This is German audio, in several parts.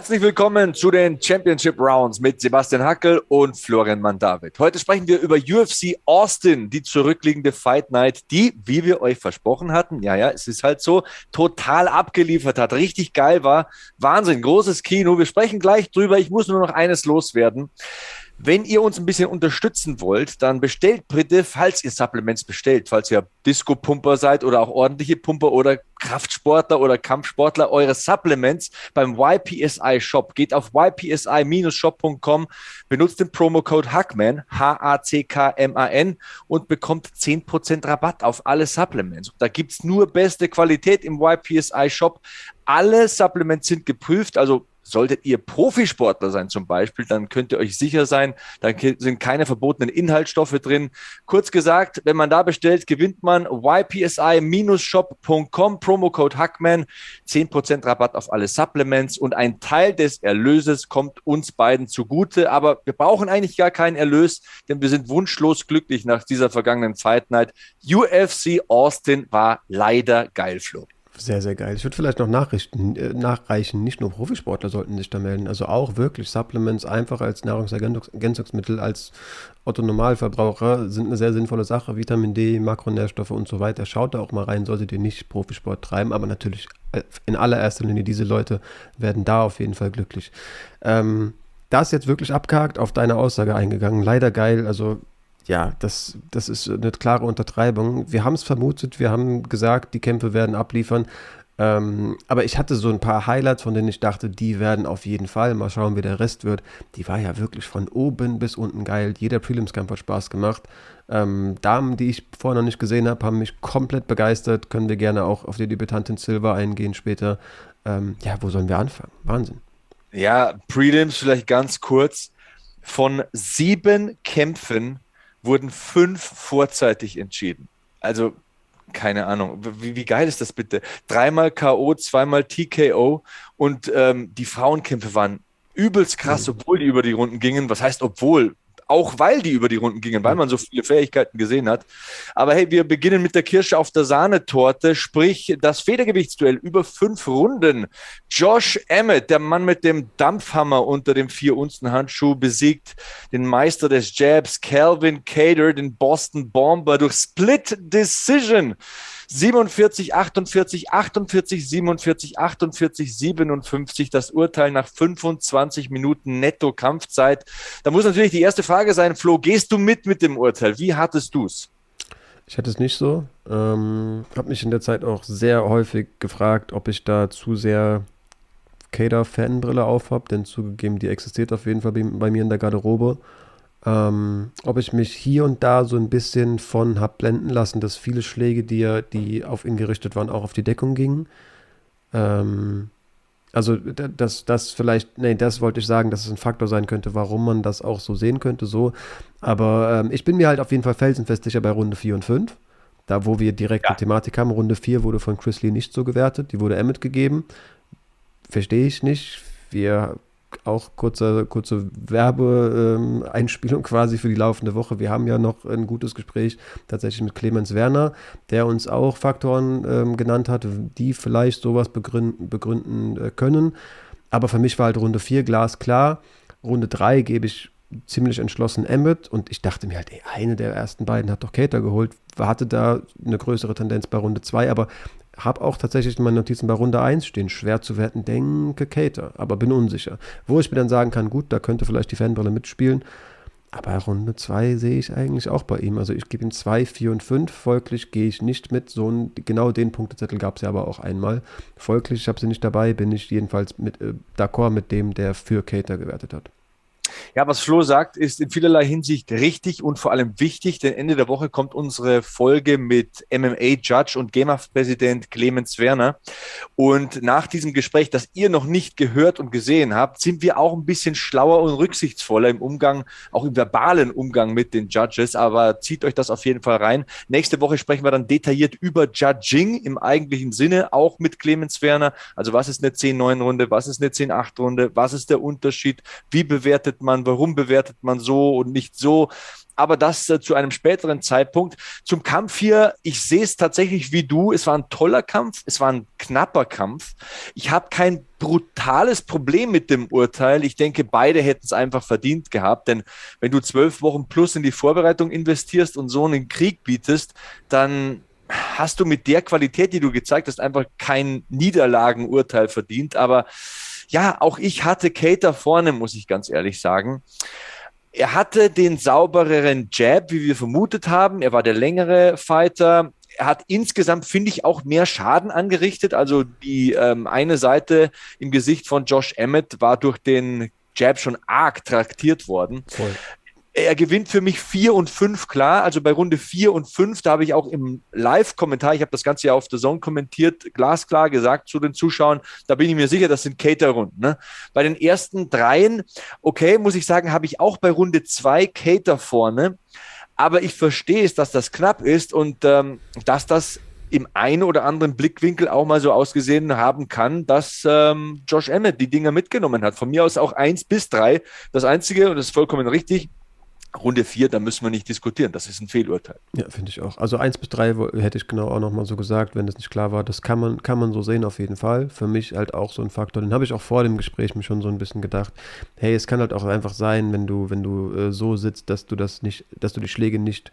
Herzlich willkommen zu den Championship Rounds mit Sebastian Hackel und Florian Mandavid. Heute sprechen wir über UFC Austin, die zurückliegende Fight Night, die, wie wir euch versprochen hatten, ja, ja, es ist halt so, total abgeliefert hat, richtig geil war. Wahnsinn, großes Kino. Wir sprechen gleich drüber. Ich muss nur noch eines loswerden. Wenn ihr uns ein bisschen unterstützen wollt, dann bestellt bitte, falls ihr Supplements bestellt, falls ihr Disco-Pumper seid oder auch ordentliche Pumper oder Kraftsportler oder Kampfsportler, eure Supplements beim YPSI Shop. Geht auf ypsi-shop.com, benutzt den Promo-Code Hackman, H-A-C-K-M-A-N und bekommt 10% Rabatt auf alle Supplements. Da gibt es nur beste Qualität im YPSI Shop. Alle Supplements sind geprüft, also Solltet ihr Profisportler sein zum Beispiel, dann könnt ihr euch sicher sein, da sind keine verbotenen Inhaltsstoffe drin. Kurz gesagt, wenn man da bestellt, gewinnt man ypsi-shop.com, Promocode Hackman, 10% Rabatt auf alle Supplements und ein Teil des Erlöses kommt uns beiden zugute. Aber wir brauchen eigentlich gar keinen Erlös, denn wir sind wunschlos glücklich nach dieser vergangenen Fight Night. UFC Austin war leider geil, Flo. Sehr, sehr geil. Ich würde vielleicht noch Nachrichten, äh, nachreichen. Nicht nur Profisportler sollten sich da melden. Also auch wirklich Supplements einfach als Nahrungsergänzungsmittel, als Otto-Normalverbraucher sind eine sehr sinnvolle Sache. Vitamin D, Makronährstoffe und so weiter. Schaut da auch mal rein, solltet ihr nicht Profisport treiben. Aber natürlich äh, in allererster Linie, diese Leute werden da auf jeden Fall glücklich. Ähm, das jetzt wirklich abgehakt, auf deine Aussage eingegangen. Leider geil. Also ja, das, das ist eine klare Untertreibung. Wir haben es vermutet, wir haben gesagt, die Kämpfe werden abliefern. Ähm, aber ich hatte so ein paar Highlights, von denen ich dachte, die werden auf jeden Fall. Mal schauen, wie der Rest wird. Die war ja wirklich von oben bis unten geil. Jeder Prelims-Kampf hat Spaß gemacht. Ähm, Damen, die ich vorher noch nicht gesehen habe, haben mich komplett begeistert. Können wir gerne auch auf die Debütantin Silva eingehen später. Ähm, ja, wo sollen wir anfangen? Wahnsinn. Ja, Prelims vielleicht ganz kurz. Von sieben Kämpfen wurden fünf vorzeitig entschieden. Also keine Ahnung, wie, wie, geil ist das bitte? Dreimal K.O., zweimal TKO und ähm, die Frauenkämpfe waren übelst krass, mhm. obwohl die über die Runden gingen. Was heißt obwohl? Auch weil die über die Runden gingen, weil man so viele Fähigkeiten gesehen hat. Aber hey, wir beginnen mit der Kirsche auf der Sahnetorte, sprich das Federgewichtsduell über fünf Runden. Josh Emmett, der Mann mit dem Dampfhammer unter dem Vier-Unzen-Handschuh, besiegt den Meister des Jabs, Calvin Cater, den Boston Bomber, durch Split Decision. 47, 48, 48, 47, 48, 57. Das Urteil nach 25 Minuten netto Kampfzeit. Da muss natürlich die erste Frage sein, Flo, gehst du mit mit dem Urteil? Wie hattest du es? Ich hatte es nicht so. Ähm, habe mich in der Zeit auch sehr häufig gefragt, ob ich da zu sehr Kader-Fanbrille auf habe, denn zugegeben, die existiert auf jeden Fall bei, bei mir in der Garderobe ähm, ob ich mich hier und da so ein bisschen von habe blenden lassen, dass viele Schläge, die, die auf ihn gerichtet waren, auch auf die Deckung gingen. Ähm, also das, das vielleicht, nee, das wollte ich sagen, dass es ein Faktor sein könnte, warum man das auch so sehen könnte, so. Aber ähm, ich bin mir halt auf jeden Fall felsenfest sicher bei Runde 4 und 5. Da, wo wir direkt ja. eine Thematik haben. Runde 4 wurde von Chris Lee nicht so gewertet, die wurde Emmett gegeben. Verstehe ich nicht. Wir auch kurze, kurze Werbeeinspielung quasi für die laufende Woche. Wir haben ja noch ein gutes Gespräch tatsächlich mit Clemens Werner, der uns auch Faktoren ähm, genannt hat, die vielleicht sowas begründen, begründen äh, können. Aber für mich war halt Runde 4 glasklar. Runde 3 gebe ich ziemlich entschlossen Emmett und ich dachte mir halt, ey, eine der ersten beiden hat doch Cater geholt, hatte da eine größere Tendenz bei Runde 2, aber habe auch tatsächlich in meinen Notizen bei Runde 1 stehen, schwer zu werten, denke Cater, aber bin unsicher. Wo ich mir dann sagen kann, gut, da könnte vielleicht die Fanbrille mitspielen, aber Runde 2 sehe ich eigentlich auch bei ihm. Also ich gebe ihm 2, 4 und 5. Folglich gehe ich nicht mit. So ein, genau den Punktezettel gab es ja aber auch einmal. Folglich, ich habe sie nicht dabei, bin ich jedenfalls mit äh, d'accord mit dem, der für Cater gewertet hat. Ja, was Flo sagt, ist in vielerlei Hinsicht richtig und vor allem wichtig, denn Ende der Woche kommt unsere Folge mit MMA-Judge und GEMAF-Präsident Clemens Werner. Und nach diesem Gespräch, das ihr noch nicht gehört und gesehen habt, sind wir auch ein bisschen schlauer und rücksichtsvoller im Umgang, auch im verbalen Umgang mit den Judges. Aber zieht euch das auf jeden Fall rein. Nächste Woche sprechen wir dann detailliert über Judging im eigentlichen Sinne, auch mit Clemens Werner. Also was ist eine 10-9-Runde, was ist eine 10-8-Runde, was ist der Unterschied, wie bewertet man, warum bewertet man so und nicht so aber das äh, zu einem späteren Zeitpunkt. Zum Kampf hier, ich sehe es tatsächlich wie du. Es war ein toller Kampf, es war ein knapper Kampf. Ich habe kein brutales Problem mit dem Urteil. Ich denke, beide hätten es einfach verdient gehabt, denn wenn du zwölf Wochen plus in die Vorbereitung investierst und so einen Krieg bietest, dann hast du mit der Qualität, die du gezeigt hast, einfach kein Niederlagenurteil verdient. Aber ja, auch ich hatte Cater vorne, muss ich ganz ehrlich sagen. Er hatte den saubereren Jab, wie wir vermutet haben. Er war der längere Fighter. Er hat insgesamt, finde ich, auch mehr Schaden angerichtet. Also die ähm, eine Seite im Gesicht von Josh Emmett war durch den Jab schon arg traktiert worden. Voll er gewinnt für mich vier und fünf klar. Also bei Runde vier und fünf, da habe ich auch im Live-Kommentar, ich habe das Ganze ja auf der Zone kommentiert, glasklar gesagt zu den Zuschauern, da bin ich mir sicher, das sind Cater-Runden. Ne? Bei den ersten dreien, okay, muss ich sagen, habe ich auch bei Runde zwei Cater vorne. Aber ich verstehe es, dass das knapp ist und ähm, dass das im einen oder anderen Blickwinkel auch mal so ausgesehen haben kann, dass ähm, Josh Emmett die Dinger mitgenommen hat. Von mir aus auch eins bis drei. Das Einzige, und das ist vollkommen richtig, Runde 4, da müssen wir nicht diskutieren. Das ist ein Fehlurteil. Ja, finde ich auch. Also 1 bis 3 hätte ich genau auch nochmal so gesagt, wenn das nicht klar war. Das kann man, kann man so sehen auf jeden Fall. Für mich halt auch so ein Faktor. Den habe ich auch vor dem Gespräch mir schon so ein bisschen gedacht. Hey, es kann halt auch einfach sein, wenn du, wenn du äh, so sitzt, dass du das nicht, dass du die Schläge nicht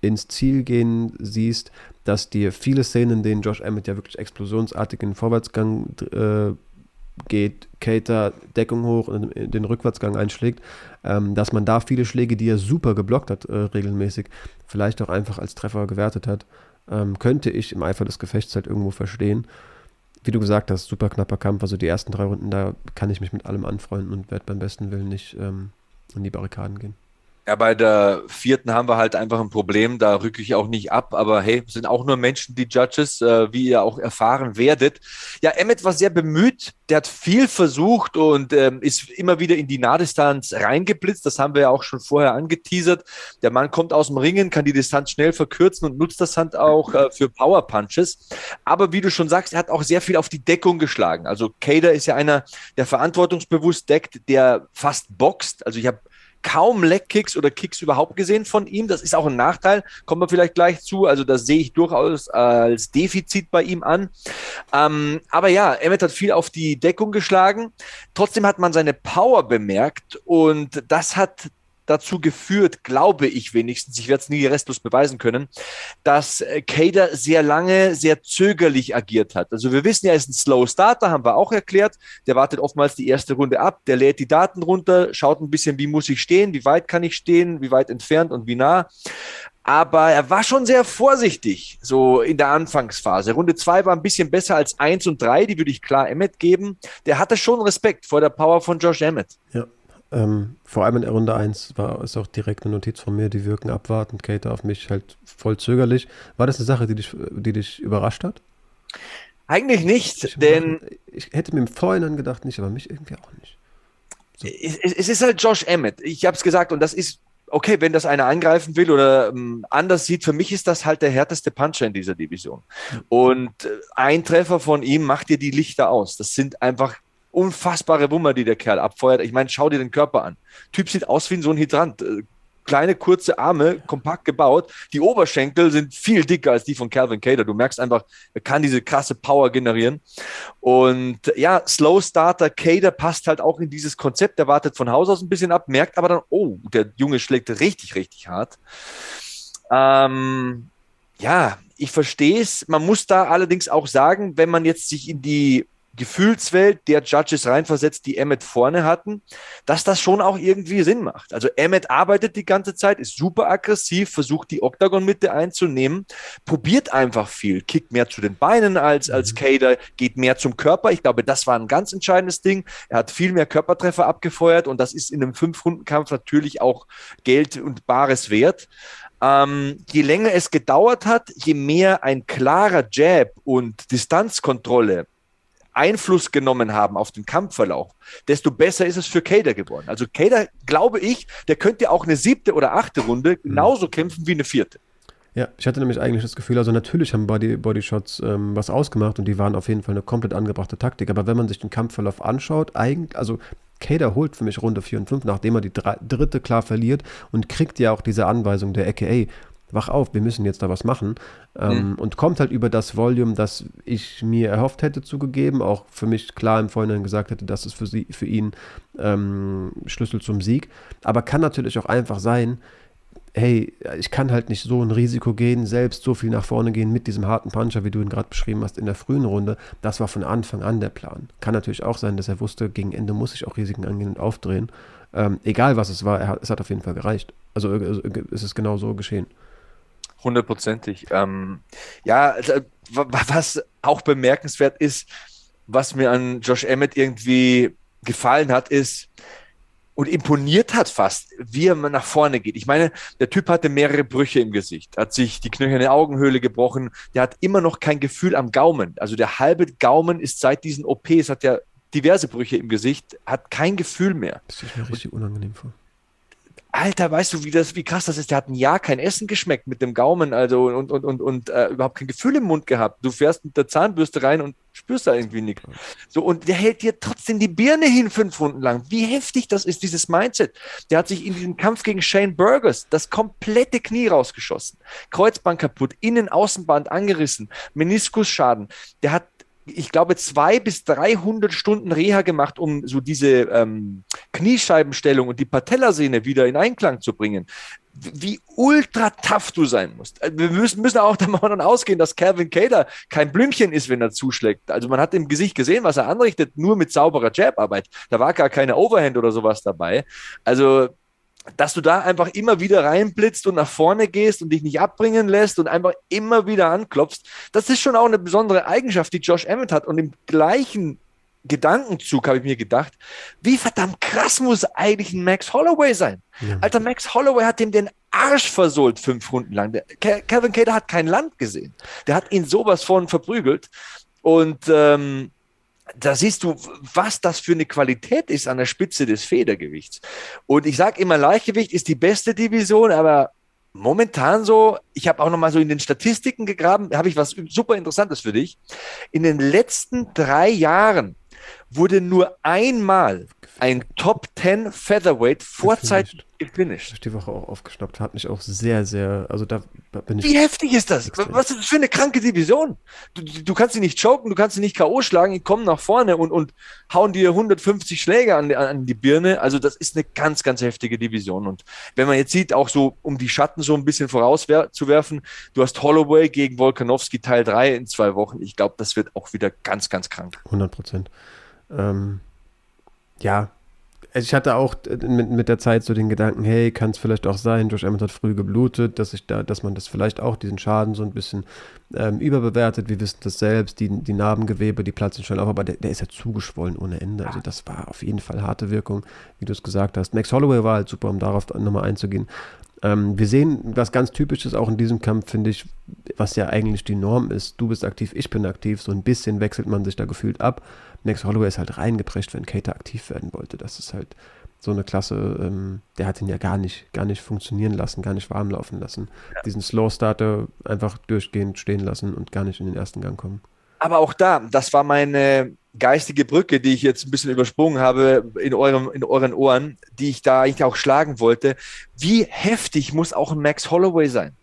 ins Ziel gehen siehst, dass dir viele Szenen, in denen Josh Emmett ja wirklich explosionsartigen Vorwärtsgang äh, geht, Cater Deckung hoch und den Rückwärtsgang einschlägt, ähm, dass man da viele Schläge, die er super geblockt hat, äh, regelmäßig, vielleicht auch einfach als Treffer gewertet hat, ähm, könnte ich im Eifer des Gefechts halt irgendwo verstehen. Wie du gesagt hast, super knapper Kampf. Also die ersten drei Runden, da kann ich mich mit allem anfreunden und werde beim besten Willen nicht ähm, in die Barrikaden gehen. Ja, bei der vierten haben wir halt einfach ein Problem, da rücke ich auch nicht ab, aber hey, sind auch nur Menschen, die Judges, äh, wie ihr auch erfahren werdet. Ja, Emmet war sehr bemüht, der hat viel versucht und ähm, ist immer wieder in die Nahdistanz reingeblitzt, das haben wir ja auch schon vorher angeteasert. Der Mann kommt aus dem Ringen, kann die Distanz schnell verkürzen und nutzt das Hand auch äh, für Power Punches. Aber wie du schon sagst, er hat auch sehr viel auf die Deckung geschlagen. Also Kader ist ja einer, der verantwortungsbewusst deckt, der fast boxt. Also ich habe kaum Leg-Kicks oder Kicks überhaupt gesehen von ihm. Das ist auch ein Nachteil, kommen wir vielleicht gleich zu. Also das sehe ich durchaus als Defizit bei ihm an. Ähm, aber ja, Emmett hat viel auf die Deckung geschlagen. Trotzdem hat man seine Power bemerkt und das hat dazu geführt, glaube ich wenigstens, ich werde es nie restlos beweisen können, dass äh, Kader sehr lange, sehr zögerlich agiert hat. Also wir wissen ja, er ist ein Slow Starter, haben wir auch erklärt. Der wartet oftmals die erste Runde ab, der lädt die Daten runter, schaut ein bisschen, wie muss ich stehen, wie weit kann ich stehen, wie weit entfernt und wie nah aber er war schon sehr vorsichtig, so in der Anfangsphase. Runde zwei war ein bisschen besser als eins und drei, die würde ich klar Emmett geben. Der hatte schon Respekt vor der Power von Josh Emmett. Ja, ähm, vor allem in der Runde 1 war es auch direkt eine Notiz von mir, die wirken abwartend, Kate auf mich halt voll zögerlich. War das eine Sache, die dich, die dich überrascht hat? Eigentlich nicht, ich denn. Ich hätte mir im Vorhinein gedacht, nicht, aber mich irgendwie auch nicht. So. Es, es, ist halt Josh Emmett. Ich habe es gesagt und das ist okay, wenn das einer angreifen will oder ähm, anders sieht, für mich ist das halt der härteste Puncher in dieser Division. Und äh, ein Treffer von ihm macht dir die Lichter aus. Das sind einfach unfassbare Wummer, die der Kerl abfeuert. Ich meine, schau dir den Körper an. Typ sieht aus wie so ein Hydrant. Äh, kleine, kurze Arme, kompakt gebaut. Die Oberschenkel sind viel dicker als die von Calvin Cater. Du merkst einfach, er kann diese krasse Power generieren. Und ja, Slow Starter Cater passt halt auch in dieses Konzept. Der wartet von Haus aus ein bisschen ab, merkt aber dann, oh, der Junge schlägt richtig, richtig hart. Ähm, ja, ich verstehe es. Man muss da allerdings auch sagen, wenn man jetzt sich in die Gefühlswelt der Judges reinversetzt, die Emmett vorne hatten, dass das schon auch irgendwie Sinn macht. Also Emmett arbeitet die ganze Zeit, ist super aggressiv, versucht die Oktagon-Mitte einzunehmen, probiert einfach viel, kickt mehr zu den Beinen als, als Kader, mhm. geht mehr zum Körper. Ich glaube, das war ein ganz entscheidendes Ding. Er hat viel mehr Körpertreffer abgefeuert und das ist in einem Fünf-Runden-Kampf natürlich auch Geld und Bares wert. Ähm, je länger es gedauert hat, je mehr ein klarer Jab und Distanzkontrolle Einfluss genommen haben auf den Kampfverlauf, desto besser ist es für Kader geworden. Also Kader, glaube ich, der könnte auch eine siebte oder achte Runde mhm. genauso mhm. kämpfen wie eine vierte. Ja, ich hatte nämlich eigentlich das Gefühl, also natürlich haben Body, Body Shots ähm, was ausgemacht und die waren auf jeden Fall eine komplett angebrachte Taktik. Aber wenn man sich den Kampfverlauf anschaut, eigentlich, also Kader holt für mich Runde 4 und 5, nachdem er die dritte klar verliert und kriegt ja auch diese Anweisung der ey, wach auf, wir müssen jetzt da was machen. Ähm, mhm. Und kommt halt über das Volume, das ich mir erhofft hätte zugegeben, auch für mich klar im Vorhinein gesagt hätte, das ist für, sie, für ihn ähm, Schlüssel zum Sieg. Aber kann natürlich auch einfach sein, hey, ich kann halt nicht so ein Risiko gehen, selbst so viel nach vorne gehen mit diesem harten Puncher, wie du ihn gerade beschrieben hast in der frühen Runde. Das war von Anfang an der Plan. Kann natürlich auch sein, dass er wusste, gegen Ende muss ich auch Risiken angehen und aufdrehen. Ähm, egal was es war, er, es hat auf jeden Fall gereicht. Also, also es ist genau so geschehen. Hundertprozentig. Ähm, ja, also, was auch bemerkenswert ist, was mir an Josh Emmett irgendwie gefallen hat, ist, und imponiert hat fast, wie er nach vorne geht. Ich meine, der Typ hatte mehrere Brüche im Gesicht, hat sich die knöcherne Augenhöhle gebrochen, der hat immer noch kein Gefühl am Gaumen. Also der halbe Gaumen ist seit diesen OPs, hat er diverse Brüche im Gesicht, hat kein Gefühl mehr. Das ist mir richtig unangenehm vor. Alter, weißt du, wie das, wie krass das ist? Der hat ein Jahr kein Essen geschmeckt mit dem Gaumen, also und, und, und, und äh, überhaupt kein Gefühl im Mund gehabt. Du fährst mit der Zahnbürste rein und spürst da irgendwie nichts. So, und der hält dir trotzdem die Birne hin fünf Runden lang. Wie heftig das ist, dieses Mindset. Der hat sich in diesem Kampf gegen Shane Burgers das komplette Knie rausgeschossen. Kreuzband kaputt, Innen-, Außenband angerissen, Meniskusschaden. Der hat ich glaube, zwei bis 300 Stunden Reha gemacht, um so diese ähm, Kniescheibenstellung und die Patellasehne wieder in Einklang zu bringen. Wie ultra tough du sein musst. Äh, wir müssen, müssen auch davon ausgehen, dass Calvin Cater kein Blümchen ist, wenn er zuschlägt. Also man hat im Gesicht gesehen, was er anrichtet, nur mit sauberer Jab-Arbeit. Da war gar keine Overhand oder sowas dabei. Also dass du da einfach immer wieder reinblitzt und nach vorne gehst und dich nicht abbringen lässt und einfach immer wieder anklopfst, das ist schon auch eine besondere Eigenschaft, die Josh Emmett hat. Und im gleichen Gedankenzug habe ich mir gedacht, wie verdammt krass muss eigentlich ein Max Holloway sein? Ja. Alter, Max Holloway hat ihm den Arsch versohlt fünf Runden lang. Der, Kevin Cater hat kein Land gesehen. Der hat ihn sowas von verprügelt. Und ähm, da siehst du, was das für eine Qualität ist an der Spitze des Federgewichts. Und ich sage immer, Leichtgewicht ist die beste Division, aber momentan so, ich habe auch noch mal so in den Statistiken gegraben, habe ich was super Interessantes für dich. In den letzten drei Jahren wurde nur einmal ein Top 10 Featherweight vorzeitig gefinisht. Ich die Woche auch aufgeschnappt, hat mich auch sehr, sehr, also da bin ich. Wie heftig ist das? Extrem. Was ist das für eine kranke Division? Du, du kannst sie nicht choken, du kannst sie nicht K.O. schlagen, die kommen nach vorne und, und hauen dir 150 Schläge an, an die Birne. Also das ist eine ganz, ganz heftige Division. Und wenn man jetzt sieht, auch so, um die Schatten so ein bisschen vorauszuwerfen, du hast Holloway gegen Volkanovski Teil 3 in zwei Wochen. Ich glaube, das wird auch wieder ganz, ganz krank. 100 Prozent. Ähm, ja, also ich hatte auch mit, mit der Zeit so den Gedanken, hey, kann es vielleicht auch sein, Josh Emmett hat früh geblutet, dass ich da, dass man das vielleicht auch diesen Schaden so ein bisschen ähm, überbewertet. Wir wissen das selbst, die, die Narbengewebe, die platzen schnell auf, aber der, der ist ja zugeschwollen ohne Ende. Also das war auf jeden Fall harte Wirkung, wie du es gesagt hast. Max Holloway war halt super, um darauf nochmal einzugehen. Ähm, wir sehen was ganz Typisches auch in diesem Kampf, finde ich, was ja eigentlich die Norm ist. Du bist aktiv, ich bin aktiv. So ein bisschen wechselt man sich da gefühlt ab. Max Holloway ist halt reingeprescht, wenn Cater aktiv werden wollte. Das ist halt so eine Klasse, ähm, der hat ihn ja gar nicht, gar nicht funktionieren lassen, gar nicht warm laufen lassen. Ja. Diesen Slow Starter einfach durchgehend stehen lassen und gar nicht in den ersten Gang kommen. Aber auch da, das war meine geistige Brücke, die ich jetzt ein bisschen übersprungen habe in, eurem, in euren Ohren, die ich da eigentlich auch schlagen wollte. Wie heftig muss auch ein Max Holloway sein?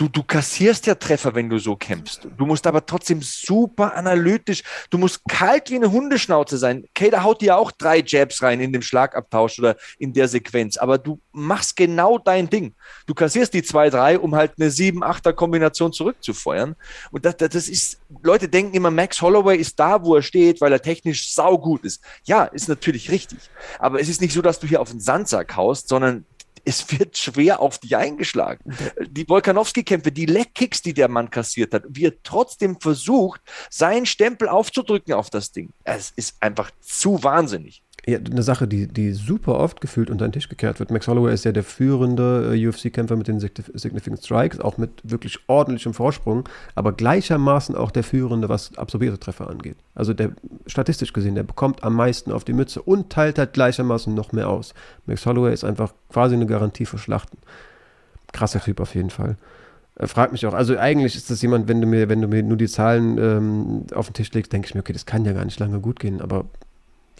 Du, du kassierst ja Treffer, wenn du so kämpfst. Du musst aber trotzdem super analytisch, du musst kalt wie eine Hundeschnauze sein. Kader haut dir auch drei Jabs rein in dem Schlagabtausch oder in der Sequenz, aber du machst genau dein Ding. Du kassierst die zwei, drei, um halt eine sieben, achter Kombination zurückzufeuern. Und das, das ist, Leute denken immer, Max Holloway ist da, wo er steht, weil er technisch saugut ist. Ja, ist natürlich richtig. Aber es ist nicht so, dass du hier auf den Sandsack haust, sondern es wird schwer auf dich eingeschlagen. Die Volkanowski-Kämpfe, die Leckkicks, die der Mann kassiert hat, er trotzdem versucht, seinen Stempel aufzudrücken auf das Ding. Es ist einfach zu wahnsinnig. Eine Sache, die, die super oft gefühlt unter den Tisch gekehrt wird. Max Holloway ist ja der führende äh, UFC-Kämpfer mit den Significant Strikes, auch mit wirklich ordentlichem Vorsprung, aber gleichermaßen auch der führende, was absorbierte Treffer angeht. Also der statistisch gesehen, der bekommt am meisten auf die Mütze und teilt halt gleichermaßen noch mehr aus. Max Holloway ist einfach quasi eine Garantie für Schlachten. Krasser Typ auf jeden Fall. Er fragt mich auch, also eigentlich ist das jemand, wenn du mir, wenn du mir nur die Zahlen ähm, auf den Tisch legst, denke ich mir, okay, das kann ja gar nicht lange gut gehen, aber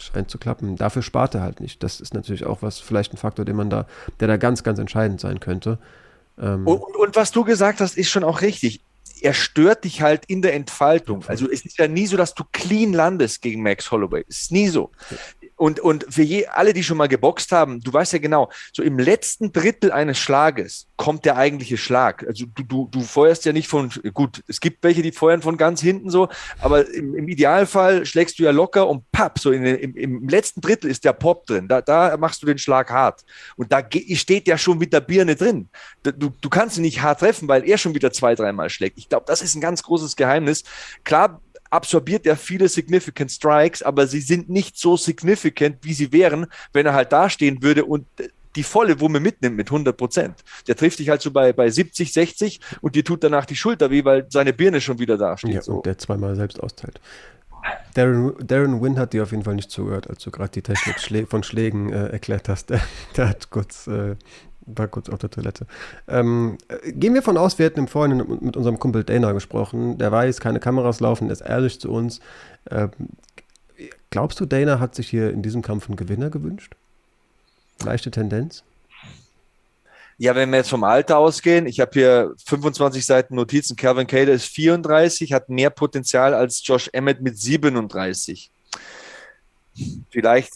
scheint zu klappen. Dafür spart er halt nicht. Das ist natürlich auch was, vielleicht ein Faktor, den man da, der da ganz, ganz entscheidend sein könnte. Ähm und, und, was du gesagt hast, ist schon auch richtig. Er stört dich halt in der Entfaltung. Also es ist ja nie so, dass du clean landest gegen Max Holloway. Es ist nie so. Und, und für je, alle, die schon mal geboxt haben, du weißt ja genau, so im letzten Drittel eines Schlages kommt der eigentliche Schlag. Also du, du, du feuerst ja nicht von, gut, es gibt welche, die feuern von ganz hinten so, aber im, im Idealfall schlägst du ja locker und papp, so in, im, im letzten Drittel ist der Pop drin. Da, da machst du den Schlag hart. Und da steht ja schon mit der Birne drin. Du, du kannst ihn nicht hart treffen, weil er schon wieder zwei, dreimal schlägt. Ich glaube, das ist ein ganz großes Geheimnis. Klar, absorbiert er viele Significant Strikes, aber sie sind nicht so significant, wie sie wären, wenn er halt dastehen würde und die volle Wumme mitnimmt mit 100 Prozent. Der trifft dich halt so bei, bei 70, 60 und dir tut danach die Schulter weh, weil seine Birne schon wieder dasteht. Ja, so. und der zweimal selbst austeilt. Darren, Darren Wynn hat dir auf jeden Fall nicht zugehört, als du gerade die Technik von Schlägen äh, erklärt hast. Der, der hat kurz äh, war kurz auf der Toilette. Ähm, gehen wir von aus, wir hätten vorhin mit unserem Kumpel Dana gesprochen. Der weiß, keine Kameras laufen, ist ehrlich zu uns. Ähm, glaubst du, Dana hat sich hier in diesem Kampf einen Gewinner gewünscht? Leichte Tendenz? Ja, wenn wir jetzt vom Alter ausgehen, ich habe hier 25 Seiten Notizen. Calvin Cater ist 34, hat mehr Potenzial als Josh Emmett mit 37. Vielleicht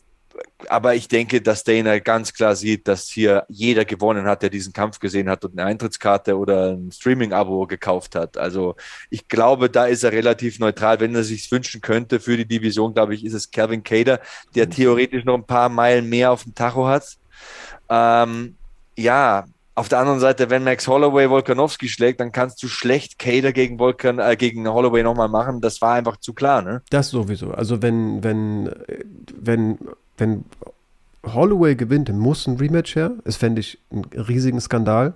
aber ich denke, dass Dana ganz klar sieht, dass hier jeder gewonnen hat, der diesen Kampf gesehen hat und eine Eintrittskarte oder ein Streaming-Abo gekauft hat. Also ich glaube, da ist er relativ neutral. Wenn er sich wünschen könnte für die Division, glaube ich, ist es Kevin Cader, der theoretisch noch ein paar Meilen mehr auf dem Tacho hat. Ähm, ja, auf der anderen Seite, wenn Max Holloway Volkanowski schlägt, dann kannst du schlecht Cater gegen Volkan, äh, gegen Holloway nochmal machen. Das war einfach zu klar, ne? Das sowieso. Also wenn, wenn, wenn wenn Holloway gewinnt, muss ein Rematch her. Das fände ich einen riesigen Skandal.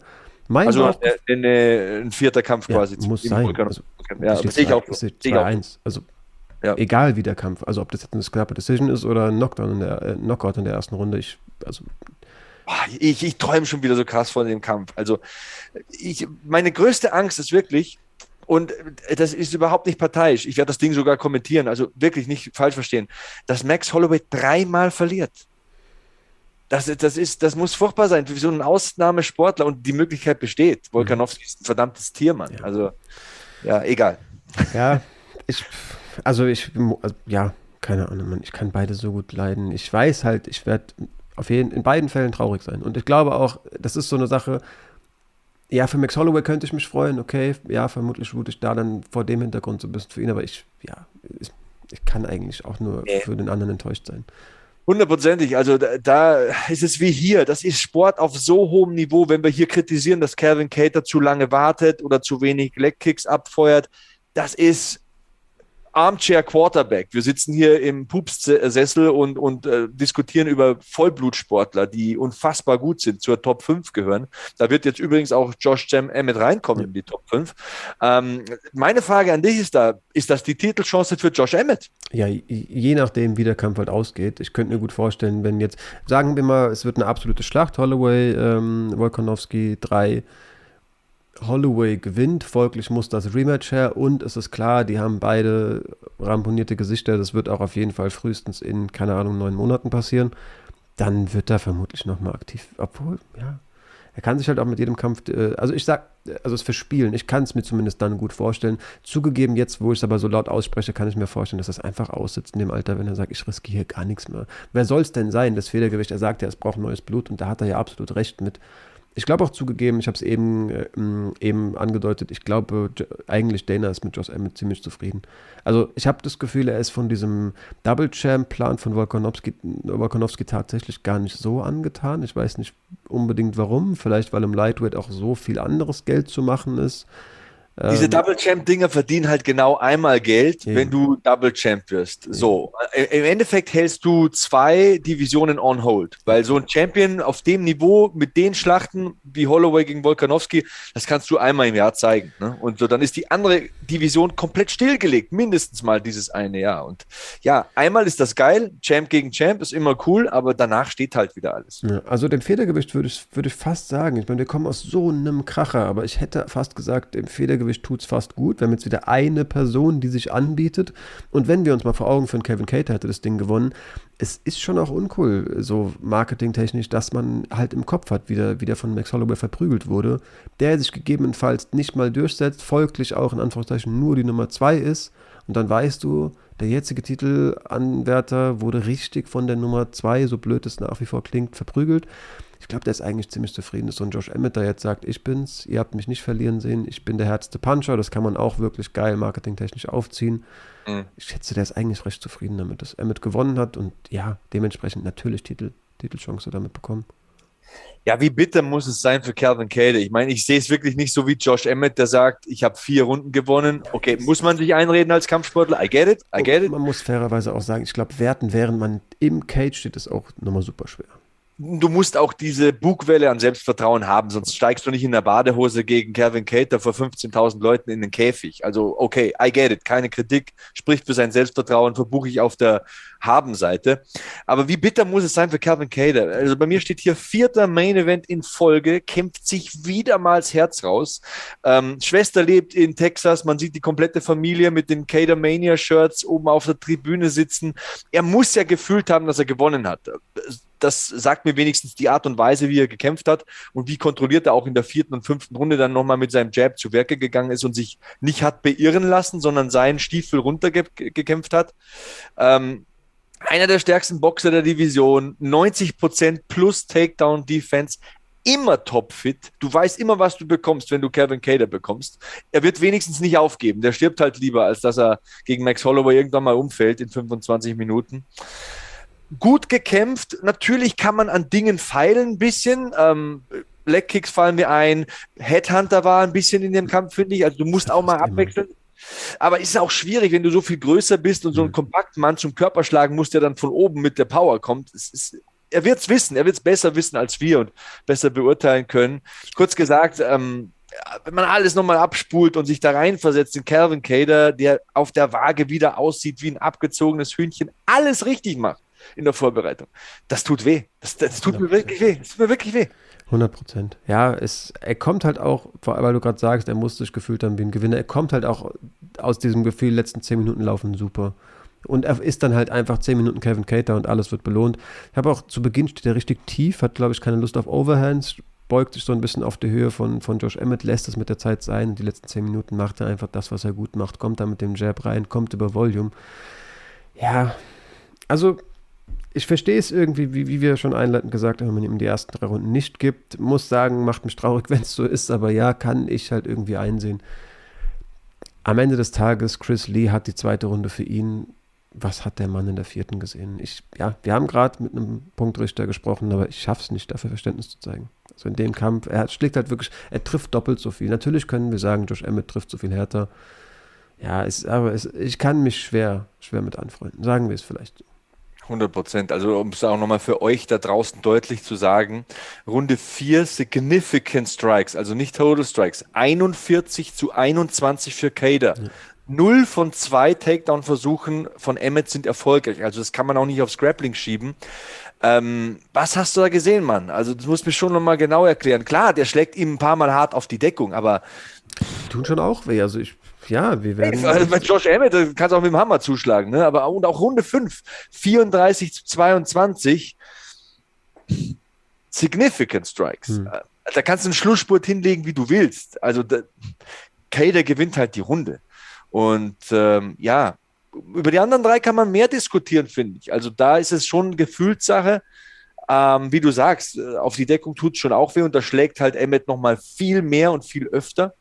Mein also Bauch, ein, ein vierter Kampf ja, quasi. Muss sein. Also, ja, das sehe ich auch. So. 2-1. Also ja. egal wie der Kampf. Also ob das jetzt eine knappe Decision ist oder ein Knockdown in der, äh, Knockout in der ersten Runde. Ich, also ich, ich träume schon wieder so krass von dem Kampf. Also ich, meine größte Angst ist wirklich, und das ist überhaupt nicht parteiisch. Ich werde das Ding sogar kommentieren, also wirklich nicht falsch verstehen, dass Max Holloway dreimal verliert. Das, das, ist, das muss furchtbar sein für so einen Ausnahmesportler und die Möglichkeit besteht. Volkanowski ist ein verdammtes Tier, Mann. Ja. Also, ja, egal. Ja, ich, also ich, ja, keine Ahnung, Mann. Ich kann beide so gut leiden. Ich weiß halt, ich werde auf jeden in beiden Fällen traurig sein. Und ich glaube auch, das ist so eine Sache, ja, für Max Holloway könnte ich mich freuen, okay. Ja, vermutlich würde ich da dann vor dem Hintergrund so ein bisschen für ihn, aber ich, ja, ich, ich kann eigentlich auch nur nee. für den anderen enttäuscht sein. Hundertprozentig. Also da, da, ist es wie hier. Das ist Sport auf so hohem Niveau. Wenn wir hier kritisieren, dass Calvin Cater zu lange wartet oder zu wenig Leckkicks abfeuert, das ist Armchair Quarterback. Wir sitzen hier im Pupssessel und, und äh, diskutieren über Vollblutsportler, die unfassbar gut sind, zur Top 5 gehören. Da wird jetzt übrigens auch Josh Jam Emmett reinkommen in die Top 5. Ähm, meine Frage an dich ist da, ist das die Titelchance für Josh Emmett? Ja, je nachdem, wie der Kampf halt ausgeht. Ich könnte mir gut vorstellen, wenn jetzt, sagen wir mal, es wird eine absolute Schlacht, Holloway, ähm, Volkanovski 3, Holloway gewinnt, folglich muss das Rematch her und es ist klar, die haben beide ramponierte Gesichter, das wird auch auf jeden Fall frühestens in, keine Ahnung, neun Monaten passieren. Dann wird er vermutlich nochmal aktiv, obwohl, ja, Er kann sich halt auch mit jedem Kampf, äh, also ich sag, also es verspielen, ich kann es mir zumindest dann gut vorstellen. Zugegeben, jetzt, wo ich es aber so laut ausspreche, kann ich mir vorstellen, dass das einfach aussitzt in dem Alter, wenn er sagt, ich riskiere gar nichts mehr. Wer soll es denn sein, das Federgewicht? Er sagt ja, es braucht neues Blut und da hat er ja absolut recht mit. Ich glaube auch zugegeben, ich habe es eben, äh, eben angedeutet, ich glaube eigentlich Dana ist mit Josh Emmett ziemlich zufrieden. Also ich habe das Gefühl, er ist von diesem Double Champ Plan von Volkanovski, Volkanovski tatsächlich gar nicht so angetan. Ich weiß nicht unbedingt warum, vielleicht weil im Lightweight auch so viel anderes Geld zu machen ist. Diese ähm, Double Champ Dinger verdienen halt genau einmal Geld, ja. wenn du Double Champ wirst. Ja. So, im Endeffekt hältst du zwei Divisionen on hold, weil so ein Champion auf dem Niveau mit den Schlachten wie Holloway gegen Volkanovski, das kannst du einmal im Jahr zeigen. Ne? Und so, dann ist die andere Division komplett stillgelegt, mindestens mal dieses eine Jahr. Und ja, einmal ist das geil, Champ gegen Champ ist immer cool, aber danach steht halt wieder alles. Ja, also dem Federgewicht würde ich, würde ich fast sagen, ich meine, wir kommen aus so einem Kracher, aber ich hätte fast gesagt, dem Federgewicht Tut es fast gut. Wir haben jetzt wieder eine Person, die sich anbietet. Und wenn wir uns mal vor Augen führen, Kevin Cater hätte das Ding gewonnen, es ist schon auch uncool, so marketingtechnisch, dass man halt im Kopf hat, wie der, wie der von Max Holloway verprügelt wurde, der sich gegebenenfalls nicht mal durchsetzt, folglich auch in Anführungszeichen nur die Nummer zwei ist. Und dann weißt du, der jetzige Titelanwärter wurde richtig von der Nummer zwei, so blöd es nach wie vor klingt, verprügelt. Ich glaube, der ist eigentlich ziemlich zufrieden. So ein Josh Emmett, der jetzt sagt, ich bin's, ihr habt mich nicht verlieren sehen, ich bin der härteste Puncher. Das kann man auch wirklich geil marketingtechnisch aufziehen. Mhm. Ich schätze, der ist eigentlich recht zufrieden damit, dass Emmett gewonnen hat und ja, dementsprechend natürlich Titel, Titelchance damit bekommen. Ja, wie bitter muss es sein für Calvin Cade? Ich meine, ich sehe es wirklich nicht so wie Josh Emmett, der sagt, ich habe vier Runden gewonnen. Okay, muss man sich einreden als Kampfsportler? I get it, I get it. Man muss fairerweise auch sagen, ich glaube, werten, während man im Cage steht, ist auch nochmal super schwer du musst auch diese Bugwelle an Selbstvertrauen haben, sonst steigst du nicht in der Badehose gegen Kevin Cater vor 15.000 Leuten in den Käfig. Also, okay, I get it, keine Kritik, spricht für sein Selbstvertrauen, verbuche ich auf der Haben-Seite. Aber wie bitter muss es sein für Kevin Cater? Also, bei mir steht hier vierter Main Event in Folge, kämpft sich wieder mal das Herz raus. Ähm, Schwester lebt in Texas, man sieht die komplette Familie mit den Cater Mania Shirts oben auf der Tribüne sitzen. Er muss ja gefühlt haben, dass er gewonnen hat das sagt mir wenigstens die Art und Weise, wie er gekämpft hat und wie kontrolliert er auch in der vierten und fünften Runde dann nochmal mit seinem Jab zu Werke gegangen ist und sich nicht hat beirren lassen, sondern seinen Stiefel runtergekämpft hat. Ähm, einer der stärksten Boxer der Division, 90% plus Takedown Defense, immer topfit. Du weißt immer, was du bekommst, wenn du Kevin Cater bekommst. Er wird wenigstens nicht aufgeben. Der stirbt halt lieber, als dass er gegen Max Holloway irgendwann mal umfällt in 25 Minuten gut gekämpft. Natürlich kann man an Dingen feilen ein bisschen. Ähm, Leckkicks fallen mir ein. Headhunter war ein bisschen in dem Kampf, finde ich. Also du musst auch mal abwechseln. Aber ist auch schwierig, wenn du so viel größer bist und so einen mhm. kompakten Mann zum Körper schlagen musst, der dann von oben mit der Power kommt. Ist, er wird es wissen, er wird es besser wissen als wir und besser beurteilen können. Kurz gesagt, ähm, wenn man alles nochmal abspult und sich da reinversetzt in Calvin Cater, der auf der Waage wieder aussieht wie ein abgezogenes Hühnchen, alles richtig macht in der Vorbereitung. Das tut weh. Das, das tut 100%. mir wirklich weh. Das tut mir wirklich weh. 100 Prozent. Ja, es, er kommt halt auch, vor allem weil du gerade sagst, er muss sich gefühlt haben wie ein Gewinner. Er kommt halt auch aus diesem Gefühl, letzten 10 Minuten laufen super. Und er ist dann halt einfach 10 Minuten Kevin Cater und alles wird belohnt. Ich habe auch zu Beginn steht er richtig tief, hat glaube ich keine Lust auf Overhands, beugt sich so ein bisschen auf die Höhe von, von Josh Emmett, lässt es mit der Zeit sein. Die letzten 10 Minuten macht er einfach das, was er gut macht, kommt da mit dem Jab rein, kommt über Volume. Ja, also ich verstehe es irgendwie, wie, wie wir schon einleitend gesagt haben, wenn man ihm die ersten drei Runden nicht gibt. Muss sagen, macht mich traurig, wenn es so ist, aber ja, kann ich halt irgendwie einsehen. Am Ende des Tages, Chris Lee hat die zweite Runde für ihn. Was hat der Mann in der vierten gesehen? Ich, ja, wir haben gerade mit einem Punktrichter gesprochen, aber ich schaffe es nicht, dafür Verständnis zu zeigen. Also in dem Kampf, er schlägt halt wirklich, er trifft doppelt so viel. Natürlich können wir sagen, Josh Emmett trifft so viel härter. Ja, es, aber es, ich kann mich schwer, schwer mit anfreunden. Sagen wir es vielleicht. 100 Prozent. Also um es auch nochmal für euch da draußen deutlich zu sagen, Runde 4 Significant Strikes, also nicht Total Strikes, 41 zu 21 für Kader. Ja. Null von zwei Takedown-Versuchen von Emmett sind erfolgreich. Also das kann man auch nicht aufs Grappling schieben. Ähm, was hast du da gesehen, Mann? Also das muss mir schon nochmal genau erklären. Klar, der schlägt ihm ein paar Mal hart auf die Deckung, aber... Tun schon auch weh. Also ich ja, wir werden. Also bei Josh Emmett kannst du auch mit dem Hammer zuschlagen, ne? Aber und auch Runde 5, 34 zu 22. Significant Strikes. Hm. da kannst du einen Schlussspurt hinlegen, wie du willst. Also da, Kader gewinnt halt die Runde. Und ähm, ja, über die anderen drei kann man mehr diskutieren, finde ich. Also da ist es schon Gefühlssache. Ähm, wie du sagst, äh, auf die Deckung tut es schon auch weh und da schlägt halt Emmet nochmal viel mehr und viel öfter.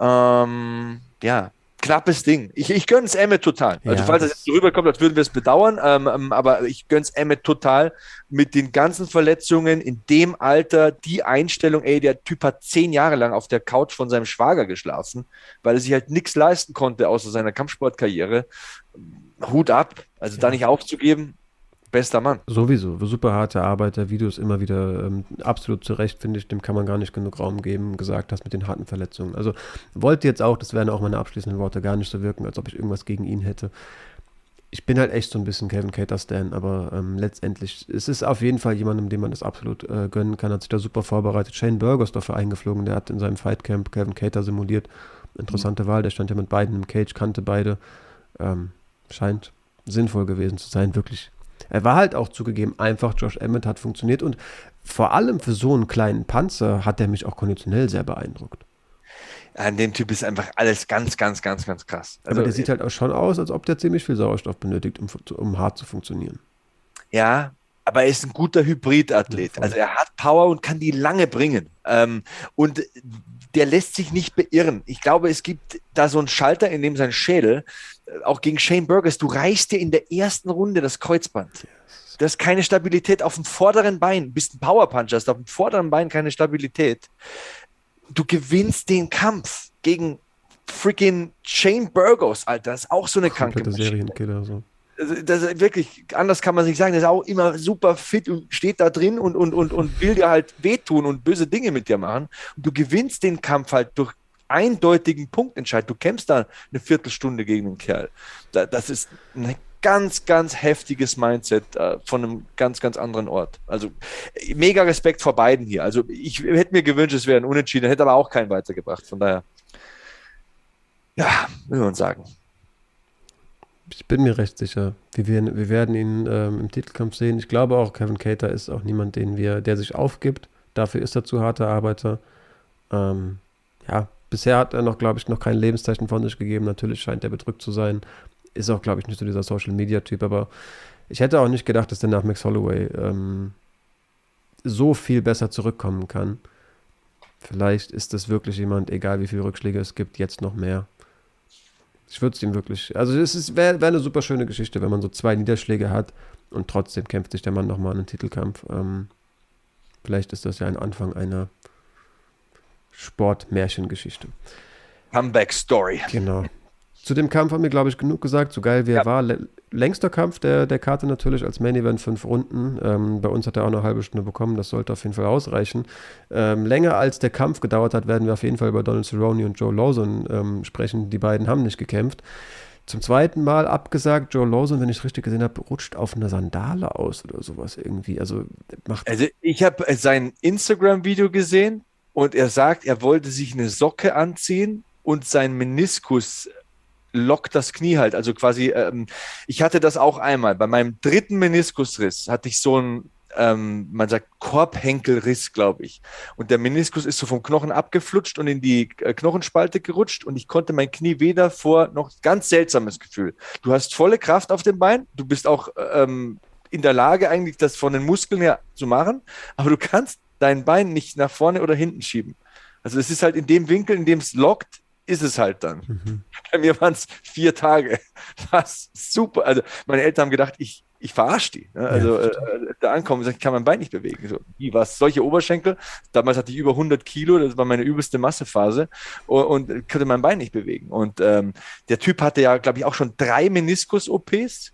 Ähm, ja, knappes Ding. Ich, ich gönne es Emmet total. Also, ja, falls das jetzt so rüberkommt, als würden wir es bedauern, ähm, ähm, aber ich gönne es Emmet total mit den ganzen Verletzungen in dem Alter, die Einstellung, ey, der Typ hat zehn Jahre lang auf der Couch von seinem Schwager geschlafen, weil er sich halt nichts leisten konnte außer seiner Kampfsportkarriere. Hut ab, also ja. da nicht aufzugeben, bester Mann. Sowieso, super harte Arbeit, der Videos immer wieder ähm, absolut zurecht, finde ich, dem kann man gar nicht genug Raum geben, gesagt hast mit den harten Verletzungen. Also wollte jetzt auch, das wären auch meine abschließenden Worte, gar nicht so wirken, als ob ich irgendwas gegen ihn hätte. Ich bin halt echt so ein bisschen Kevin Cater-Stan, aber ähm, letztendlich, es ist auf jeden Fall jemandem, dem man das absolut äh, gönnen kann, hat sich da super vorbereitet. Shane Burgos ist dafür eingeflogen, der hat in seinem Fightcamp Kevin Cater simuliert. Interessante mhm. Wahl, der stand ja mit beiden im Cage, kannte beide. Ähm, scheint sinnvoll gewesen zu sein, wirklich er war halt auch zugegeben einfach, Josh Emmett hat funktioniert und vor allem für so einen kleinen Panzer hat er mich auch konditionell sehr beeindruckt. An dem Typ ist einfach alles ganz, ganz, ganz, ganz krass. Also, Aber der sieht halt auch schon aus, als ob der ziemlich viel Sauerstoff benötigt, um, um hart zu funktionieren. Ja, aber er ist ein guter Hybridathlet. Also er hat Power und kann die lange bringen. Ähm, und der lässt sich nicht beirren. Ich glaube, es gibt da so einen Schalter, in dem sein Schädel, äh, auch gegen Shane Burgers, du reißt dir in der ersten Runde das Kreuzband. Du hast keine Stabilität auf dem vorderen Bein, bist ein Powerpuncher, hast auf dem vorderen Bein keine Stabilität. Du gewinnst den Kampf gegen freaking Shane Burgos, Alter. Das ist auch so eine kranke Serienkiller. So. Also, das ist wirklich, anders kann man sich sagen, der ist auch immer super fit und steht da drin und, und, und, und will dir halt wehtun und böse Dinge mit dir machen. Und du gewinnst den Kampf halt durch eindeutigen Punktentscheid. Du kämpfst da eine Viertelstunde gegen den Kerl. das ist ein ganz, ganz heftiges Mindset äh, von einem ganz, ganz anderen Ort. Also mega Respekt vor beiden hier. Also ich hätte mir gewünscht, es wäre ein Unentschieden, hätte aber auch keinen weitergebracht. Von daher, ja, will man sagen. Ich bin mir recht sicher. Wir, werden, wir werden ihn ähm, im Titelkampf sehen. Ich glaube auch, Kevin Cater ist auch niemand, den wir, der sich aufgibt. Dafür ist er zu harter Arbeiter. Ähm, ja, bisher hat er noch, glaube ich, noch kein Lebenszeichen von sich gegeben. Natürlich scheint er bedrückt zu sein. Ist auch, glaube ich, nicht so dieser Social-Media-Typ, aber ich hätte auch nicht gedacht, dass der nach Max Holloway ähm, so viel besser zurückkommen kann. Vielleicht ist das wirklich jemand, egal wie viele Rückschläge es gibt, jetzt noch mehr. Ich würde es ihm wirklich. Also es wäre wär eine super schöne Geschichte, wenn man so zwei Niederschläge hat und trotzdem kämpft sich der Mann nochmal in einen Titelkampf. Ähm, vielleicht ist das ja ein Anfang einer Sport-Märchengeschichte. Comeback-Story. Genau. Zu dem Kampf haben wir, glaube ich, genug gesagt. So geil wie er ja. war. Längster Kampf der, der Karte natürlich als Main Event fünf Runden. Ähm, bei uns hat er auch eine halbe Stunde bekommen. Das sollte auf jeden Fall ausreichen. Ähm, länger als der Kampf gedauert hat, werden wir auf jeden Fall über Donald Cerrone und Joe Lawson ähm, sprechen. Die beiden haben nicht gekämpft. Zum zweiten Mal abgesagt, Joe Lawson, wenn ich es richtig gesehen habe, rutscht auf einer Sandale aus oder sowas irgendwie. Also macht. Also ich habe sein Instagram-Video gesehen und er sagt, er wollte sich eine Socke anziehen und sein Meniskus lockt das Knie halt. Also quasi, ähm, ich hatte das auch einmal. Bei meinem dritten Meniskusriss hatte ich so einen, ähm, man sagt Korbhenkelriss, glaube ich. Und der Meniskus ist so vom Knochen abgeflutscht und in die äh, Knochenspalte gerutscht und ich konnte mein Knie weder vor noch ganz seltsames Gefühl. Du hast volle Kraft auf dem Bein, du bist auch ähm, in der Lage eigentlich das von den Muskeln her zu machen, aber du kannst dein Bein nicht nach vorne oder hinten schieben. Also es ist halt in dem Winkel, in dem es lockt, ist es halt dann. Mhm. Bei mir waren es vier Tage. Das super. Also meine Eltern haben gedacht, ich, ich verarsche die. Ne? Also ja, äh, da ankommen und sagen, ich kann mein Bein nicht bewegen. So, wie was? Solche Oberschenkel? Damals hatte ich über 100 Kilo, das war meine übelste Massephase und, und konnte mein Bein nicht bewegen. Und ähm, der Typ hatte ja, glaube ich, auch schon drei Meniskus-OPs.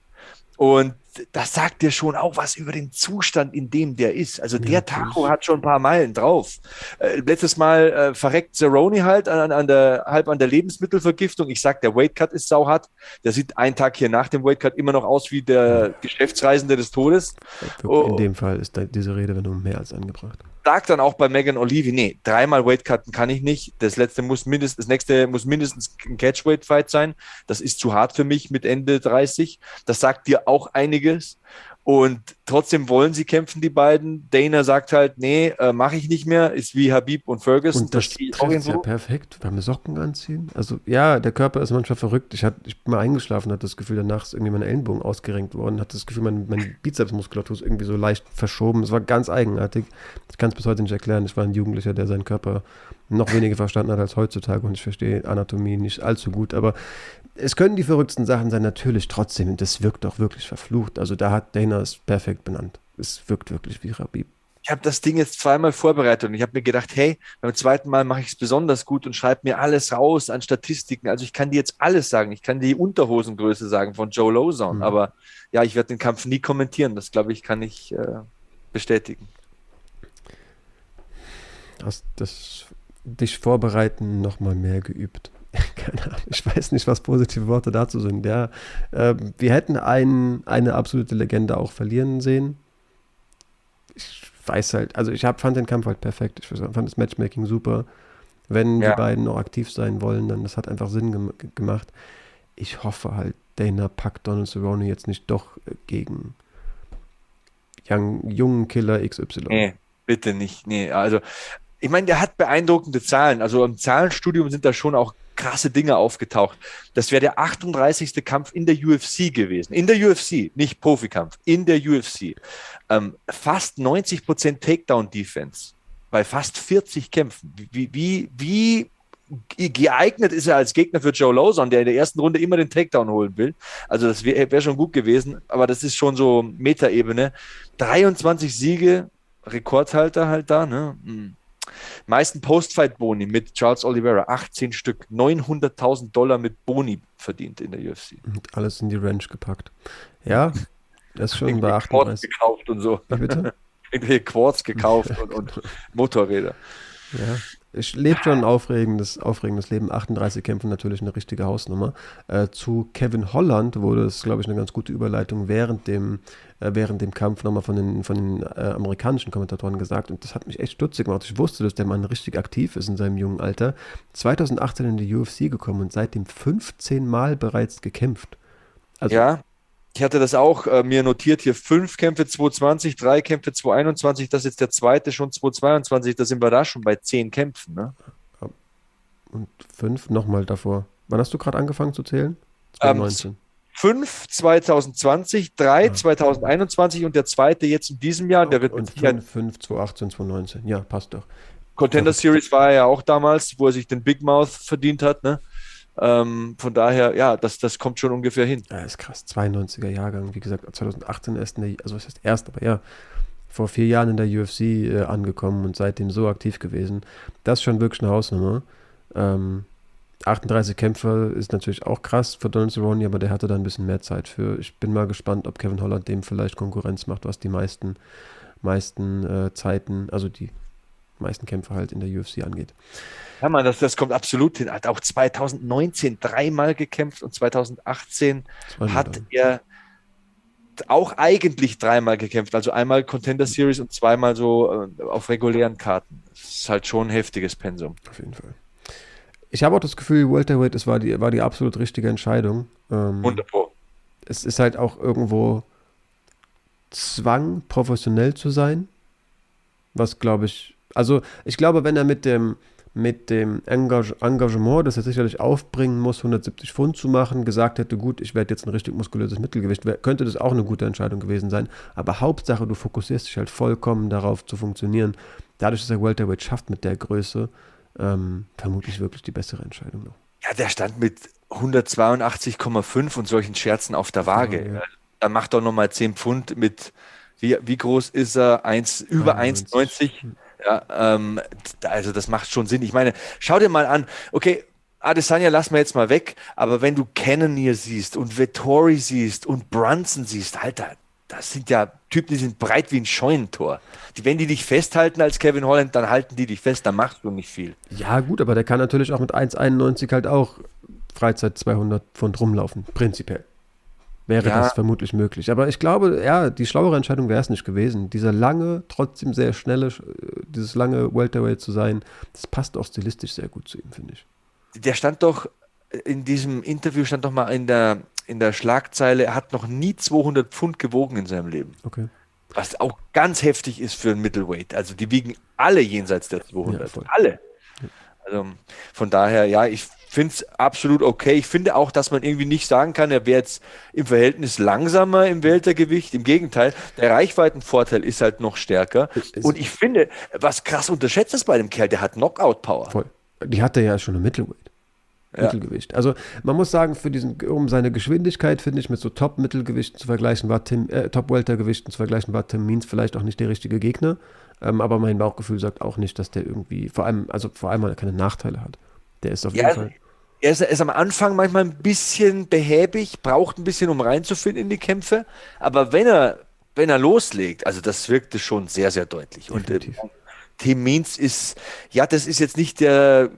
Und das sagt dir schon auch was über den Zustand, in dem der ist. Also der ja, Tacho hat schon ein paar Meilen drauf. Äh, letztes Mal äh, verreckt Zeroni halt an, an, der, halb an der Lebensmittelvergiftung. Ich sag, der Weightcut ist sauhart. Der sieht einen Tag hier nach dem Weightcut immer noch aus wie der ja. Geschäftsreisende des Todes. In oh. dem Fall ist diese Redewendung mehr als angebracht sag dann auch bei Megan Olivi, nee, dreimal Weightcutten kann ich nicht. Das letzte muss mindestens, das nächste muss mindestens ein Catchweight-Fight sein. Das ist zu hart für mich mit Ende 30. Das sagt dir auch einiges. Und trotzdem wollen sie kämpfen, die beiden. Dana sagt halt, nee, äh, mache ich nicht mehr. Ist wie Habib und Ferguson. Und das, das trifft ja perfekt. Wir haben Socken anziehen. Also ja, der Körper ist manchmal verrückt. Ich, hat, ich bin mal eingeschlafen, hatte das Gefühl, danach ist irgendwie mein Ellenbogen ausgerenkt worden. Hatte das Gefühl, mein, meine Bizepsmuskulatur ist irgendwie so leicht verschoben. Es war ganz eigenartig. Ich kann es bis heute nicht erklären. Ich war ein Jugendlicher, der seinen Körper noch weniger verstanden hat als heutzutage und ich verstehe Anatomie nicht allzu gut. Aber es können die verrücktesten Sachen sein, natürlich trotzdem. Das wirkt doch wirklich verflucht. Also da hat Dana es perfekt benannt. Es wirkt wirklich wie Rabib. Ich habe das Ding jetzt zweimal vorbereitet und ich habe mir gedacht, hey, beim zweiten Mal mache ich es besonders gut und schreibe mir alles raus an Statistiken. Also ich kann dir jetzt alles sagen. Ich kann die Unterhosengröße sagen von Joe Lozon. Mhm. Aber ja, ich werde den Kampf nie kommentieren. Das glaube ich, kann ich äh, bestätigen. Hast das dich vorbereiten nochmal mehr geübt? keine Ahnung, ich weiß nicht, was positive Worte dazu sind. Ja, äh, wir hätten ein, eine absolute Legende auch verlieren sehen. Ich weiß halt, also ich hab, fand den Kampf halt perfekt. Ich fand das Matchmaking super. Wenn ja. die beiden noch aktiv sein wollen, dann das hat einfach Sinn gem gemacht. Ich hoffe halt, Dana packt Donald Cerrone jetzt nicht doch gegen young, jungen Killer XY. Nee, bitte nicht. Nee, also ich meine, der hat beeindruckende Zahlen. Also im Zahlenstudium sind da schon auch krasse Dinge aufgetaucht. Das wäre der 38. Kampf in der UFC gewesen. In der UFC, nicht Profikampf, in der UFC. Ähm, fast 90 Prozent Takedown-Defense bei fast 40 Kämpfen. Wie, wie, wie geeignet ist er als Gegner für Joe Lawson, der in der ersten Runde immer den Takedown holen will. Also das wäre wär schon gut gewesen, aber das ist schon so Metaebene. 23 Siege, Rekordhalter halt da, ne? Meisten Postfight-Boni mit Charles Oliveira, 18 Stück, 900.000 Dollar mit Boni verdient in der UFC. Und alles in die Ranch gepackt. Ja, das ist schon 38. gekauft und so. bitte? Irgendwelche Quartz gekauft und, und Motorräder. Ja, ich lebe schon ein aufregendes, aufregendes Leben. 38 Kämpfen natürlich eine richtige Hausnummer. Äh, zu Kevin Holland wurde es, glaube ich, eine ganz gute Überleitung während dem, äh, während dem Kampf nochmal von den, von den äh, amerikanischen Kommentatoren gesagt. Und das hat mich echt stutzig gemacht. Ich wusste, dass der Mann richtig aktiv ist in seinem jungen Alter. 2018 in die UFC gekommen und seitdem 15 Mal bereits gekämpft. Also, ja, ich hatte das auch äh, mir notiert hier, fünf Kämpfe 220, drei Kämpfe 221, das ist jetzt der zweite schon 222, da sind wir da schon bei zehn Kämpfen. Ne? Und fünf nochmal davor. Wann hast du gerade angefangen zu zählen? 2019. Ähm, fünf 2020, drei ah. 2021 und der zweite jetzt in diesem Jahr. Der wird und fünf, fünf 2018, 2019. Ja, passt doch. Contender Series war er ja auch damals, wo er sich den Big Mouth verdient hat. Ne? Ähm, von daher, ja, das, das kommt schon ungefähr hin. Ja, ist krass. 92er Jahrgang, wie gesagt, 2018 erst in der, also was heißt erst, aber ja, vor vier Jahren in der UFC äh, angekommen und seitdem so aktiv gewesen. Das ist schon wirklich eine Hausnummer. Ähm, 38 Kämpfer ist natürlich auch krass für Donald Cerrone, aber der hatte da ein bisschen mehr Zeit für. Ich bin mal gespannt, ob Kevin Holland dem vielleicht Konkurrenz macht, was die meisten, meisten äh, Zeiten, also die meisten Kämpfer halt in der UFC angeht. Ja, man, das, das kommt absolut hin. Er hat auch 2019 dreimal gekämpft und 2018 Zweimal hat dann. er auch eigentlich dreimal gekämpft. Also einmal Contender Series und zweimal so äh, auf regulären Karten. Das ist halt schon ein heftiges Pensum. Auf jeden Fall. Ich habe auch das Gefühl, Welterweight, es war die, war die absolut richtige Entscheidung. Ähm, Wunderbar. Es ist halt auch irgendwo Zwang, professionell zu sein. Was glaube ich, also ich glaube, wenn er mit dem, mit dem Engage Engagement, das er sicherlich aufbringen muss, 170 Pfund zu machen, gesagt hätte, gut, ich werde jetzt ein richtig muskulöses Mittelgewicht, könnte das auch eine gute Entscheidung gewesen sein. Aber Hauptsache, du fokussierst dich halt vollkommen darauf zu funktionieren. Dadurch, dass er Welterweight schafft mit der Größe, ähm, vermutlich wirklich die bessere Entscheidung noch. Ja, der stand mit 182,5 und solchen Scherzen auf der Waage. Ja. Dann macht doch nochmal 10 Pfund mit, wie, wie groß ist er? 1, über 1,90. Ja, ähm, also das macht schon Sinn. Ich meine, schau dir mal an, okay, Adesanya lassen wir jetzt mal weg, aber wenn du Cannonier siehst und Vettori siehst und Brunson siehst, Alter, das sind ja Typen, die sind breit wie ein Scheunentor. Die, wenn die dich festhalten als Kevin Holland, dann halten die dich fest, dann machst du nicht viel. Ja, gut, aber der kann natürlich auch mit 1,91 halt auch Freizeit 200 Pfund rumlaufen, prinzipiell wäre ja. das vermutlich möglich. Aber ich glaube, ja, die schlauere Entscheidung wäre es nicht gewesen. Dieser lange, trotzdem sehr schnelle, äh, dieses lange Welterweight zu sein, das passt auch stilistisch sehr gut zu ihm, finde ich. Der stand doch in diesem Interview stand doch mal in der in der Schlagzeile, er hat noch nie 200 Pfund gewogen in seinem Leben. Okay. Was auch ganz heftig ist für ein Middleweight. Also die wiegen alle jenseits der 200. Ja, alle. Also von daher, ja, ich finde es absolut okay. Ich finde auch, dass man irgendwie nicht sagen kann, er wäre jetzt im Verhältnis langsamer im Weltergewicht. Im Gegenteil, der Reichweitenvorteil ist halt noch stärker. Und ich finde, was krass unterschätzt ist bei dem Kerl, der hat Knockout-Power. Voll. Die hatte ja schon im Mittelweight. Ja. Mittelgewicht. Also man muss sagen, für diesen, um seine Geschwindigkeit, finde ich, mit so Top-Mittelgewichten zu vergleichen, war Tim, äh, Top-Weltergewichten zu vergleichen, war Tim Means vielleicht auch nicht der richtige Gegner. Ähm, aber mein Bauchgefühl sagt auch nicht, dass der irgendwie, vor allem, also vor allem, weil er keine Nachteile hat. Der ist auf Ja, jeden Fall. Er ist, er ist am Anfang manchmal ein bisschen behäbig, braucht ein bisschen, um reinzufinden in die Kämpfe. Aber wenn er, wenn er loslegt, also das wirkte schon sehr, sehr deutlich. Und äh, Definitiv. Tim Means ist, ja, das ist jetzt nicht der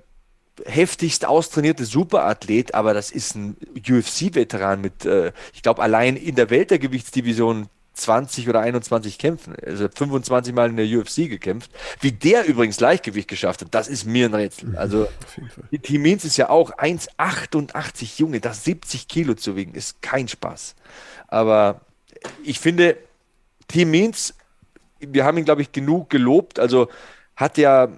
heftigst austrainierte Superathlet, aber das ist ein UFC-Veteran mit, äh, ich glaube, allein in der Weltergewichtsdivision 20 oder 21 Kämpfen, also 25 Mal in der UFC gekämpft. Wie der übrigens Leichtgewicht geschafft hat, das ist mir ein Rätsel. Also jeden Fall. die Team Means ist ja auch 1,88 Junge, das 70 Kilo zu wiegen, ist kein Spaß. Aber ich finde, Team Means, wir haben ihn, glaube ich, genug gelobt. Also hat ja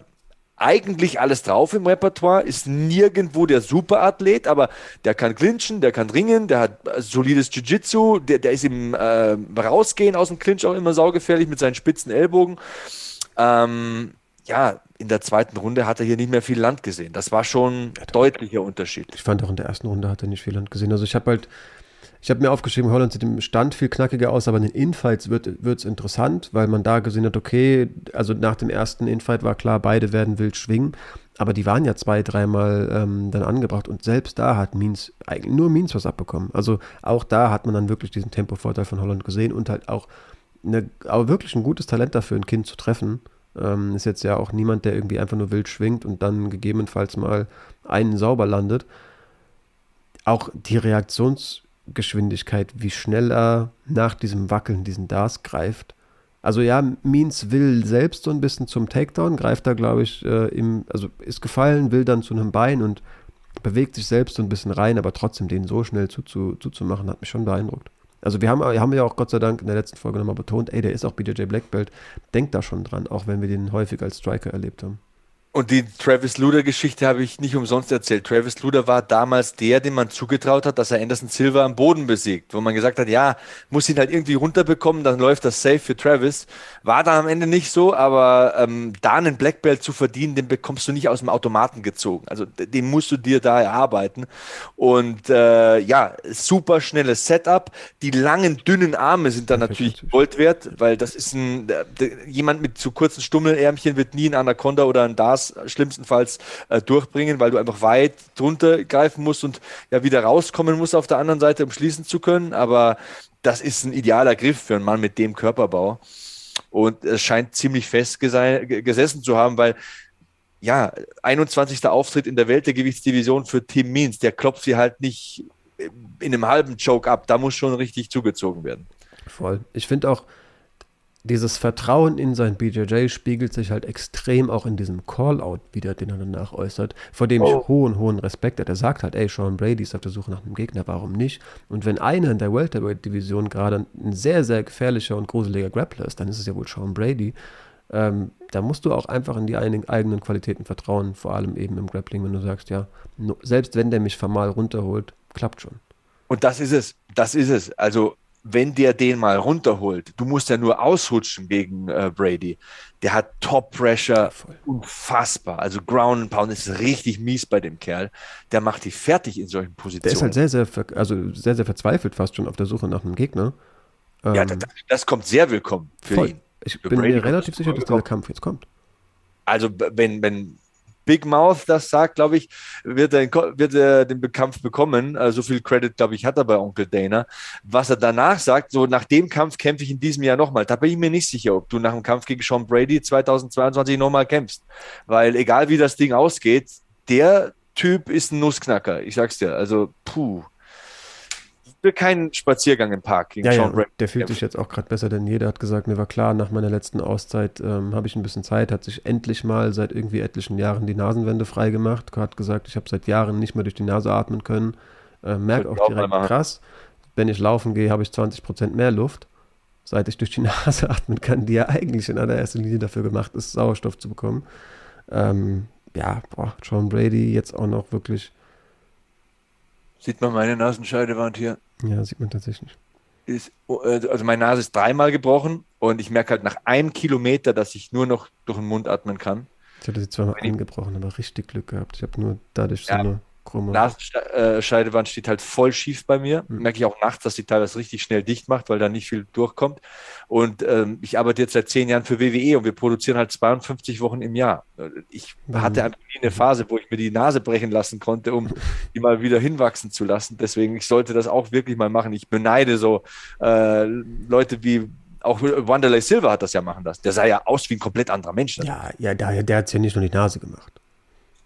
eigentlich alles drauf im Repertoire, ist nirgendwo der Superathlet, aber der kann clinchen, der kann ringen, der hat äh, solides Jiu-Jitsu, der, der ist im äh, Rausgehen aus dem Clinch auch immer saugefährlich mit seinen spitzen Ellbogen. Ähm, ja, in der zweiten Runde hat er hier nicht mehr viel Land gesehen. Das war schon ein deutlicher Unterschied. Ich fand auch in der ersten Runde hat er nicht viel Land gesehen. Also ich habe halt, ich habe mir aufgeschrieben, Holland sieht im Stand viel knackiger aus, aber in den Infights wird es interessant, weil man da gesehen hat, okay, also nach dem ersten Infight war klar, beide werden wild schwingen, aber die waren ja zwei, dreimal ähm, dann angebracht und selbst da hat Means, eigentlich nur Means was abbekommen. Also auch da hat man dann wirklich diesen Tempovorteil von Holland gesehen und halt auch, eine, aber wirklich ein gutes Talent dafür, ein Kind zu treffen. Ähm, ist jetzt ja auch niemand, der irgendwie einfach nur wild schwingt und dann gegebenenfalls mal einen sauber landet. Auch die Reaktionsgeschwindigkeit, wie schnell er nach diesem Wackeln diesen Dars greift. Also ja, Means will selbst so ein bisschen zum Takedown, greift da, glaube ich, äh, im, also ist gefallen, will dann zu einem Bein und bewegt sich selbst so ein bisschen rein, aber trotzdem den so schnell zuzu, zuzumachen, hat mich schon beeindruckt. Also wir haben, haben ja auch Gott sei Dank in der letzten Folge nochmal betont, ey, der ist auch BJJ Black Belt, denkt da schon dran, auch wenn wir den häufig als Striker erlebt haben. Und die Travis Luder-Geschichte habe ich nicht umsonst erzählt. Travis Luder war damals der, dem man zugetraut hat, dass er Anderson Silva am Boden besiegt, wo man gesagt hat, ja, muss ihn halt irgendwie runterbekommen, dann läuft das safe für Travis. War dann am Ende nicht so, aber ähm, da einen Black Belt zu verdienen, den bekommst du nicht aus dem Automaten gezogen. Also den musst du dir da erarbeiten. Und äh, ja, super schnelles Setup. Die langen, dünnen Arme sind dann natürlich. Gold wert, weil das ist ein, äh, jemand mit zu kurzen Stummelärmchen wird nie ein Anaconda oder ein Dars schlimmstenfalls äh, durchbringen, weil du einfach weit drunter greifen musst und ja wieder rauskommen musst auf der anderen Seite, um schließen zu können. Aber das ist ein idealer Griff für einen Mann mit dem Körperbau. Und es scheint ziemlich fest gesessen zu haben, weil ja, 21. Auftritt in der Weltergewichtsdivision für Tim Means, der klopft sie halt nicht in einem halben Choke ab. Da muss schon richtig zugezogen werden. Voll. Ich finde auch, dieses Vertrauen in sein BJJ spiegelt sich halt extrem auch in diesem Call-Out wieder, den er danach äußert, vor dem Oh. ich hohen, hohen Respekt habe. Er sagt halt, ey, Sean Brady ist auf der Suche nach einem Gegner, warum nicht? Und wenn einer in der Welterweight-Division gerade ein sehr, sehr gefährlicher und gruseliger Grappler ist, dann ist es ja wohl Sean Brady. Ähm, da musst du auch einfach in die eigenen Qualitäten vertrauen, vor allem eben im Grappling, wenn du sagst, ja, selbst wenn der mich formal runterholt, klappt schon. Und das ist es. Das ist es. Also, wenn der den mal runterholt, du musst ja nur ausrutschen gegen äh, Brady. Der hat Top Pressure, Voll. unfassbar. Also Ground and Pound ist richtig mies bei dem Kerl. Der macht die fertig in solchen Positionen. Der ist halt sehr, sehr, also sehr, sehr verzweifelt fast schon auf der Suche nach einem Gegner. ja, Ähm, das, das kommt sehr willkommen für voll. ihn. Ich Für bin Brady mir relativ sicher, dass dieser Kampf jetzt kommt. Also wenn, wenn Big Mouth das sagt, glaube ich, wird er, wird er den Kampf bekommen. Also so viel Credit, glaube ich, hat er bei Onkel Dana. Was er danach sagt, so nach dem Kampf kämpfe ich in diesem Jahr nochmal. Da bin ich mir nicht sicher, ob du nach dem Kampf gegen Sean Brady 2022 nochmal kämpfst. Weil egal wie das Ding ausgeht, der Typ ist ein Nussknacker. Ich sag's dir. Also, puh. Wird kein Spaziergang im Park gegen Ja, ja, Sean und Brady. der fühlt sich jetzt auch gerade besser denn jeder. Hat gesagt, mir war klar, nach meiner letzten Auszeit ähm, habe ich ein bisschen Zeit, hat sich endlich mal seit irgendwie etlichen Jahren die Nasenwände frei gemacht. Hat gesagt, ich habe seit Jahren nicht mehr durch die Nase atmen können. Äh, merk Sollte auch direkt krass. wenn ich laufen gehe, habe ich 20% mehr Luft, seit ich durch die Nase atmen kann, die ja eigentlich in allererster Linie dafür gemacht ist, Sauerstoff zu bekommen. Ähm, ja, boah, John Brady jetzt auch noch wirklich. Sieht man meine Nasenscheidewand hier? Ja, sieht man tatsächlich. Ist, äh, also meine Nase ist dreimal gebrochen und ich merke halt nach einem Kilometer, dass ich nur noch durch den Mund atmen kann. Ich hatte sie zweimal eingebrochen, aber richtig Glück gehabt. Ich habe nur dadurch ja. so eine. Nasenscheidewand steht halt voll schief bei mir. Mhm. Merke ich auch nachts, dass die teilweise richtig schnell dicht macht, weil da nicht viel durchkommt. Und ähm, ich arbeite jetzt seit zehn Jahren für WWE und wir produzieren halt 52 Wochen im Jahr. Ich mhm. hatte einfach nie eine Phase, wo ich mir die Nase brechen lassen konnte, um die mal wieder hinwachsen zu lassen. Deswegen, ich sollte das auch wirklich mal machen. Ich beneide so äh, Leute wie auch Wanderlei Silva hat das ja machen lassen. Der sah ja aus wie ein komplett anderer Mensch. Ja, ja, der, der hat es ja nicht nur die Nase gemacht.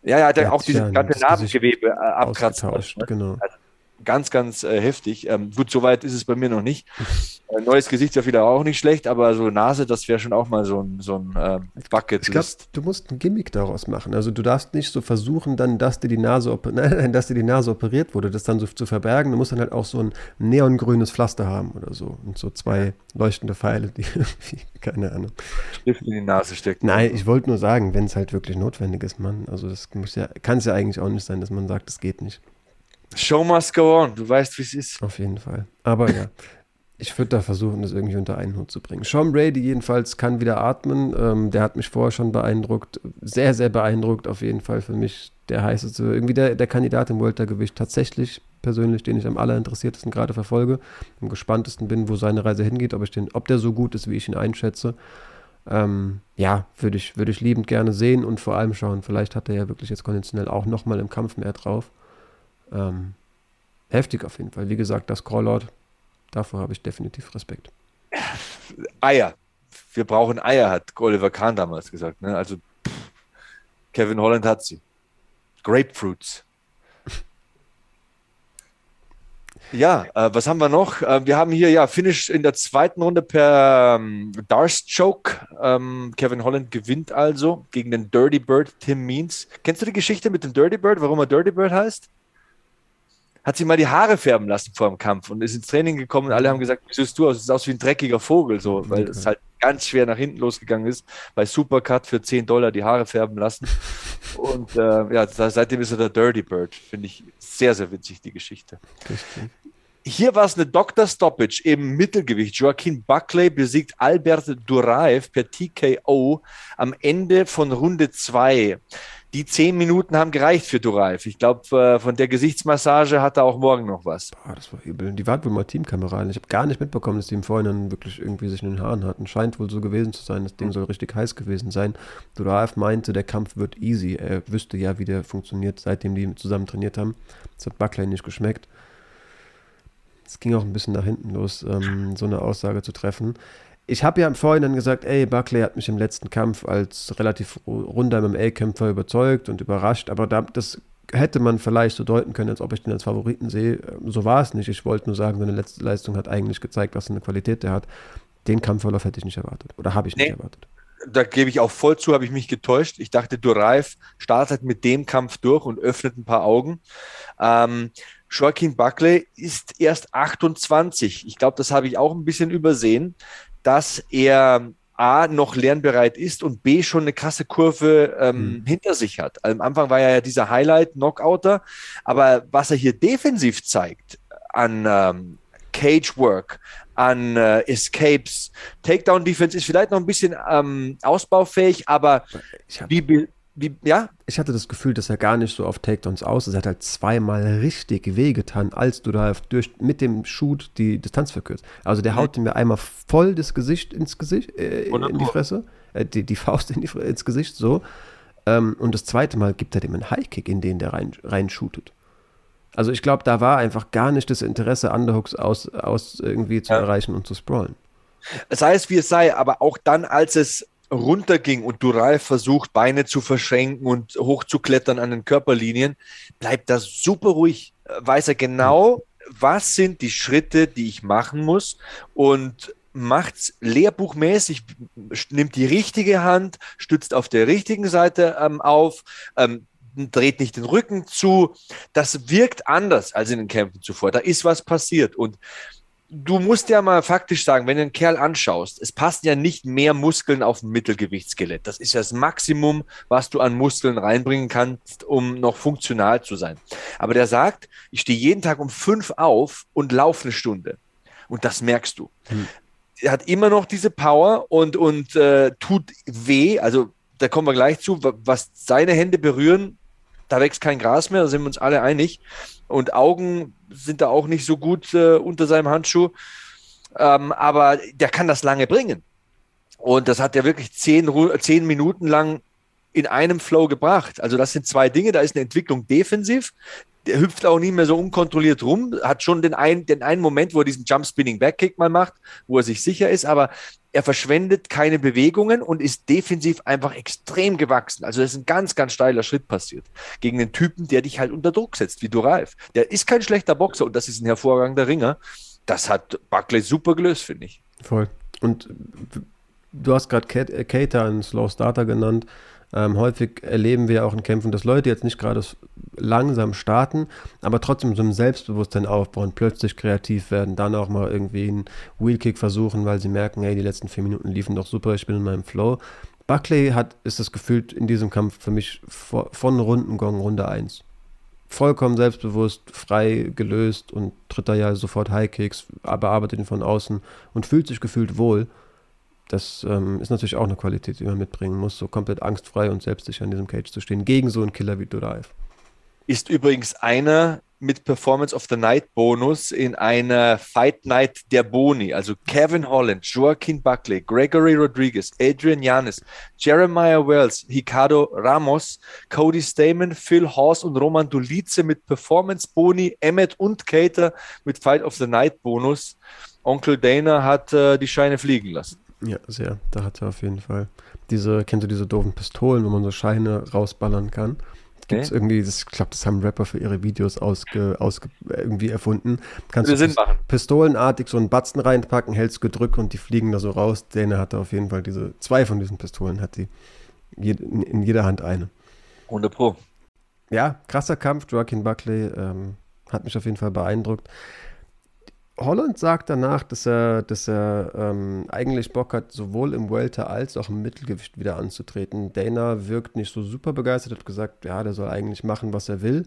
Ja, ja, hat er auch dieses ganze Narbengewebe äh, abkratzen. Ne? Genau. Also, ganz, ganz äh, heftig. Ähm, gut, soweit ist es bei mir noch nicht. Äh, neues Gesicht ist ja wieder auch nicht schlecht, aber so Nase, das wäre schon auch mal so ein, so ein äh, Bucket. Ich glaube, du musst ein Gimmick daraus machen. Also du darfst nicht so versuchen, dann, dass dir die Nase, nein, dass dir die Nase operiert wurde, das dann so zu verbergen. Du musst dann halt auch so ein neongrünes Pflaster haben oder so. Und so zwei leuchtende Pfeile, die keine Ahnung. Stift in die Nase stecken. Nein, ich wollte nur sagen, wenn es halt wirklich notwendig ist, Mann. Also das muss ja, kann es ja eigentlich auch nicht sein, dass man sagt, es geht nicht. Show must go on. Du weißt, wie es ist. Auf jeden Fall. Aber ja, ich würde da versuchen, das irgendwie unter einen Hut zu bringen. Sean Brady jedenfalls kann wieder atmen. Ähm, der hat mich vorher schon beeindruckt. Sehr, sehr beeindruckt auf jeden Fall für mich. Der heißeste, irgendwie der, der Kandidat im Weltergewicht tatsächlich persönlich, den ich am allerinteressiertesten gerade verfolge. Am gespanntesten bin, wo seine Reise hingeht, ob, ich den, ob der so gut ist, wie ich ihn einschätze. Ähm, ja, würde ich, würd ich liebend gerne sehen und vor allem schauen. Vielleicht hat er ja wirklich jetzt konditionell auch nochmal im Kampf mehr drauf. Ähm, heftig auf jeden Fall. Wie gesagt, das Callout, davor habe ich definitiv Respekt. Eier. Wir brauchen Eier, hat Oliver Kahn damals gesagt. Ne? Also pff, Kevin Holland hat sie. Grapefruits. Ja, äh, was haben wir noch? Äh, wir haben hier ja Finish in der zweiten Runde per ähm, Darce Choke. Ähm, Kevin Holland gewinnt also gegen den Dirty Bird Tim Means. Kennst du die Geschichte mit dem Dirty Bird, warum er Dirty Bird heißt? Hat sich mal die Haare färben lassen vor dem Kampf und ist ins Training gekommen und alle haben gesagt, wie siehst du aus? Du siehst aus wie ein dreckiger Vogel, so, weil okay. es halt ganz schwer nach hinten losgegangen ist. Bei Supercut für 10 Dollar die Haare färben lassen. Und äh, ja, seitdem ist er der Dirty Bird. Finde ich sehr, sehr witzig, die Geschichte. Richtig. Hier war es eine Dr. Stoppage im Mittelgewicht. Joaquin Buckley besiegt Albert Duraev per TKO am Ende von Runde 2 die zehn Minuten haben gereicht für Duraev. Ich glaube, äh, von der Gesichtsmassage hat er auch morgen noch was. Boah, das war übel. Die waren wohl mal Teamkameraden. Ich habe gar nicht mitbekommen, dass die im Vorhinein wirklich irgendwie sich in den Haaren hatten. Scheint wohl so gewesen zu sein. Das Ding soll richtig heiß gewesen sein. Duraev meinte, der Kampf wird easy. Er wüsste ja, wie der funktioniert, seitdem die zusammen trainiert haben. Das hat Buckley nicht geschmeckt. Es ging auch ein bisschen nach hinten los, ähm, so eine Aussage zu treffen ich habe ja im Vorhinein gesagt, ey, Buckley hat mich im letzten Kampf als relativ runder MMA-Kämpfer überzeugt und überrascht, aber da, das hätte man vielleicht so deuten können, als ob ich den als Favoriten sehe. So war es nicht. Ich wollte nur sagen, seine letzte Leistung hat eigentlich gezeigt, was für eine Qualität der hat. Den Kampfverlauf hätte ich nicht erwartet oder habe ich nee, nicht erwartet. Da gebe ich auch voll zu, habe ich mich getäuscht. Ich dachte, Duraev startet mit dem Kampf durch und öffnet ein paar Augen. Ähm, Joaquin Buckley ist erst 28. Ich glaube, das habe ich auch ein bisschen übersehen dass er A, noch lernbereit ist und B, schon eine krasse Kurve ähm, mhm. hinter sich hat. Am Anfang war er ja dieser Highlight-Knockouter, aber was er hier defensiv zeigt an ähm, Cage Work, an äh, Escapes, Takedown Defense ist vielleicht noch ein bisschen ähm, ausbaufähig, aber wie, wie, ja? Ich hatte das Gefühl, dass er gar nicht so auf Takedowns aus ist. Er hat halt zweimal richtig wehgetan, als du da durch, mit dem Shoot die Distanz verkürzt. Also der mhm. haut mir einmal voll das Gesicht ins Gesicht, äh, in die Fresse, äh, die, die Faust in die, ins Gesicht, so. Ähm, und das zweite Mal gibt er dem einen Highkick, in den der rein, reinshootet. Also ich glaube, da war einfach gar nicht das Interesse, Underhooks aus, aus irgendwie zu ja. erreichen und zu sprawlen. Sei es wie es sei, aber auch dann, als es runterging und Dural versucht, Beine zu verschränken und hochzuklettern an den Körperlinien, bleibt er super ruhig. Weiß er genau, was sind die Schritte, die ich machen muss und macht's lehrbuchmäßig, nimmt die richtige Hand, stützt auf der richtigen Seite ähm, auf, ähm, dreht nicht den Rücken zu. Das wirkt anders als in den Kämpfen zuvor. Da ist was passiert. Und du musst ja mal faktisch sagen, wenn du einen Kerl anschaust, es passen ja nicht mehr Muskeln auf ein Mittelgewichtsskelett. Das ist ja das Maximum, was du an Muskeln reinbringen kannst, um noch funktional zu sein. Aber der sagt, ich stehe jeden Tag um fünf auf und laufe eine Stunde. Und das merkst du. Hm. Er hat immer noch diese Power und, und äh, tut weh. Also da kommen wir gleich zu, was seine Hände berühren, da wächst kein Gras mehr, da sind wir uns alle einig. Und Augen sind da auch nicht so gut äh, unter seinem Handschuh. Ähm, aber der kann das lange bringen. Und das hat er wirklich zehn, zehn Minuten lang in einem Flow gebracht. Also das sind zwei Dinge. Da ist eine Entwicklung defensiv. Der hüpft auch nicht mehr so unkontrolliert rum. Hat schon den, ein, den einen Moment, wo er diesen Jump Spinning Backkick mal macht, wo er sich sicher ist. Aber er verschwendet keine Bewegungen und ist defensiv einfach extrem gewachsen. Also das ist ein ganz, ganz steiler Schritt passiert gegen einen Typen, der dich halt unter Druck setzt, wie Duralf. Der ist kein schlechter Boxer und das ist ein hervorragender Ringer. Das hat Buckley super gelöst, finde ich. Voll. Und du hast gerade Cater einen Slow Starter genannt. Ähm, häufig erleben wir auch in Kämpfen, dass Leute jetzt nicht gerade langsam starten, aber trotzdem so ein Selbstbewusstsein aufbauen, plötzlich kreativ werden, dann auch mal irgendwie einen Wheelkick versuchen, weil sie merken, hey, die letzten vier Minuten liefen doch super, ich bin in meinem Flow. Buckley hat, ist das gefühlt in diesem Kampf für mich von Rundengong Runde 1. Vollkommen selbstbewusst, frei gelöst und tritt da ja sofort Highkicks, bearbeitet ihn von außen und fühlt sich gefühlt wohl das ähm, ist natürlich auch eine Qualität, die man mitbringen muss, so komplett angstfrei und selbstsicher in diesem Cage zu stehen, gegen so einen Killer wie Duraev. Ist übrigens einer mit Performance of the Night Bonus in einer Fight Night der Boni. Also Kevin Holland, Joaquin Buckley, Gregory Rodriguez, Adrian Yanis, Jeremiah Wells, Ricardo Ramos, Cody Stamen, Phil Horst und Roman Dulice mit Performance Boni, Emmett und Cater mit Fight of the Night Bonus. Onkel Dana hat äh, die Scheine fliegen lassen. Ja, sehr. Da hat er auf jeden Fall diese, kennst du diese doofen Pistolen, wo man so Scheine rausballern kann? Gibt es okay. irgendwie, das, ich glaube, das haben Rapper für ihre Videos ausge, ausge, irgendwie erfunden. Kannst du Sinn machen. pistolenartig so einen Batzen reinpacken, hältst gedrückt und die fliegen da so raus. Dana hatte auf jeden Fall diese, zwei von diesen Pistolen hat die in, in jeder Hand eine. 100 Pro. Ja, krasser Kampf. Joaquin Buckley ähm, hat mich auf jeden Fall beeindruckt. Holland sagt danach, dass er, dass er ähm, eigentlich Bock hat, sowohl im Welter als auch im Mittelgewicht wieder anzutreten. Dana wirkt nicht so super begeistert, hat gesagt, ja, der soll eigentlich machen, was er will.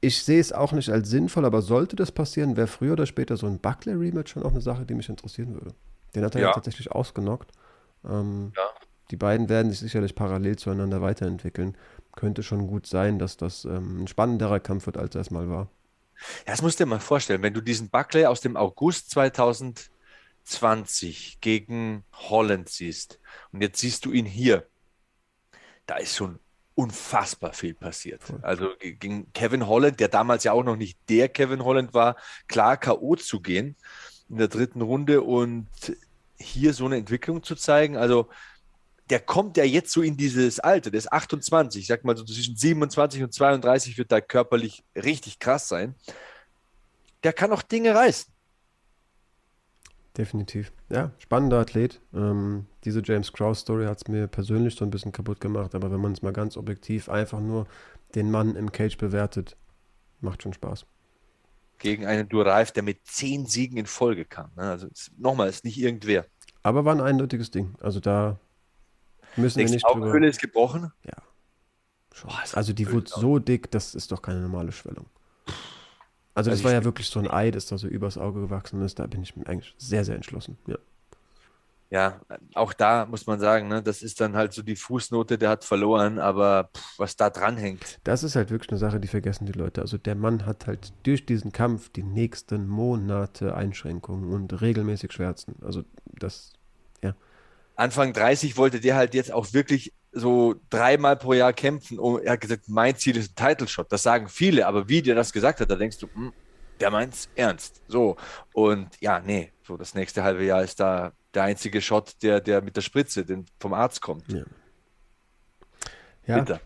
Ich sehe es auch nicht als sinnvoll, aber sollte das passieren, wäre früher oder später so ein Buckley-Rematch schon auch eine Sache, die mich interessieren würde. Den hat er ja, ja tatsächlich ausgenockt. Ähm, ja. Die beiden werden sich sicherlich parallel zueinander weiterentwickeln. Könnte schon gut sein, dass das ähm, ein spannenderer Kampf wird, als er es mal war. Ja, das musst du dir mal vorstellen, wenn du diesen Buckley aus dem August 2020 gegen Holland siehst und jetzt siehst du ihn hier, da ist schon unfassbar viel passiert. Also gegen Kevin Holland, der damals ja auch noch nicht der Kevin Holland war, klar K.O. zu gehen in der dritten Runde und hier so eine Entwicklung zu zeigen. Also der kommt ja jetzt so in dieses Alter, der ist 28, ich sag mal so zwischen 27 und 32 wird da körperlich richtig krass sein. Der kann auch Dinge reißen. Definitiv. Ja, spannender Athlet. Ähm, diese James Krause-Story hat es mir persönlich so ein bisschen kaputt gemacht, aber wenn man es mal ganz objektiv einfach nur den Mann im Cage bewertet, macht schon Spaß. Gegen einen Duralf, der mit zehn Siegen in Folge kam. Ne? Also nochmal, ist nicht irgendwer. Aber war ein eindeutiges Ding. Also da Müssen wir nicht Augenhöhle drüber. ist gebrochen? Ja. Boah, also die wurde so dick, das ist doch keine normale Schwellung. Also das also war ja wirklich so ein Ei, das da so übers Auge gewachsen ist. Da bin ich eigentlich sehr, sehr entschlossen. Ja. Ja, auch da muss man sagen, ne, das ist dann halt so die Fußnote, der hat verloren, aber pff, was da dran hängt. Das ist halt wirklich eine Sache, die vergessen die Leute. Also der Mann hat halt durch diesen Kampf die nächsten Monate Einschränkungen und regelmäßig Schmerzen. Also das Anfang 30 wollte der halt jetzt auch wirklich so dreimal pro Jahr kämpfen. Und er hat gesagt, mein Ziel ist ein Title Shot. Das sagen viele, aber wie der das gesagt hat, da denkst du, hm, der meint's ernst. So. Und ja, nee, so das nächste halbe Jahr ist da der einzige Shot, der, der mit der Spritze den vom Arzt kommt. Ja. ja. Bitter.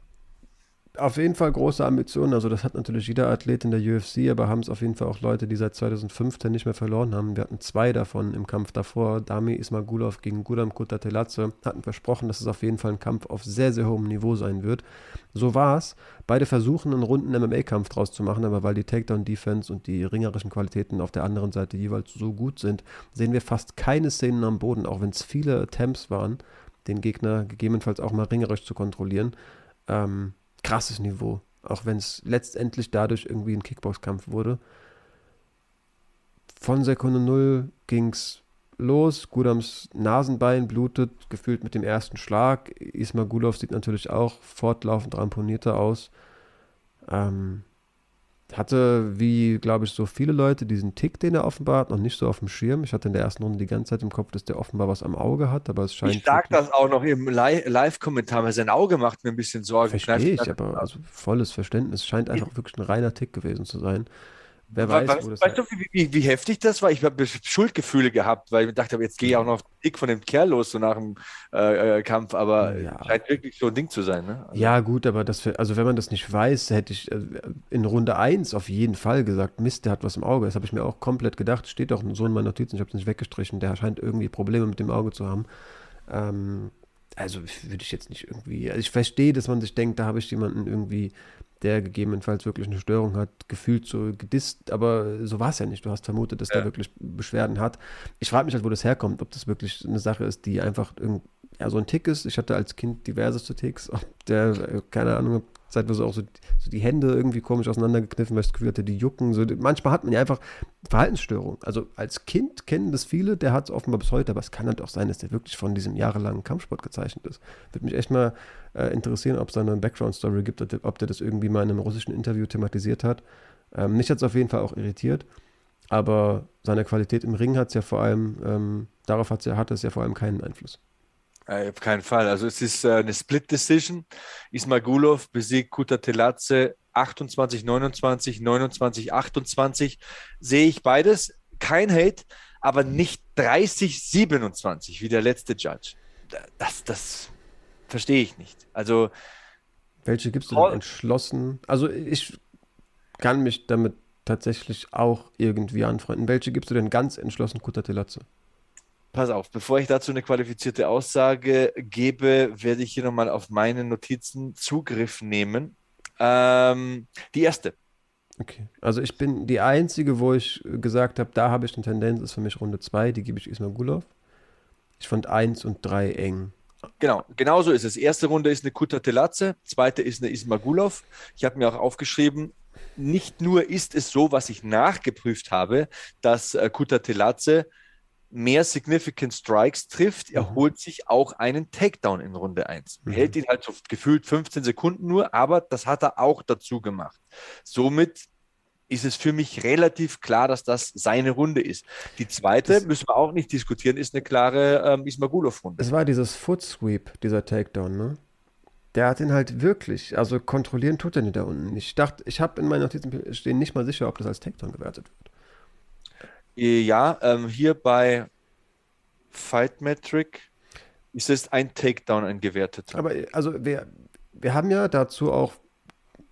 Auf jeden Fall große Ambitionen. Also das hat natürlich jeder Athlet in der UFC, aber haben es auf jeden Fall auch Leute, die seit 2015 nicht mehr verloren haben. Wir hatten zwei davon im Kampf davor. Dami Ismagulov gegen Gudam Kutatelatze hatten versprochen, dass es auf jeden Fall ein Kampf auf sehr, sehr hohem Niveau sein wird. So war es. Beide versuchen, einen runden MMA-Kampf draus zu machen, aber weil die Takedown-Defense und die ringerischen Qualitäten auf der anderen Seite jeweils so gut sind, sehen wir fast keine Szenen am Boden, auch wenn es viele Attempts waren, den Gegner gegebenenfalls auch mal ringerisch zu kontrollieren. Ähm, krasses Niveau. Auch wenn es letztendlich dadurch irgendwie ein Kickboxkampf wurde. Von Sekunde Null ging es los. Gudams Nasenbein blutet, gefühlt mit dem ersten Schlag. Ismagulov sieht natürlich auch fortlaufend ramponierter aus. Ähm, hatte, wie glaube ich, so viele Leute diesen Tick, den er offenbar hat, noch nicht so auf dem Schirm. Ich hatte in der ersten Runde die ganze Zeit im Kopf, dass der offenbar was am Auge hat, aber es scheint. Ich sag das auch noch im Live-Kommentar, weil sein Auge macht mir ein bisschen Sorgen. Verstehe ich, aber also volles Verständnis. Scheint einfach wirklich ein reiner Tick gewesen zu sein. Wer weiß, weißt, wo das weißt du, wie, wie, wie, heftig das war? Ich habe Schuldgefühle gehabt, weil ich dachte, jetzt gehe ich auch noch dick von dem Kerl los, so nach dem äh, äh, Kampf, aber ja. scheint wirklich so ein Ding zu sein. Ne? Also, ja, gut, aber das, also wenn man das nicht weiß, hätte ich äh, in Runde 1 auf jeden Fall gesagt, Mist, der hat was im Auge. Das habe ich mir auch komplett gedacht. Steht doch so in meinen Notizen, ich habe es nicht weggestrichen. Der scheint irgendwie Probleme mit dem Auge zu haben. Ähm, also würde ich jetzt nicht irgendwie, also ich verstehe, dass man sich denkt, da habe ich jemanden irgendwie der gegebenenfalls wirklich eine Störung hat, gefühlt so gedisst, aber so war es ja nicht. Du hast vermutet, dass ja. der wirklich Beschwerden hat. Ich frage mich halt, wo das herkommt, ob das wirklich eine Sache ist, die einfach ja, so ein Tick ist. Ich hatte als Kind diverseste Ticks, ob der, keine Ahnung, zeitweise auch so, so die Hände irgendwie komisch auseinandergekniffen, weil ich das Gefühl hatte, die jucken. So, manchmal hat man ja einfach Verhaltensstörungen. Also als Kind kennen das viele, der hat es offenbar bis heute, aber es kann halt auch sein, dass der wirklich von diesem jahrelangen Kampfsport gezeichnet ist. Würde mich echt mal äh, interessieren, ob es da eine Background-Story gibt, ob der das irgendwie mal in einem russischen Interview thematisiert hat. Ähm, mich hat es auf jeden Fall auch irritiert, aber seine Qualität im Ring hat es ja vor allem, ähm, darauf hat es ja vor allem keinen Einfluss. Äh, auf keinen Fall. Also es ist äh, eine Split Decision. Ismagulov besiegt Kuta Telatze 28, 29, 29, 28. Sehe ich beides. Kein Hate, aber nicht 30, 27 wie der letzte Judge. Das, das verstehe ich nicht. Also. Welche gibst du denn entschlossen? Also ich kann mich damit tatsächlich auch irgendwie anfreunden. Welche gibst du denn ganz entschlossen Kuta Telatze? Pass auf, bevor ich dazu eine qualifizierte Aussage gebe, werde ich hier nochmal auf meine Notizen Zugriff nehmen. Ähm, die erste. Okay, also ich bin die einzige, wo ich gesagt habe, da habe ich eine Tendenz, ist für mich Runde 2, die gebe ich Ismail Gulov. Ich fand 1 und 3 eng. Genau, genau so ist es. Erste Runde ist eine Kuta Telatze, zweite ist eine Ismagulov. Ich habe mir auch aufgeschrieben, nicht nur ist es so, was ich nachgeprüft habe, dass äh, Kuta Telatze mehr Significant Strikes trifft, er mhm. holt sich auch einen Takedown in Runde 1. Mhm. Hält ihn halt so gefühlt 15 Sekunden nur, aber das hat er auch dazu gemacht. Somit ist es für mich relativ klar, dass das seine Runde ist. Die zweite, das, müssen wir auch nicht diskutieren, ist eine klare ähm, Ismagulov-Runde. Es war dieses Foot Sweep, dieser Takedown, ne? Der hat ihn halt wirklich, also kontrollieren tut er nicht da unten. Ich dachte, ich habe in meinen Notizen stehen nicht mal sicher, ob das als Takedown gewertet wird. Ja, ähm, hier bei Fight Metric ist es ein Takedown, ein gewerteter. Aber also wir, wir haben ja dazu auch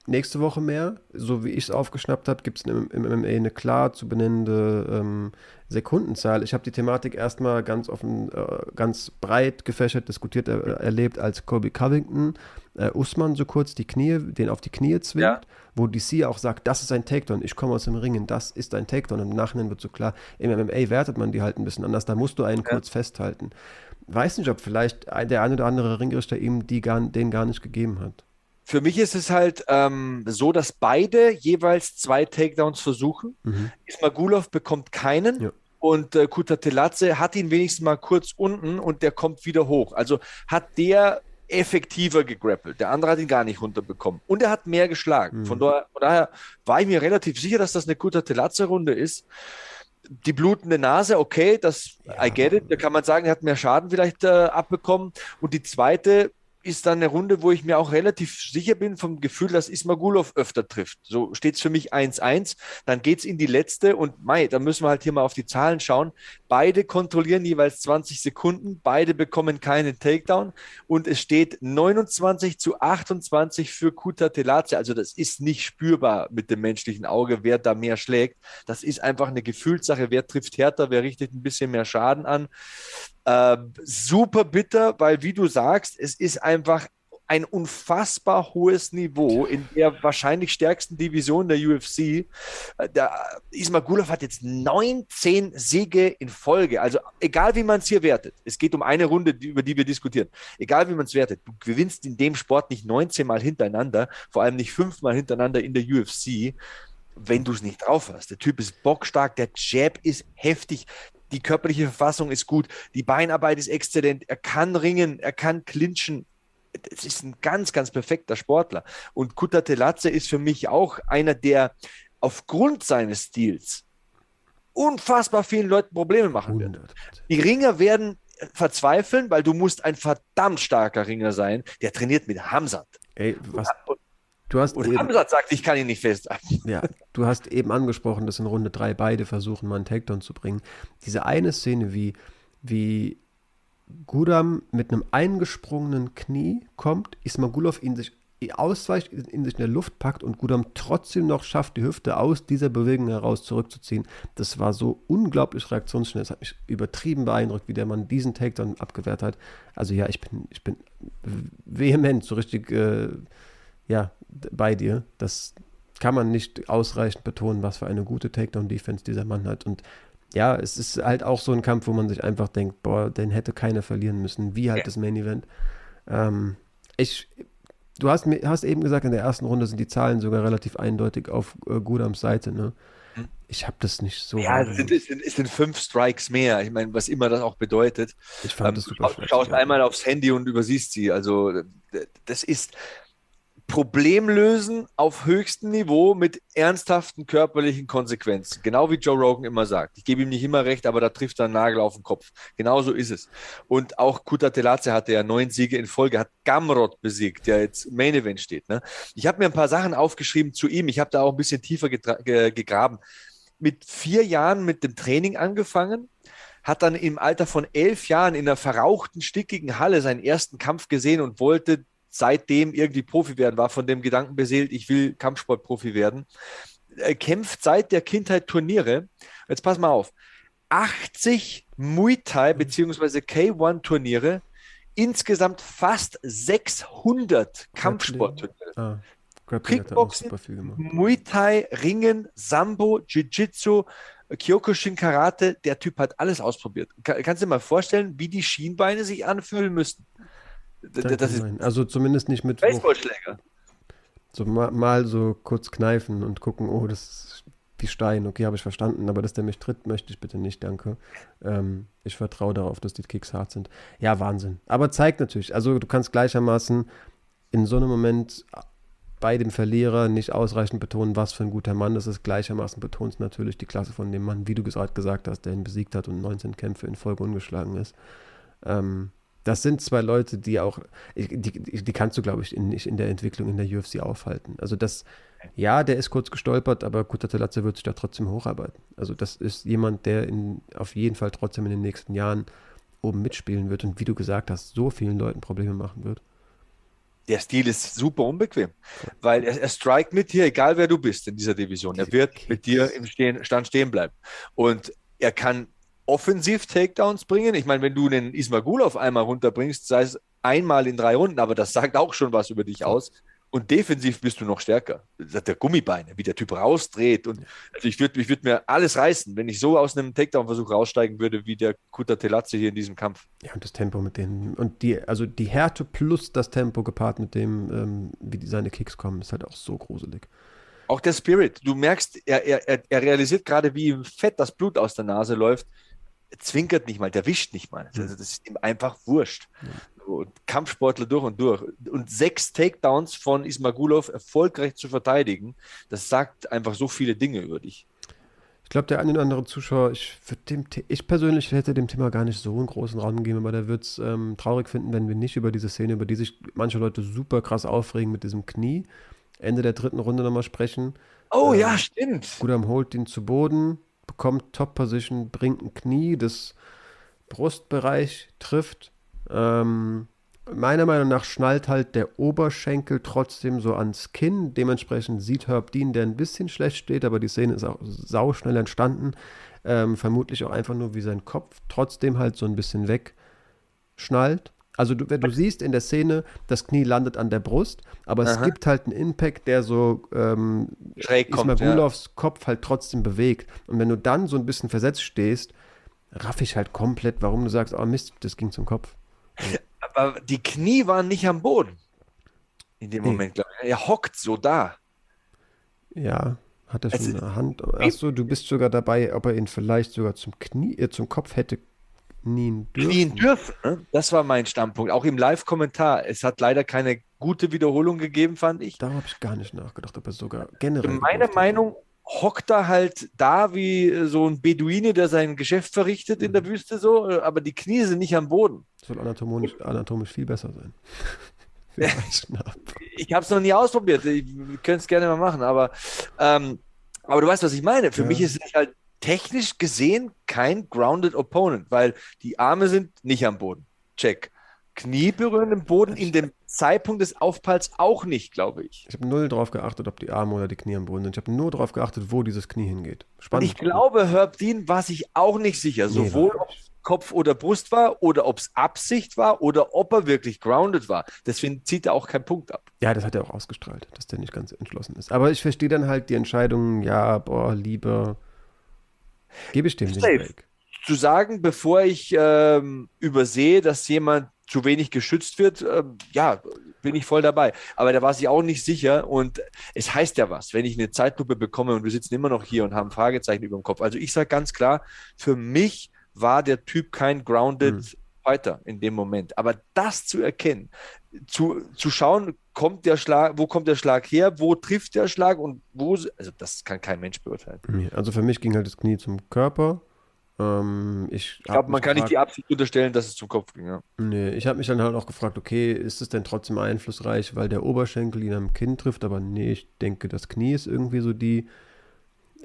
nächste Woche mehr. So wie ich es aufgeschnappt habe, gibt es im, im, MMA eine klar zu benennende ähm, Sekundenzahl. Ich habe die Thematik erstmal ganz offen, äh, ganz breit gefächert diskutiert äh, erlebt, als Colby Covington äh, Usman so kurz die Knie, den auf die Knie zwingt, ja. wo DC auch sagt, das ist ein Takedown, ich komme aus dem Ringen, das ist ein Takedown. Und im Nachhinein wird so klar, im MMA wertet man die halt ein bisschen anders, da musst du einen ja. kurz festhalten. Weiß nicht, ob vielleicht der eine oder andere Ringrichter ihm die gar, den gar nicht gegeben hat. Für mich ist es halt ähm, so, dass beide jeweils zwei Takedowns versuchen. Mhm. Ismagulov bekommt keinen. Ja. Und äh, Kutateladze hat ihn wenigstens mal kurz unten und der kommt wieder hoch. Also hat der effektiver gegrappelt. Der andere hat ihn gar nicht runterbekommen. Und er hat mehr geschlagen. Mhm. Von, daher, von, daher, war ich mir relativ sicher, dass das eine Kutateladze-Runde ist. Die blutende Nase, okay, das ja. I get it. Da kann man sagen, er hat mehr Schaden vielleicht äh, abbekommen. Und die zweite, ist dann eine Runde, wo ich mir auch relativ sicher bin vom Gefühl, dass Ismagulov öfter trifft. So steht es für mich 1-1. Dann geht es in die letzte und Mai, da müssen wir halt hier mal auf die Zahlen schauen. Beide kontrollieren jeweils 20 Sekunden, beide bekommen keinen Takedown und es steht 29 zu 28 für Kuta Telace. Also das ist nicht spürbar mit dem menschlichen Auge, wer da mehr schlägt. Das ist einfach eine Gefühlssache. Wer trifft härter, wer richtet ein bisschen mehr Schaden an. Äh, super bitter, weil wie du sagst, es ist einfach ein unfassbar hohes Niveau in der wahrscheinlich stärksten Division der UFC. Äh, der Ismagulov hat jetzt 19 Siege in Folge. Also egal wie man es hier wertet, es geht um eine Runde, über die wir diskutieren. Egal wie man es wertet, du gewinnst in dem Sport nicht 19 Mal hintereinander, vor allem nicht fünfmal hintereinander in der UFC, wenn du es nicht drauf hast. Der Typ ist bockstark, der Jab ist heftig, die körperliche Verfassung ist gut, die Beinarbeit ist exzellent, er kann ringen, er kann clinchen, es ist ein ganz, ganz perfekter Sportler. Und Kuta Telatze ist für mich auch einer, der aufgrund seines Stils unfassbar vielen Leuten Probleme machen wird. Die Ringer werden verzweifeln, weil du musst ein verdammt starker Ringer sein, der trainiert mit Hamzat. Ey, was? Du hast und eben, Hamzat sagt, ich kann ihn nicht festhalten. Ja, du hast eben angesprochen, dass in Runde 3 beide versuchen, mal einen Takedown zu bringen. Diese eine Szene, wie, wie Gudam mit einem eingesprungenen Knie kommt, Ismagulov ihn sich ausweicht, ihn sich in der Luft packt und Gudam trotzdem noch schafft, die Hüfte aus dieser Bewegung heraus zurückzuziehen. Das war so unglaublich reaktionsschnell. Es hat mich übertrieben beeindruckt, wie der Mann diesen Takedown abgewehrt hat. Also ja, ich bin, ich bin vehement, so richtig äh, ja, bei dir. Das kann man nicht ausreichend betonen, was für eine gute Takedown-Defense dieser Mann hat. Und ja, es ist halt auch so ein Kampf, wo man sich einfach denkt, boah, den hätte keiner verlieren müssen, wie halt ja. das Main Event. Ähm, ich, du hast, hast eben gesagt, in der ersten Runde sind die Zahlen sogar relativ eindeutig auf äh, Gudams Seite, ne? Hm. Ich habe das nicht so. Ja, es sind, es, sind, es sind, fünf Strikes mehr. Ich meine, was immer das auch bedeutet. Ich fand ähm, das super. Du schaust einmal aufs Handy und übersiehst sie. Also, das ist, Problem lösen auf höchstem Niveau mit ernsthaften körperlichen Konsequenzen. Genau wie Joe Rogan immer sagt. Ich gebe ihm nicht immer recht, aber da trifft er einen Nagel auf den Kopf. Genauso ist es. Und auch Kuta Telace hatte ja neun Siege in Folge, hat Gamrot besiegt, der jetzt Main Event steht. Ne? Ich habe mir ein paar Sachen aufgeschrieben zu ihm. Ich habe da auch ein bisschen tiefer gegraben. Mit vier Jahren mit dem Training angefangen, hat dann im Alter von elf Jahren in einer verrauchten, stickigen Halle seinen ersten Kampf gesehen und wollte seitdem irgendwie Profi werden, war von dem Gedanken beseelt, ich will Kampfsportprofi werden. Er kämpft seit der Kindheit Turniere. Jetzt pass mal auf. 80 Muay Thai bzw. K1 Turniere, insgesamt fast 600 Kampfsportturniere. Ah, Kickboxen, Muay Thai, Ringen, Sambo, Jiu-Jitsu, Kyokushin Karate, der Typ hat alles ausprobiert. kannst du dir mal vorstellen, wie die Schienbeine sich anfühlen müssten? Das ist also zumindest nicht mit. Baseballschläger. So mal, mal, so kurz kneifen und gucken, oh, das ist wie Stein. Okay, habe ich verstanden, aber dass der mich tritt, möchte ich bitte nicht, danke. Ähm, ich vertraue darauf, dass die Kicks hart sind. Ja, Wahnsinn. Aber zeigt natürlich, also du kannst gleichermaßen in so einem Moment bei dem Verlierer nicht ausreichend betonen, was für ein guter Mann das ist. Gleichermaßen betonst natürlich die Klasse von dem Mann, wie du gerade gesagt hast, der ihn besiegt hat und 19 Kämpfe in Folge ungeschlagen ist. Ähm, das sind zwei Leute, die auch, die, die kannst du, glaube ich, in, nicht in der Entwicklung in der UFC aufhalten. Also das, ja, der ist kurz gestolpert, aber Kutatelatze wird sich da trotzdem hocharbeiten. Also das ist jemand, der in, auf jeden Fall trotzdem in den nächsten Jahren oben mitspielen wird und wie du gesagt hast, so vielen Leuten Probleme machen wird. Der Stil ist super unbequem, weil er, er strikt mit dir, egal wer du bist in dieser Division. Er wird mit dir im Stehen, Stand stehen bleiben. Und er kann offensiv Takedowns bringen. Ich meine, wenn du einen Ismagul auf einmal runterbringst, sei es einmal in drei Runden, aber das sagt auch schon was über dich aus. Und defensiv bist du noch stärker. Das hat der Gummibeine, wie der Typ rausdreht. Und also ich würde ich würd mir alles reißen, wenn ich so aus einem Takedown-Versuch raussteigen würde, wie der Kuta Telatze hier in diesem Kampf. Ja, und das Tempo mit denen. Und die, also die Härte plus das Tempo gepaart mit dem, ähm, wie die, seine Kicks kommen, ist halt auch so gruselig. Auch der Spirit. Du merkst, er, er, er realisiert gerade, wie im Fett das Blut aus der Nase läuft zwinkert nicht mal, der wischt nicht mal. Also das ist ihm einfach wurscht. So, Kampfsportler durch und durch. Und sechs Takedowns von Ismagulov erfolgreich zu verteidigen, das sagt einfach so viele Dinge über dich. Ich glaube, der eine oder andere Zuschauer, ich, dem, ich persönlich hätte dem Thema gar nicht so einen großen Raum gegeben, aber der wird es ähm, traurig finden, wenn wir nicht über diese Szene, über die sich manche Leute super krass aufregen mit diesem Knie, Ende der dritten Runde nochmal sprechen. Oh ähm, ja, stimmt. Gudam holt ihn zu Boden, bekommt Top-Position, bringt ein Knie, das Brustbereich trifft. Ähm, meiner Meinung nach schnallt halt der Oberschenkel trotzdem so ans Kinn. Dementsprechend sieht Herb Dean, der ein bisschen schlecht steht, aber die Szene ist auch sauschnell entstanden. Ähm, vermutlich auch einfach nur, wie sein Kopf trotzdem halt so ein bisschen wegschnallt. Also du, du siehst in der Szene, das Knie landet an der Brust, aber Aha. es gibt halt einen Impact, der so ähm, Schräg kommt, Gulovs ja. Kopf halt trotzdem bewegt. Und wenn du dann so ein bisschen versetzt stehst, raff ich halt komplett, warum du sagst, oh Mist, das ging zum Kopf. Aber die Knie waren nicht am Boden. In dem Moment, glaube ich. Er hockt so da. Ja, hat er schon also, eine Hand. Achso, du bist sogar dabei, ob er ihn vielleicht sogar zum Knie, äh, zum Kopf hätte knien dürfen. Knien dürfen, ne? Das war mein Standpunkt. Auch im Live-Kommentar. Es hat leider keine gute Wiederholung gegeben, fand ich. Da habe ich gar nicht nachgedacht, ob er sogar generell. Meine Meinung hockt er halt da wie so ein Beduine, der sein Geschäft verrichtet mhm. in der mhm. Wüste so, aber die Knie sind nicht am Boden. Soll anatomisch, anatomisch viel besser sein. ich habe es noch nie ausprobiert. Wir können es gerne mal machen, aber, ähm, aber du weißt, was ich meine. Für ja. mich ist es halt technisch gesehen kein grounded Opponent, weil die Arme sind nicht am Boden. Check. Knie berühren den Boden in dem Zeitpunkt des Aufpralls auch nicht, glaube ich. Ich habe null drauf geachtet, ob die Arme oder die Knie am Boden sind. Ich habe nur darauf geachtet, wo dieses Knie hingeht. Spannend. Und ich glaube, Herb Dean war sich auch nicht sicher, nee, sowohl ob es Kopf oder Brust war oder ob es Absicht war oder ob er wirklich grounded war. Deswegen zieht er auch keinen Punkt ab. Ja, das hat er auch ausgestrahlt, dass der nicht ganz entschlossen ist. Aber ich verstehe dann halt die Entscheidung, ja, boah, lieber Gebe ich dem den Break. Zu sagen, bevor ich ähm, übersehe, dass jemand zu wenig geschützt wird, ähm, ja, bin ich voll dabei. Aber da war sich auch nicht sicher und es heißt ja was, wenn ich eine Zeitlupe bekomme und wir sitzen immer noch hier und haben Fragezeichen über dem Kopf. Also ich sage ganz klar, für mich war der Typ kein grounded hm. Fighter in dem Moment. Aber das zu erkennen, zu, zu schauen, kommt der Schlag, wo kommt der Schlag her, wo trifft der Schlag und wo, also das kann kein Mensch beurteilen. Also für mich ging halt das Knie zum Körper. Ähm, ich, ich glaube, man kann gefragt, nicht die Absicht unterstellen, dass es zum Kopf ging. Ja. Nee, ich habe mich dann halt auch gefragt, okay, ist es denn trotzdem einflussreich, weil der Oberschenkel ihn am Kinn trifft, aber nee, ich denke, das Knie ist irgendwie so die,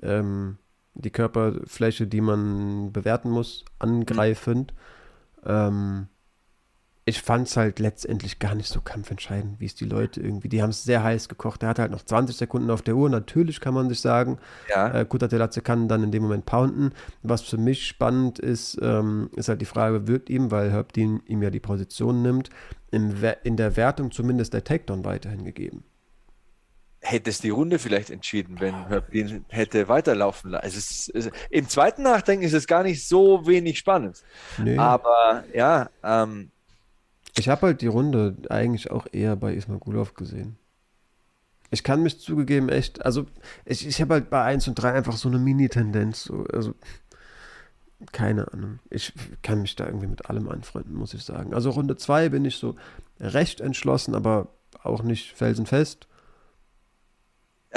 ähm, die Körperfläche, die man bewerten muss, angreifend. Mhm. Ähm, ich fand es halt letztendlich gar nicht so kampfentscheidend, wie es die Leute irgendwie, die haben es sehr heiß gekocht. Der hat halt noch 20 Sekunden auf der Uhr. Natürlich kann man sich sagen, ja. äh, Kutatelatze kann dann in dem Moment pounden. Was für mich spannend ist, ähm, ist halt die Frage, wird ihm, weil Herb Dean ihm ja die Position nimmt, in, in der Wertung zumindest der Takedown weiterhin gegeben hätte es die Runde vielleicht entschieden, wenn Herb Dean hätte weiterlaufen lassen. Also es ist, Im zweiten Nachdenken ist es gar nicht so wenig spannend. Nee. Aber ja, ähm, ich habe halt die Runde eigentlich auch eher bei Ismagulov gesehen. Ich kann mich zugegeben echt, also ich, ich habe halt bei 1 und 3 einfach so eine Mini-Tendenz. So, also, keine Ahnung. Ich kann mich da irgendwie mit allem anfreunden, muss ich sagen. Also Runde 2 bin ich so recht entschlossen, aber auch nicht felsenfest.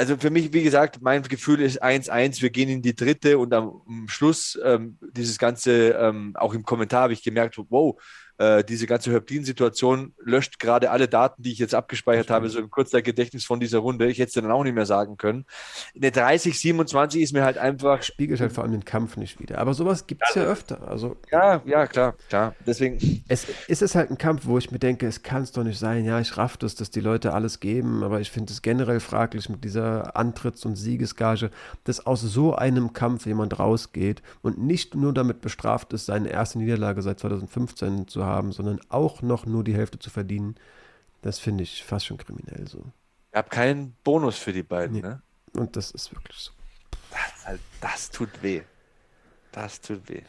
Also für mich, wie gesagt, mein Gefühl ist 1-1, wir gehen in die dritte und am Schluss ähm, dieses Ganze, ähm, auch im Kommentar habe ich gemerkt, wow, äh, diese ganze Herblin-Situation löscht gerade alle Daten, die ich jetzt abgespeichert habe, so im Kurzzeitgedächtnis von dieser Runde. Ich hätte es dann auch nicht mehr sagen können. Eine 30, 27 ist mir halt einfach. Spiegelt halt vor allem den Kampf nicht wieder. Aber sowas gibt es ja, ja öfter. Also, ja, ja, klar, klar. Deswegen. Es ist es halt ein Kampf, wo ich mir denke, es kann es doch nicht sein. Ja, ich raff das, dass die Leute alles geben, aber ich finde es generell fraglich mit dieser Antritts- und Siegesgage, dass aus so einem Kampf jemand rausgeht und nicht nur damit bestraft ist, seine erste Niederlage seit 2015 zu haben haben, sondern auch noch nur die Hälfte zu verdienen, das finde ich fast schon kriminell so. Ich habe keinen Bonus für die beiden, nee. ne? Und das ist wirklich so. Das, halt, das tut weh. Das tut weh.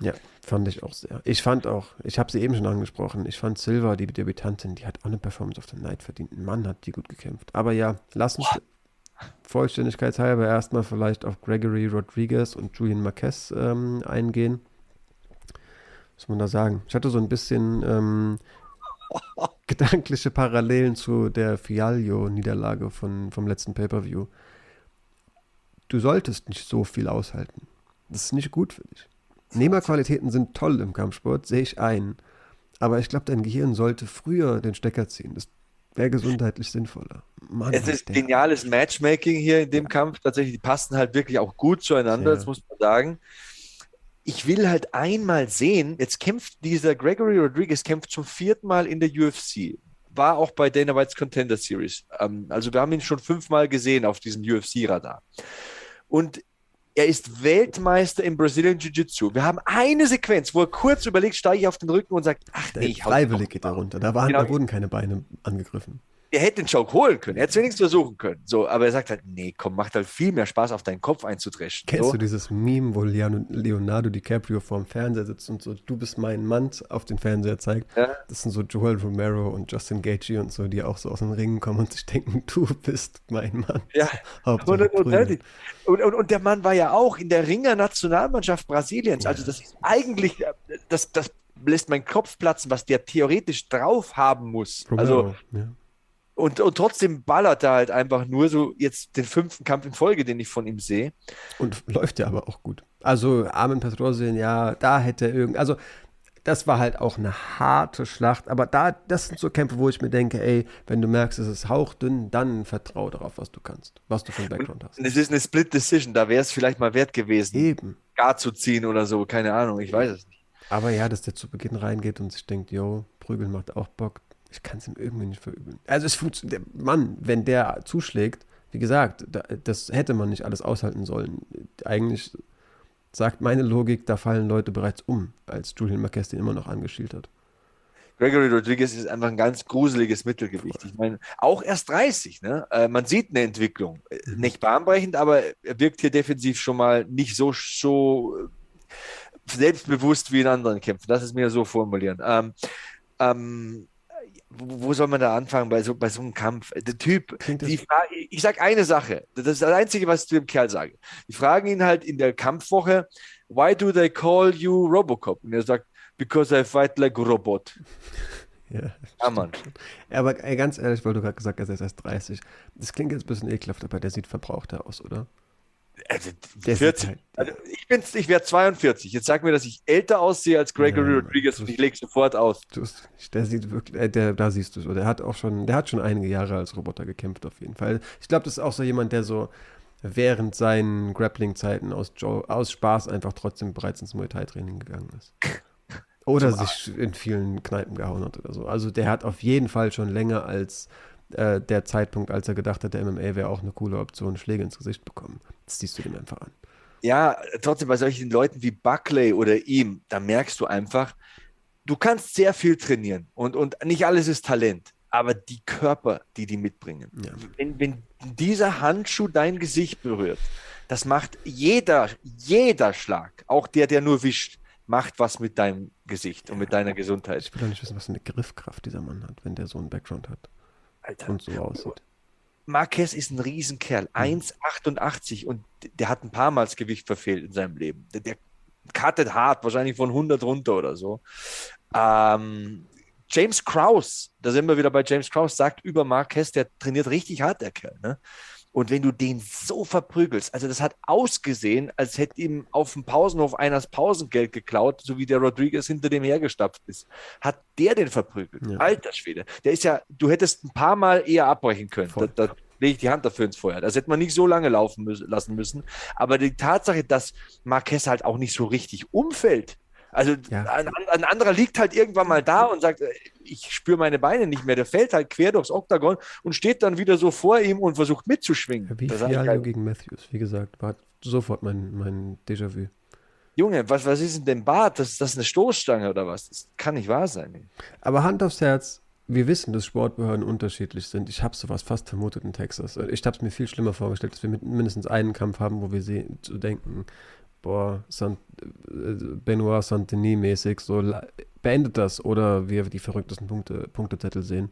Ja, fand ich auch sehr. Ich fand auch, ich habe sie eben schon angesprochen, ich fand Silva, die Debütantin, die hat auch eine Performance of the Night verdient. Ein Mann hat die gut gekämpft. Aber ja, lass uns vollständigkeitshalber erstmal vielleicht auf Gregory Rodriguez und Julian Marquez ähm, eingehen muss man da sagen? Ich hatte so ein bisschen ähm, gedankliche Parallelen zu der Fialio-Niederlage vom letzten Pay-Per-View. Du solltest nicht so viel aushalten. Das ist nicht gut für dich. Nehmerqualitäten sind toll im Kampfsport, sehe ich ein. Aber ich glaube, dein Gehirn sollte früher den Stecker ziehen. Das Wäre gesundheitlich sinnvoller. Mann, es ist geniales Matchmaking hier in dem ja. Kampf. Tatsächlich, die passen halt wirklich auch gut zueinander, ja. das muss man sagen. Ich will halt einmal sehen, jetzt kämpft dieser Gregory Rodriguez kämpft zum vierten Mal in der UFC. War auch bei Dana White's Contender Series. Ähm, also wir haben ihn schon fünfmal gesehen auf diesem UFC-Radar. Und er ist Weltmeister im Brazilian Jiu-Jitsu. Wir haben eine Sequenz, wo er kurz überlegt, steige ich auf den Rücken und sagt, ach nee, ich Freiwillig geht er runter. Da, waren, genau. da wurden keine Beine angegriffen er hätte den Choke holen können. Er hätte es wenigstens versuchen können. So, aber er sagt halt, nee, komm, macht halt viel mehr Spaß, auf deinen Kopf einzudreschen. Kennst so. du dieses Meme, wo Leonardo DiCaprio vorm Fernseher sitzt und so, du bist mein Mann, auf den Fernseher zeigt? Ja. Das sind so Joel Romero und Justin Gaethje und so, die auch so aus den Ringen kommen und sich denken, du bist mein Mann. Ja, und, und, und, und, und, der Mann war ja auch in der Ringer-Nationalmannschaft Brasiliens. Ja. Also das ist eigentlich, das, das lässt meinen Kopf platzen, was der theoretisch drauf haben muss. Romero, also ja und, und trotzdem ballert er halt einfach nur so jetzt den fünften Kampf in Folge, den ich von ihm sehe. Und läuft ja aber auch gut. Also Armin Petrosien, ja, da hätte er irgend, also das war halt auch eine harte Schlacht, aber da, das sind so Kämpfe, wo ich mir denke, ey, wenn du merkst, es ist hauchdünn, dann vertraue darauf, was du kannst, was du von Background hast. Es ist eine Split Decision, da wäre es vielleicht mal wert gewesen, Eben. gar zu ziehen oder so, keine Ahnung, ich weiß es nicht. Aber ja, dass der zu Beginn reingeht und sich denkt, yo, Prügeln macht auch Bock, ich kann es ihm irgendwie nicht verübeln. Also es funktioniert, Mann, wenn der zuschlägt, wie gesagt, da, das hätte man nicht alles aushalten sollen. Eigentlich sagt meine Logik, da fallen Leute bereits um, als Julian Marquez den immer noch angeschielt hat. Gregory Rodriguez ist einfach ein ganz gruseliges Mittelgewicht. Ich meine, auch erst 30, ne? Äh, man sieht eine Entwicklung. Mhm. Nicht bahnbrechend, aber er wirkt hier defensiv schon mal nicht so, so äh, selbstbewusst wie in anderen Kämpfen. Das ist mir so formulieren. Ähm, ähm, wo soll man da anfangen bei so, bei so einem Kampf? Der Typ, die ich sage eine Sache, das ist das Einzige, was ich zu dem Kerl sage. Die fragen ihn halt in der Kampfwoche, why do they call you Robocop? Und er sagt, because I fight like a robot. Ja, ja Mann. Aber ey, ganz ehrlich, weil du gerade gesagt hast, er ist erst 30. Das klingt jetzt ein bisschen ekelhaft, aber der sieht verbrauchter aus, oder? Also, 40. Halt, also ich, bin, ich werde 42. Jetzt sag mir, dass ich älter aussehe als Gregory ja, Rodriguez und ich lege sofort aus. Der sieht wirklich, äh, der, da siehst du es. Der hat auch schon, der hat schon einige Jahre als Roboter gekämpft, auf jeden Fall. Ich glaube, das ist auch so jemand, der so während seinen Grappling-Zeiten aus, aus Spaß einfach trotzdem bereits ins Muay Thai-Training gegangen ist. Oder sich in vielen Kneipen gehauen hat oder so. Also der hat auf jeden Fall schon länger als äh, der Zeitpunkt, als er gedacht hat, der MMA wäre auch eine coole Option, Schläge ins Gesicht bekommen. Das siehst du dem einfach an. Ja, trotzdem bei solchen Leuten wie Buckley oder ihm, da merkst du einfach, du kannst sehr viel trainieren und, und nicht alles ist Talent, aber die Körper, die die mitbringen. Ja. Wenn, wenn dieser Handschuh dein Gesicht berührt, das macht jeder, jeder Schlag, auch der, der nur wischt, macht was mit deinem Gesicht und mit deiner Gesundheit. Ich will doch nicht wissen, was für eine Griffkraft dieser Mann hat, wenn der so einen Background hat. Alter. Und so aussieht. Marquez ist ein Riesenkerl, 1,88 mhm. und der hat ein paar Mal das Gewicht verfehlt in seinem Leben. Der, der cuttet hart, wahrscheinlich von 100 runter oder so. Ähm, James Kraus, da sind wir wieder bei James Kraus, sagt über Marquez, der trainiert richtig hart, der Kerl. Ne? Und wenn du den so verprügelst, also das hat ausgesehen, als hätte ihm auf dem Pausenhof einer das Pausengeld geklaut, so wie der Rodriguez hinter dem hergestapft ist. Hat der den verprügelt? Ja. Alter Schwede. Der ist ja, du hättest ein paar Mal eher abbrechen können. Da, da lege ich die Hand dafür ins Feuer. Das hätte man nicht so lange laufen müssen, lassen müssen. Aber die Tatsache, dass Marquez halt auch nicht so richtig umfällt, also ja. ein, ein, anderer liegt halt irgendwann mal da und sagt, ich spüre meine Beine nicht mehr. Der fällt halt quer durchs Oktagon und steht dann wieder so vor ihm und versucht mitzuschwingen. Wie Fialio gegen Matthews, wie gesagt, war sofort mein, mein Déjà-vu. Junge, was, was ist denn denn Bart? Das, das ist eine Stoßstange oder was? Das kann nicht wahr sein. Aber Hand aufs Herz, wir wissen, dass Sportbehörden unterschiedlich sind. Ich habe sowas fast vermutet in Texas. Ich habe es mir viel schlimmer vorgestellt, dass wir mindestens einen Kampf haben, wo wir sehen, zu denken, boah, Sant, äh, Benoit Saint-Denis mäßig, so beendet das oder wir die verrücktesten Punkte, Punktezettel sehen.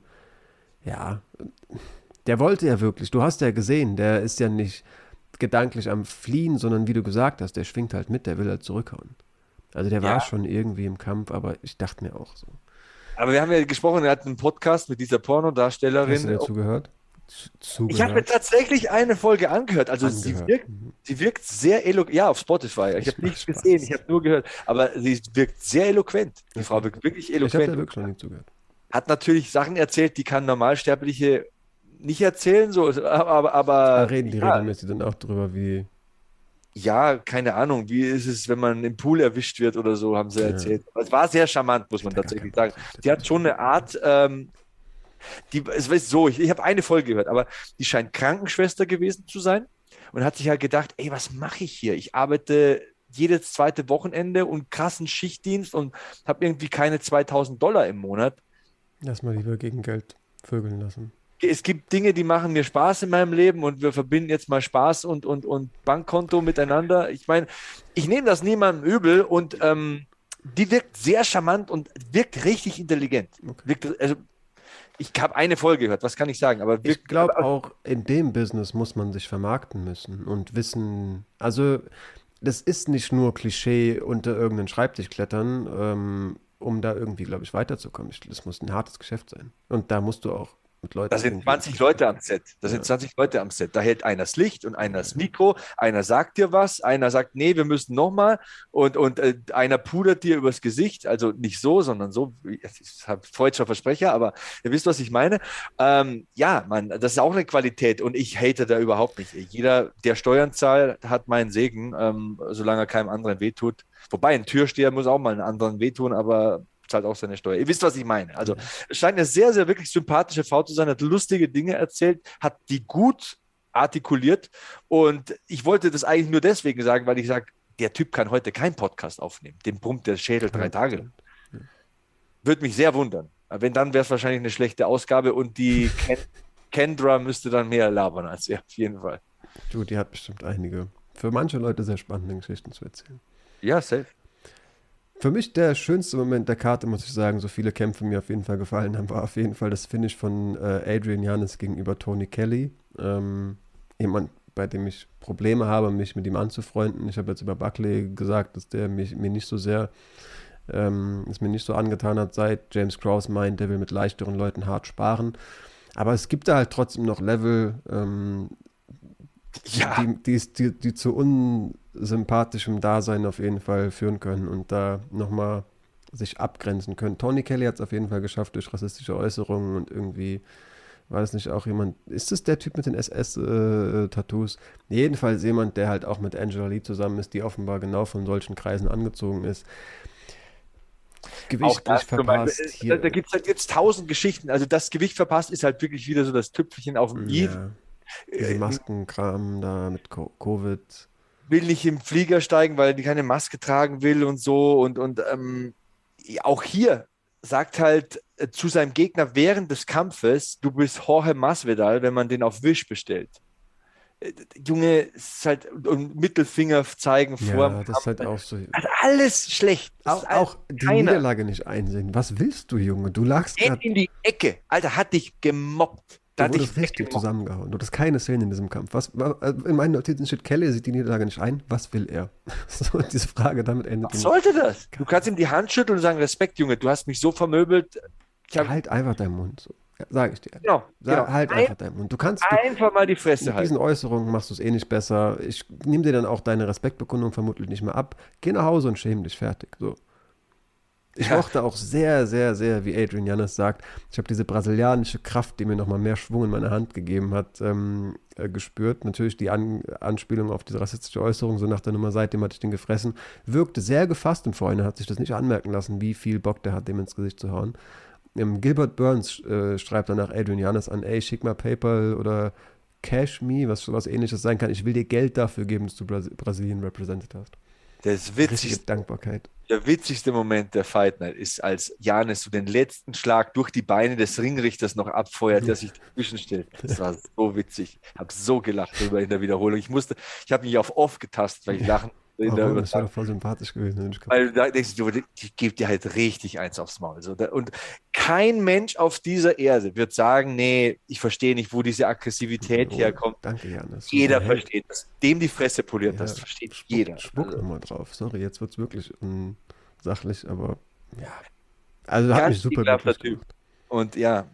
Ja, der wollte ja wirklich, du hast ja gesehen, der ist ja nicht gedanklich am Fliehen, sondern wie du gesagt hast, der schwingt halt mit, der will halt zurückhauen. Also der ja. war schon irgendwie im Kampf, aber ich dachte mir auch so. Aber wir haben ja gesprochen, er hat einen Podcast mit dieser Pornodarstellerin. Hast du dazu gehört? Zugehört? Ich habe mir tatsächlich eine Folge angehört. Also angehört. Sie, wirkt, mhm. sie wirkt sehr eloquent. Ja, auf Spotify. Ich habe nichts gesehen, ich habe nur gehört. Aber sie wirkt sehr eloquent. Die Frau wirkt wirklich eloquent. Ich habe wirklich noch nicht zugehört. hat natürlich Sachen erzählt, die kann Normalsterbliche nicht erzählen, so, aber, aber Da reden die ja, regelmäßig dann auch drüber, wie. ja, keine Ahnung, wie ist es, wenn man im Pool erwischt wird oder so, haben sie Ja. erzählt. Es war sehr charmant, muss man tatsächlich sagen. Die hat schon eine Art, ähm, die, es ist so, ich, ich habe eine Folge gehört, aber die scheint Krankenschwester gewesen zu sein und hat sich halt gedacht, ey, was mache ich hier? Ich arbeite jedes zweite Wochenende und krassen Schichtdienst und habe irgendwie keine 2000 Dollar im Monat. Lass mal lieber gegen Geld vögeln lassen. Es gibt Dinge, die machen mir Spaß in meinem Leben und wir verbinden jetzt mal Spaß und, und, und Bankkonto miteinander. Ich meine, ich nehme das niemandem übel und ähm, die wirkt sehr charmant und wirkt richtig intelligent. Okay. Wirkt, also, ich habe eine Folge gehört, was kann ich sagen? Aber Ich glaube auch, in dem Business muss man sich vermarkten müssen und wissen, also das ist nicht nur Klischee unter irgendeinen Schreibtisch klettern, ähm, um da irgendwie, glaube ich, weiterzukommen. Das muss ein hartes Geschäft sein. Und da musst du auch mit Leuten. Da sind irgendwie 20 ins Leute am Set. Da Ja. sind 20 Leute am Set. Da hält einer das Licht und einer das Mikro. Einer sagt dir was, einer sagt, nee, wir müssen nochmal. Und, und äh, einer pudert dir übers Gesicht. Also nicht so, sondern so. Ich habe freudscher Versprecher, aber ihr wisst, was ich meine. Ähm, ja, man, das ist auch eine Qualität und ich hate da überhaupt nicht. Jeder, der Steuern zahlt, hat meinen Segen, ähm, solange er keinem anderen wehtut. Wobei ein Türsteher muss auch mal einen anderen wehtun, aber zahlt auch seine Steuer. Ihr wisst, was ich meine. Also es scheint eine sehr, sehr wirklich sympathische Frau zu sein, hat lustige Dinge erzählt, hat die gut artikuliert. Und ich wollte das eigentlich nur deswegen sagen, weil ich sage, der Typ kann heute keinen Podcast aufnehmen. Dem brummt der Schädel drei Tage. lang. Würde mich sehr wundern. Wenn, dann wäre es wahrscheinlich eine schlechte Ausgabe und die Ken Kendra müsste dann mehr labern als er, auf jeden Fall. Du, die hat bestimmt einige, für manche Leute sehr spannende Geschichten zu erzählen. Ja, safe. Für mich der schönste Moment der Karte, muss ich sagen, so viele Kämpfe mir auf jeden Fall gefallen haben, war auf jeden Fall das Finish von äh, Adrian Janis gegenüber Tony Kelly. Ähm, jemand, bei dem ich Probleme habe, mich mit ihm anzufreunden. Ich habe jetzt über Buckley gesagt, dass der mich, mir nicht so sehr, ähm, es mir nicht so angetan hat, seit James Krause meint, der will mit leichteren Leuten hart sparen. Aber es gibt da halt trotzdem noch Level, ähm, Ja, die, die, die, die zu unsympathischem Dasein auf jeden Fall führen können und da nochmal sich abgrenzen können. Tony Kelly hat es auf jeden Fall geschafft durch rassistische Äußerungen und irgendwie war das nicht auch jemand, ist es der Typ mit den SS-Tattoos? Jedenfalls jemand, der halt auch mit Angela Lee zusammen ist, die offenbar genau von solchen Kreisen angezogen ist. auch Gewichtlich das verpasst. Beispiel, hier. da, da gibt es halt jetzt tausend Geschichten. Also das Gewicht verpasst ist halt wirklich wieder so das Tüpfelchen auf dem i. ja, diese Maskenkram da mit Co- Covid. Will nicht im Flieger steigen, weil die keine Maske tragen will und so. Und, und ähm, ja, auch hier sagt halt äh, zu seinem Gegner während des Kampfes, du bist Jorge Masvidal, wenn man den auf Wisch bestellt. Äh, Junge, ist halt und Mittelfinger zeigen vor. Ja, das ist halt auch so. Also alles schlecht. Auch, alles auch die keiner. Niederlage nicht einsehen. Was willst du, Junge? Du lagst gerade, in die Ecke. Alter, hat dich gemobbt. Da dich wurdest richtig zusammengehauen. Du hast keine Szene in diesem Kampf. Was, wa- äh, in meinen Notizen steht, Kelly sieht die Niederlage nicht ein. Was will er? So, diese Frage, damit endet Was sollte das? Du kannst ihm die Hand schütteln und sagen, Respekt, Junge, du hast mich so vermöbelt. Ich hab, Halt einfach deinen Mund. So. Ja, sag ich dir. genau, Sag, genau. Halt Ein, einfach deinen Mund. Du kannst, du, einfach mal die Fresse mit halten. diesen Äußerungen machst du es eh nicht besser. Ich nehme dir dann auch deine Respektbekundung vermutlich nicht mehr ab. Geh nach Hause und schäm dich fertig. So. Ich Ja. mochte auch sehr, sehr, sehr, wie Adrian Jannes sagt, ich habe diese brasilianische Kraft, die mir nochmal mehr Schwung in meine Hand gegeben hat, ähm, äh, gespürt. Natürlich die An Anspielung auf diese rassistische Äußerung, so nach der Nummer, seitdem hatte ich den gefressen, wirkte sehr gefasst im Vorhinein, hat sich das nicht anmerken lassen, wie viel Bock der hat, dem ins Gesicht zu hauen. Ähm, Gilbert Burns äh, schreibt danach Adrian Jannes an, ey, schick mal PayPal oder Cash Me, was sowas ähnliches sein kann. Ich will dir Geld dafür geben, dass du Bras Brasilien represented hast. Das witzigste, Dankbarkeit. der witzigste Moment der Fight Night ist, als Janis so den letzten Schlag durch die Beine des Ringrichters noch abfeuert, der sich dazwischen stellt. Das war so witzig. Ich habe so gelacht darüber in der Wiederholung. Ich musste, ich habe mich auf off getastet, weil ich lachen Warum? Das wäre voll sympathisch gewesen. Weil da denkst du, ich gebe dir halt richtig eins aufs Maul. Und kein Mensch auf dieser Erde wird sagen, nee, ich verstehe nicht, wo diese Aggressivität Oh, herkommt. Danke, Janis. Jeder versteht das. Dem die Fresse poliert, das Ja, versteht spuck, jeder. Spuck Also, nochmal drauf. Sorry, jetzt wird es wirklich unsachlich, aber ja. Also hat mich super Typ. gemacht. Und ja,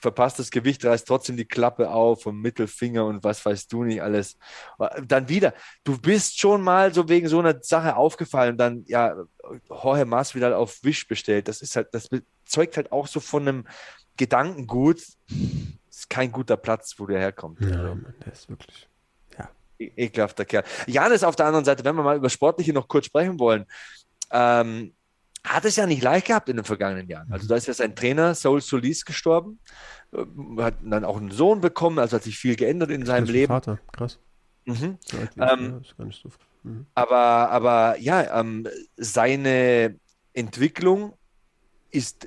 verpasst das Gewicht, reißt trotzdem die Klappe auf und Mittelfinger und was weißt du nicht alles. Dann wieder, du bist schon mal so wegen so einer Sache aufgefallen, dann ja, Jorge Masvidal auf Wisch bestellt. Das ist halt, das zeugt halt auch so von einem Gedankengut. Das ist kein guter Platz, wo der herkommt. Ja, Mann, der ist wirklich. Ja. E ekelhafter Kerl. Janis auf der anderen Seite, wenn wir mal über Sportliche noch kurz sprechen wollen, ähm, hat es ja nicht leicht gehabt in den vergangenen Jahren. Also da ist ja sein Trainer Saul Solis gestorben, äh, hat dann auch einen Sohn bekommen, also hat sich viel geändert in seinem Leben. Vater, krass. Mhm. Ähm, so mhm. aber, aber ja, ähm, seine Entwicklung ist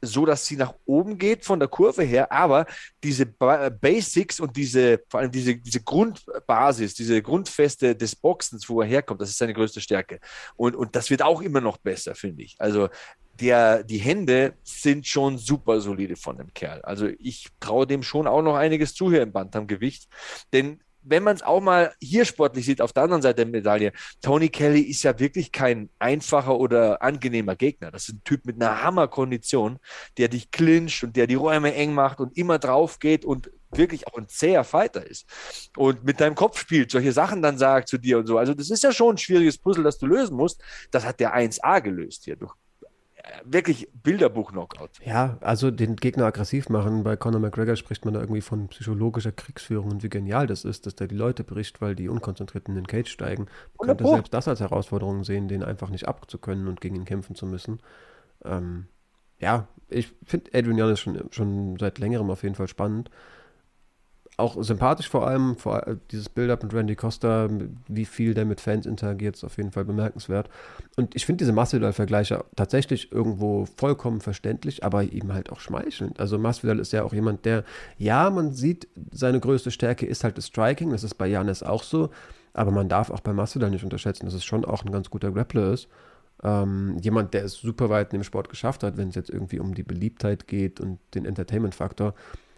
so, dass sie nach oben geht von der Kurve her, aber diese ba Basics und diese, vor allem diese, diese Grundbasis, diese Grundfeste des Boxens, wo er herkommt, das ist seine größte Stärke. Und, und das wird auch immer noch besser, finde ich. Also der, die Hände sind schon super solide von dem Kerl. Also ich traue dem schon auch noch einiges zu hier im Bantamgewicht, denn wenn man es auch mal hier sportlich sieht, auf der anderen Seite der Medaille, Tony Kelly ist ja wirklich kein einfacher oder angenehmer Gegner. Das ist ein Typ mit einer Hammerkondition, der dich clincht und der die Räume eng macht und immer drauf geht und wirklich auch ein zäher Fighter ist und mit deinem Kopf spielt, solche Sachen dann sagt zu dir und so. Also das ist ja schon ein schwieriges Puzzle, das du lösen musst. Das hat der 1A gelöst hier durch wirklich Bilderbuch-Knockout. Ja, also den Gegner aggressiv machen. Bei Conor McGregor spricht man da irgendwie von psychologischer Kriegsführung und wie genial das ist, dass der die Leute bricht, weil die unkonzentriert in den Cage steigen. Man könnte selbst das als Herausforderung sehen, den einfach nicht abzukönnen und gegen ihn kämpfen zu müssen. Ähm, ja, ich finde Adrian Janis schon, schon seit längerem auf jeden Fall spannend auch sympathisch vor allem, vor, äh, dieses Build-up mit Randy Costa, wie viel der mit Fans interagiert, ist auf jeden Fall bemerkenswert. Und ich finde diese Masvidal-Vergleiche tatsächlich irgendwo vollkommen verständlich, aber eben halt auch schmeichelnd. Also Masvidal ist ja auch jemand, der, ja, man sieht, seine größte Stärke ist halt das Striking, das ist bei Janis auch so, aber man darf auch bei Masvidal nicht unterschätzen, dass es schon auch ein ganz guter Grappler ist. Ähm, jemand, der es super weit in dem Sport geschafft hat, wenn es jetzt irgendwie um die Beliebtheit geht und den Entertainment-Faktor.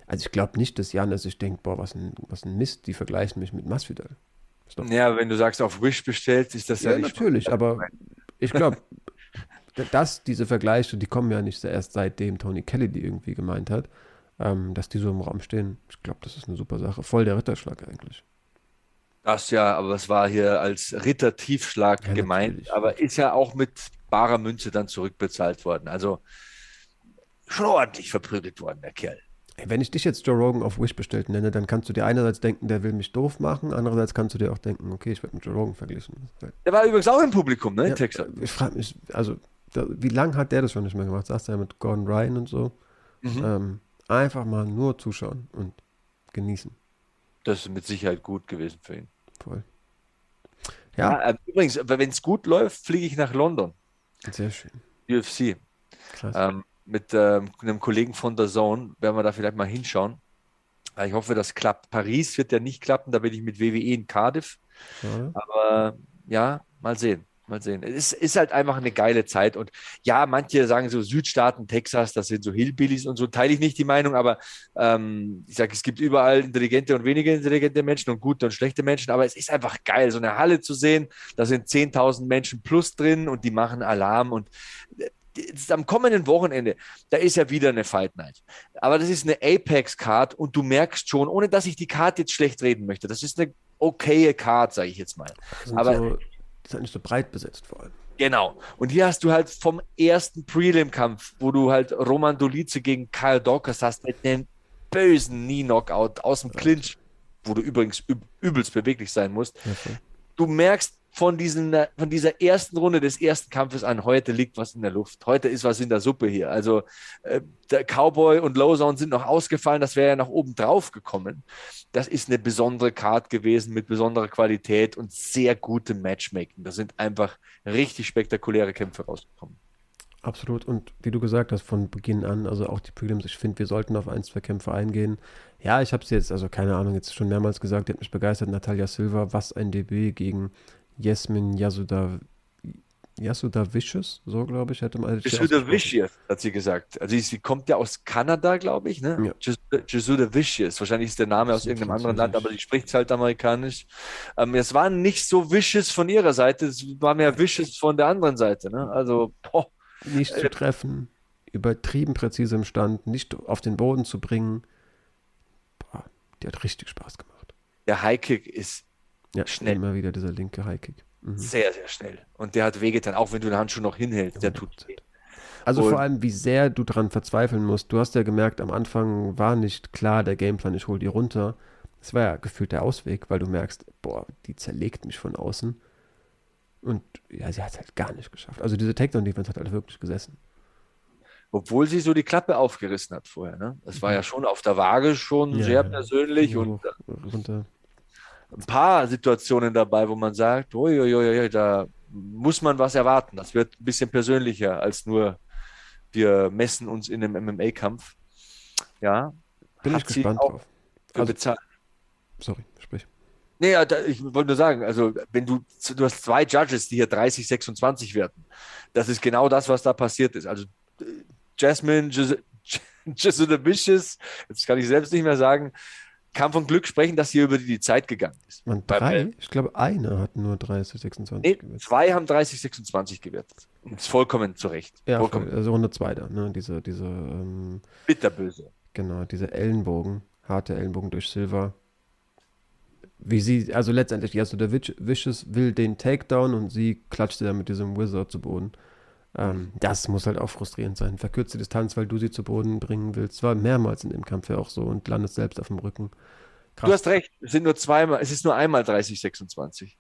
Also ich glaube nicht, dass Janis sich denkt, boah, was ein, was ein Mist, die vergleichen mich mit Masvidal. Ja, wenn du sagst, auf Wish bestellt, ist das ja, ja natürlich, aber ich glaube, dass diese Vergleiche, die kommen ja nicht erst seitdem Tony Kelly die irgendwie gemeint hat, ähm, dass die so im Raum stehen. Ich glaube, das ist eine super Sache. Voll der Ritterschlag eigentlich. Das ja, aber es war hier als Ritter-Tiefschlag ja, gemeint, natürlich. aber ist ja auch mit barer Münze dann zurückbezahlt worden. Also schon ordentlich verprügelt worden, der Kerl. Wenn ich dich jetzt Joe Rogan auf Wish bestellt nenne, dann kannst du dir einerseits denken, der will mich doof machen, andererseits kannst du dir auch denken, okay, ich werde mit Joe Rogan verglichen. Der war übrigens auch im Publikum, ne, in ja, Texas. Ich frage mich, also, da, wie lange hat der das schon nicht mehr gemacht? Sagst du ja mit Gordon Ryan und so. Mhm. Ähm, einfach mal nur zuschauen und genießen. Das ist mit Sicherheit gut gewesen für ihn. Voll. Ja. ja äh, übrigens, wenn es gut läuft, fliege ich nach London. Sehr schön. UFC. Krass. Ähm, mit ähm, einem Kollegen von der Zone werden wir da vielleicht mal hinschauen. Ich hoffe, das klappt. Paris wird ja nicht klappen, da bin ich mit WWE in Cardiff. Ja. Aber ja, mal sehen. Mal sehen. Es ist halt einfach eine geile Zeit. Und ja, manche sagen so Südstaaten, Texas, das sind so Hillbillies und so, teile ich nicht die Meinung, aber ähm, ich sage, es gibt überall intelligente und weniger intelligente Menschen und gute und schlechte Menschen, aber es ist einfach geil, so eine Halle zu sehen. Da sind 10.000 Menschen plus drin und die machen Alarm und äh, am kommenden Wochenende, da ist ja wieder eine Fight Night. Aber das ist eine Apex-Card und du merkst schon, ohne dass ich die Card jetzt schlecht reden möchte, das ist eine okaye Card, sage ich jetzt mal. Aber so, die ist halt nicht so breit besetzt vor allem. Genau. Und hier hast du halt vom ersten Prelim-Kampf, wo du halt Roman Dolice gegen Kyle Dawkins hast, mit einem bösen Knee-Knockout aus dem Clinch, wo du übrigens übelst beweglich sein musst. Okay. Du merkst, von, diesen, von dieser ersten Runde des ersten Kampfes an, heute liegt was in der Luft. Heute ist was in der Suppe hier. Also äh, der Cowboy und Lowzone sind noch ausgefallen, das wäre ja nach oben drauf gekommen. Das ist eine besondere Card gewesen mit besonderer Qualität und sehr gutem Matchmaking. Da sind einfach richtig spektakuläre Kämpfe rausgekommen. Absolut. Und wie du gesagt hast, von Beginn an, also auch die Prelims, ich finde, wir sollten auf ein, zwei Kämpfe eingehen. Ja, ich habe es jetzt, also keine Ahnung, jetzt schon mehrmals gesagt, die hat mich begeistert. Natalia Silva, was ein Debüt gegen Yasmin Yasuda, Yasuda Vicious, so glaube ich, hätte man. Yasuda Vicious, hat sie gesagt. Also sie kommt ja aus Kanada, glaube ich, ne? Ja. Yasuda Vicious. Wahrscheinlich ist der Name aus irgendeinem anderen Land, aber sie spricht halt amerikanisch. Ähm, es war nicht so vicious von ihrer Seite, es war mehr vicious von der anderen Seite, ne? Also, boah. Nicht zu treffen. übertrieben präzise im Stand, nicht auf den Boden zu bringen. Boah, die hat richtig Spaß gemacht. Der Highkick ist Ja, Schnell. immer wieder dieser linke Highkick. Mhm. sehr, sehr schnell. Und der hat wehgetan, auch wenn du den Handschuh noch hinhältst. Der tut weh. Also Und- vor allem, wie sehr du dran verzweifeln musst. Du hast ja gemerkt, am Anfang war nicht klar der Gameplan, ich hol die runter. Das war ja gefühlt der Ausweg, weil du merkst, boah, die zerlegt mich von außen. Und ja, sie hat es halt gar nicht geschafft. Also diese Takedown-Defense hat halt wirklich gesessen. Obwohl sie so die Klappe aufgerissen hat vorher. Ne? Das war ja schon auf der Waage schon Ja, sehr ja. persönlich und Hoch, runter. Ein paar Situationen dabei, wo man sagt, uiuiui, da muss man was erwarten. Das wird ein bisschen persönlicher als nur wir messen uns in einem MMA-Kampf. Ja, Bin ich gespannt drauf. Also- bezahlt. Sorry, sprich. Nee, ich wollte nur sagen, also wenn du, du hast zwei Judges, die hier 30, 26 werten. Das ist genau das, was da passiert ist. Also Jasmine Jasudavicius, jetzt kann ich selbst nicht mehr sagen, kann von Glück sprechen, dass sie über die, die Zeit gegangen ist. Man, drei? Ich glaube, einer hat nur 30, 26 Nee, gewählt. zwei haben 30, 26 gewertet. Und das ist vollkommen zu Recht. Ja, vollkommen also Runde 2 da, ne? Diese, diese, ähm, bitterböse. genau, diese Ellenbogen, harte Ellenbogen durch Silver. Wie sie, also letztendlich, also der Vicious will den Takedown und sie klatschte dann mit diesem Wizard zu Boden. Ähm, das muss halt auch frustrierend sein. Verkürzte Distanz, weil du sie zu Boden bringen willst. War mehrmals in dem Kampf ja auch so und landest selbst auf dem Rücken. Du hast recht, es sind nur zweimal, es ist nur einmal 30, 26.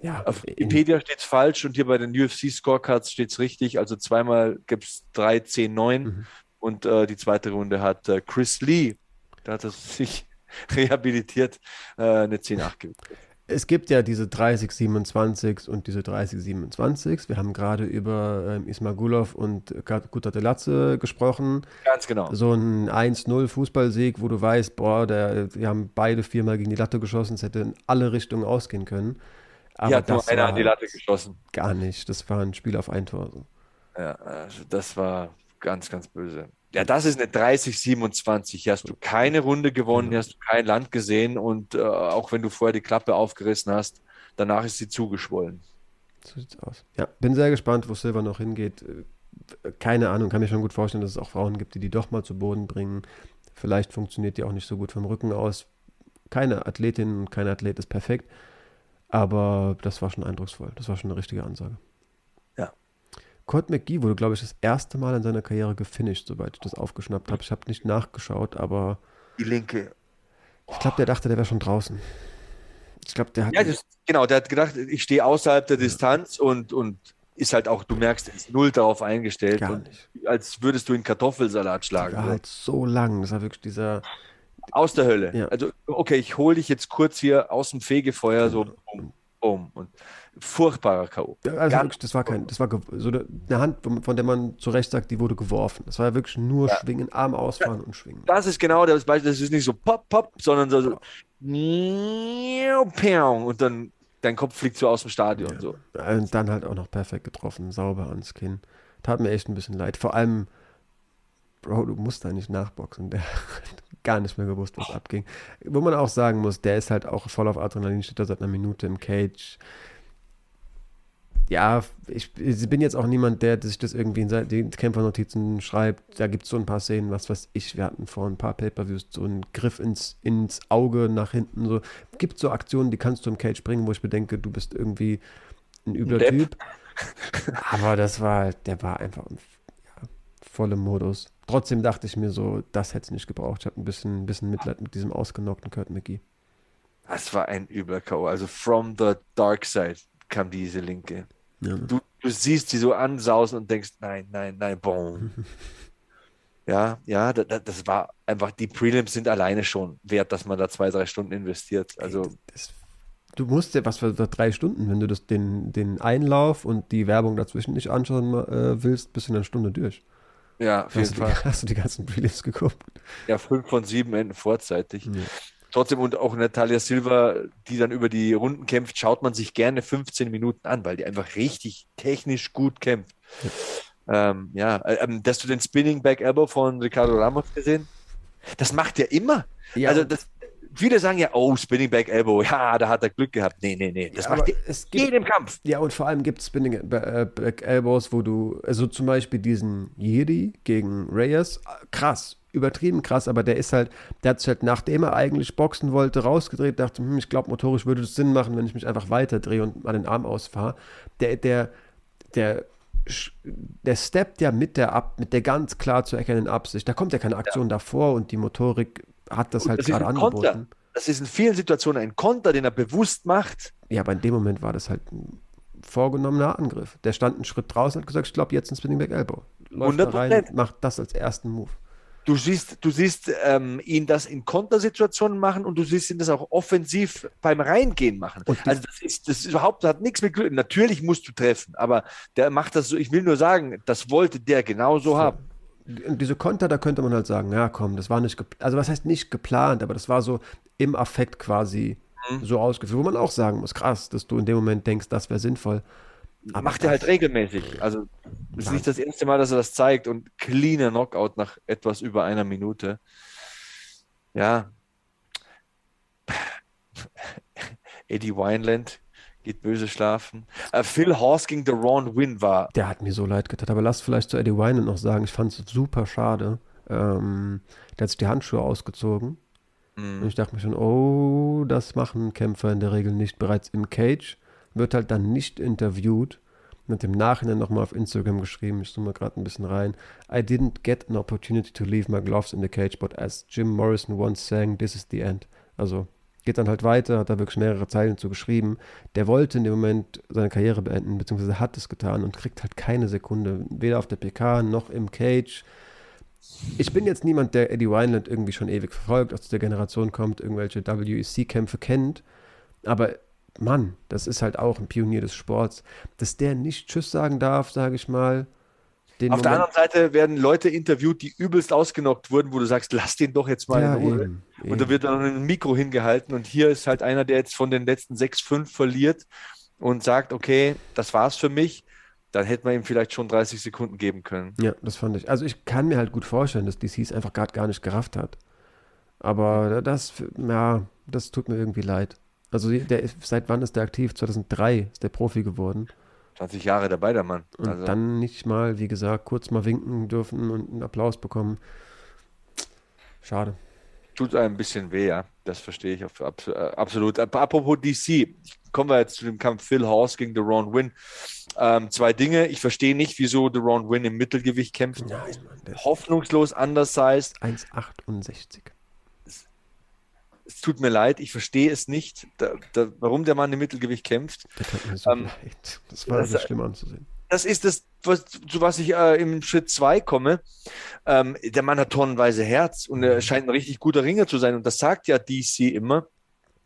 ja, Auf Wikipedia steht es falsch und hier bei den UFC-Scorecards steht es richtig. Also zweimal gibt es 3, 10, 9 Mhm. und äh, die zweite Runde hat äh, Chris Lee, da hat er sich rehabilitiert, äh, eine 10, 8 gewählt. Es gibt ja diese 30-27 und diese 30-27. Wir haben gerade über ähm, Ismagulov und Kutatelatze gesprochen. Ganz genau. So ein 1-0 Fußballsieg, wo du weißt, boah, der, die haben beide viermal gegen die Latte geschossen, es hätte in alle Richtungen ausgehen können. Aber Hier hat nur das einer an die Latte geschossen. gar nicht. Das war ein Spiel auf ein Tor. So. Ja, also das war ganz, ganz böse. Ja, das ist eine 30-27. Hier hast du keine Runde gewonnen, hier hast du kein Land gesehen und äh, auch wenn du vorher die Klappe aufgerissen hast, danach ist sie zugeschwollen. So sieht's aus. Ja, bin sehr gespannt, wo Silver noch hingeht. Äh, Keine Ahnung, kann mir schon gut vorstellen, dass es auch Frauen gibt, die die doch mal zu Boden bringen. Vielleicht funktioniert die auch nicht so gut vom Rücken aus. Keine Athletin und kein Athlet ist perfekt, aber das war schon eindrucksvoll. Das war schon eine richtige Ansage. Kurt McGee wurde, glaube ich, das erste Mal in seiner Karriere gefinisht, soweit ich das aufgeschnappt habe. Ich habe nicht nachgeschaut, aber Die linke. ich glaube, der dachte, der wäre schon draußen. Ich glaube, der hat. Ja, das, genau, der hat gedacht, ich stehe außerhalb der Distanz und, und ist halt auch, du merkst, er ist null darauf eingestellt. Gar nicht. Als würdest du in Kartoffelsalat schlagen. war halt so lang. Das war wirklich dieser. Aus der Hölle. Ja. Also, okay, ich hole dich jetzt kurz hier aus dem Fegefeuer, so bumm, bumm. Und furchtbarer K.O. Also wirklich, das war kein, das war so eine Hand, von der man zu Recht sagt, die wurde geworfen. Das war ja wirklich nur schwingen, Arm ausfahren und schwingen. Das ist genau das Beispiel, das ist nicht so pop, pop, sondern so, so und dann dein Kopf fliegt so aus dem Stadion. So. Und dann halt auch noch perfekt getroffen, sauber ans Kinn. Tat mir echt ein bisschen leid. Vor allem, Bro, du musst da nicht nachboxen. Der hat gar nicht mehr gewusst, was abging. Wo man auch sagen muss, der ist halt auch voll auf Adrenalin, steht da seit einer Minute im Cage. Ja, ich, ich bin jetzt auch niemand, der sich das irgendwie in die Kämpfernotizen schreibt. Da gibt es so ein paar Szenen, was weiß ich. Wir hatten vor ein paar Pay-Per-Views so einen Griff ins, ins Auge nach hinten. So. Gibt so Aktionen, die kannst du im Cage bringen, wo ich bedenke, du bist irgendwie ein übler Depp. Typ. Aber das war, halt- der war einfach ja, voll im Modus. Trotzdem dachte ich mir so, das hätte es nicht gebraucht. Ich habe ein bisschen, ein bisschen Mitleid mit diesem ausgenockten Kurt McGee. Das war ein übler K.O. Also from the dark side kam diese linke. Ja, Du, du siehst sie so ansausen und denkst, nein, nein, nein, boom. Ja, ja, da- da- das war einfach, die Prelims sind alleine schon wert, dass man da zwei, drei Stunden investiert. Also, das, du musst ja was für drei Stunden, wenn du das, den, den Einlauf und die Werbung dazwischen nicht anschauen äh, willst, bist du in einer Stunde durch. ja, auf jeden Hast du, Fall. hast du die ganzen Prelims geguckt? Ja, fünf von sieben enden vorzeitig. Ja. Trotzdem und auch Natalia Silva, die dann über die Runden kämpft, schaut man sich gerne 15 Minuten an, weil die einfach richtig technisch gut kämpft. Ähm, ja, äh, ähm, hast du den Spinning Back Elbow von Ricardo Ramos gesehen? Das macht er immer. Ja, also das, viele sagen ja, oh, Spinning Back Elbow, ja, da hat er Glück gehabt. Nee, nee, nee. Das Ja, macht es gibt- jedem Kampf. Ja, und vor allem gibt es Spinning äh, Back Elbows, wo du, also zum Beispiel diesen Yeri gegen Reyes, äh, krass, übertrieben krass, aber der ist halt, der hat sich halt, nachdem er eigentlich boxen wollte, rausgedreht, dachte, hm, ich glaube, motorisch würde es Sinn machen, wenn ich mich einfach weiterdrehe und mal den Arm ausfahre. Der, der, der, der steppt ja mit der ab, mit der ganz klar zu erkennenden Absicht. Da kommt ja keine Aktion davor und die Motorik hat das Und halt das gerade angeboten. Konter. Das ist in vielen Situationen ein Konter, den er bewusst macht. Ja, aber in dem Moment war das halt ein vorgenommener Angriff. Der stand einen Schritt draußen und hat gesagt, ich glaube, jetzt ein Spinning Back Elbow. Läuft da rein, 100%. macht das als ersten Move. Du siehst, du siehst ähm, ihn das in Kontersituationen machen und du siehst ihn das auch offensiv beim Reingehen machen. Und also das ist, das ist überhaupt hat nichts mit Glück. Natürlich musst du treffen, aber der macht das so. Ich will nur sagen, das wollte der genauso haben. Und diese Konter, da könnte man halt sagen, ja komm, das war nicht geplant, also was heißt nicht geplant, aber das war so im Affekt quasi Mhm. so ausgeführt, wo man auch sagen muss, krass, dass du in dem Moment denkst, das wäre sinnvoll. Aber macht er halt regelmäßig. Also es ist nicht das erste Mal, dass er das zeigt und cleaner Knockout nach etwas über einer Minute. Ja. Eddie Wineland geht böse schlafen. Äh, Phil Horst gegen The Ron Win war. Der hat mir so leid getan. Aber lass vielleicht zu Eddie Wineland noch sagen, ich fand es super schade. Ähm, der hat sich die Handschuhe ausgezogen. Und ich dachte mir schon, oh, das machen Kämpfer in der Regel nicht bereits im Cage. Wird halt dann nicht interviewt. Hat im Nachhinein nochmal auf Instagram geschrieben, ich zoome mal gerade ein bisschen rein. I didn't get an opportunity to leave my gloves in the cage, but as Jim Morrison once sang, this is the end. Also geht dann halt weiter, hat da wirklich mehrere Zeilen zu geschrieben. Der wollte in dem Moment seine Karriere beenden, beziehungsweise hat es getan und kriegt halt keine Sekunde, weder auf der PK noch im Cage. Ich bin jetzt niemand, der Eddie Wineland irgendwie schon ewig verfolgt, aus der Generation kommt, irgendwelche WEC-Kämpfe kennt. Aber Mann, das ist halt auch ein Pionier des Sports. Dass der nicht Tschüss sagen darf, sage ich mal. Auf der Moment- anderen Seite werden Leute interviewt, die übelst ausgenockt wurden, wo du sagst, lass den doch jetzt mal Ja, in Ruhe. eben, Und da wird dann ein Mikro hingehalten und hier ist halt einer, der jetzt von den letzten sechs, fünf verliert und sagt, okay, das war's für mich. Dann hätte man ihm vielleicht schon 30 Sekunden geben können. Ja, das fand ich. Also ich kann mir halt gut vorstellen, dass DC es einfach gerade gar nicht gerafft hat. Aber das, ja, das tut mir irgendwie leid. Also der ist, seit wann ist der aktiv? 2003 ist der Profi geworden. 20 Jahre dabei, der Mann. Und Also, dann nicht mal, wie gesagt, kurz mal winken dürfen und einen Applaus bekommen. Schade. tut einem ein bisschen weh, ja. Das verstehe ich auf, abs- äh, absolut. Ap- Apropos DC, kommen wir jetzt zu dem Kampf Phil Horst gegen Deron Win. Ähm, zwei Dinge. Ich verstehe nicht, wieso Deron Win im Mittelgewicht kämpft. Nein, Mann, Hoffnungslos undersized. 1,68. Es tut mir leid, ich verstehe es nicht, da, da, warum der Mann im Mittelgewicht kämpft. Mir so Ähm. Das war das- schlimm anzusehen. Das ist das, was, zu was ich äh, im Schritt zwei komme. Ähm, der Mann hat tonnenweise Herz und er scheint ein richtig guter Ringer zu sein. Und das sagt ja DC immer.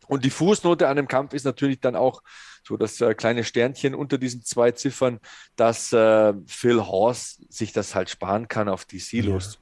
Und die Fußnote an dem Kampf ist natürlich dann auch so das äh, kleine Sternchen unter diesen zwei Ziffern, dass äh, Phil Horst sich das halt sparen kann, auf DC Ja. los.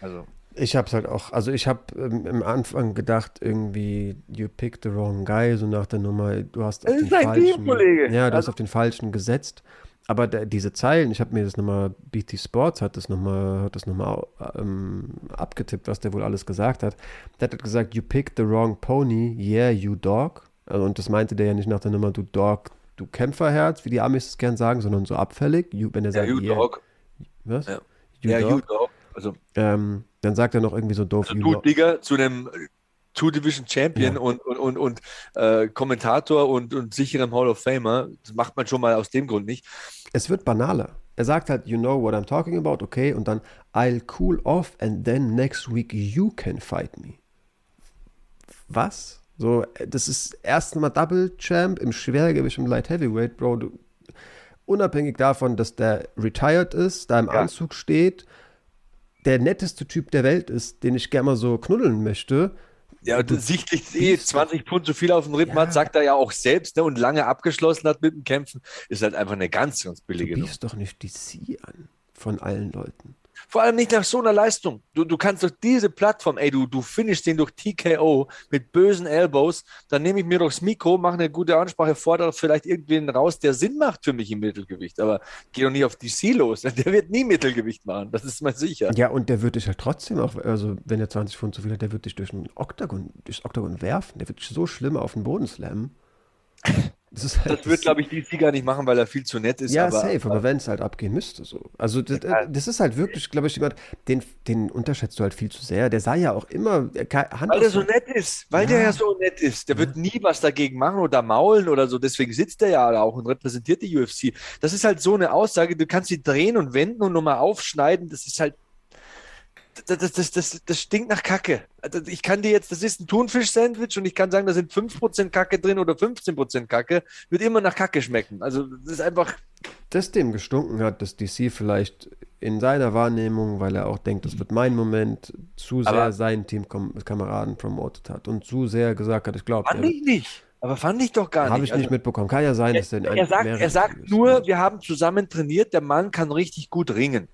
Also, Ich habe es halt auch, also ich habe ähm, am Anfang gedacht, irgendwie, you picked the wrong guy, so nach der Nummer, du hast auf Das den ist ein falschen, Teamkollege. ja, du hast Also- auf den falschen gesetzt. Aber der, diese Zeilen, ich habe mir das nochmal, BT Sports hat das nochmal, hat das nochmal ähm, abgetippt, was der wohl alles gesagt hat. Der hat gesagt, you picked the wrong pony, yeah, you dog. Also, und das meinte der ja nicht nach der Nummer, du Dog, du Kämpferherz, wie die Amis es gern sagen, sondern so abfällig. You, wenn er ja, sagt, you yeah, dog. was? Ja. You Ja, dog. you dog. Also, Ähm, dann sagt er noch irgendwie so doof, also du. Digga, zu einem Two-Division Champion Ja. und, und, und, und äh, Kommentator und, und sicherem Hall of Famer. Das macht man schon mal aus dem Grund nicht. es wird banaler. Er sagt halt, you know what I'm talking about, okay, und dann I'll cool off and then next week you can fight me. Was? So, das ist erst mal Double Champ im Schwergewicht im Light Heavyweight, Bro. Du, unabhängig davon, dass der retired ist, da im Ja. Anzug steht, der netteste Typ der Welt ist, den ich gerne mal so knuddeln möchte. Ja, und sichtlich eh 20 Pfund zu viel auf dem Rippen Ja. hat, sagt er ja auch selbst ne, und lange abgeschlossen hat mit dem Kämpfen, ist halt einfach eine ganz, ganz Du billige Nummer. biefst doch nicht DC an von allen Leuten. Vor allem nicht nach so einer Leistung. Du, du kannst durch diese Plattform, ey, du, du finishst den durch TKO mit bösen Elbows, dann nehme ich mir durchs Mikro, mache eine gute Ansprache, fordere vielleicht irgendwen raus, der Sinn macht für mich im Mittelgewicht. Aber geh doch nicht auf DC los. Der wird nie Mittelgewicht machen, das ist mal sicher. Ja, und der wird dich halt trotzdem auch, also wenn er 20 Pfund zu viel hat, der wird dich durch ein Oktagon, durchs Oktagon werfen. Der wird dich so schlimm auf den Boden slammen. Das, halt das wird, glaube ich, DC gar nicht machen, weil er viel zu nett ist. Ja, aber, safe, aber, wenn es halt abgehen müsste, so. Also, das, das ist halt wirklich, glaube ich, jemand, den, den unterschätzt du halt viel zu sehr. Der sah ja auch immer. Hand weil er so nett ist, weil ja. der ja so nett ist. Der ja. wird nie was dagegen machen oder maulen oder so. Deswegen sitzt er ja auch und repräsentiert die UFC. Das ist halt so eine Aussage, du kannst sie drehen und wenden und nochmal aufschneiden. Das ist halt das, das, das, das, stinkt nach Kacke. Also ich kann dir jetzt, das ist ein Thunfisch-Sandwich und ich kann sagen, da sind 5% Kacke drin oder 15% Kacke, wird immer nach Kacke schmecken. Also das ist einfach. Das dem gestunken hat, dass DC vielleicht in seiner Wahrnehmung, weil er auch denkt, das wird mein Moment, zu sehr aber seinen Teamkameraden promotet hat und zu sehr gesagt hat, ich glaube. Fand ich nicht. Aber fand ich doch gar nicht. Habe ich also, nicht mitbekommen. Kann ja sein, dass er, er sagt, er sagt nur, wir haben zusammen trainiert, der Mann kann richtig gut ringen.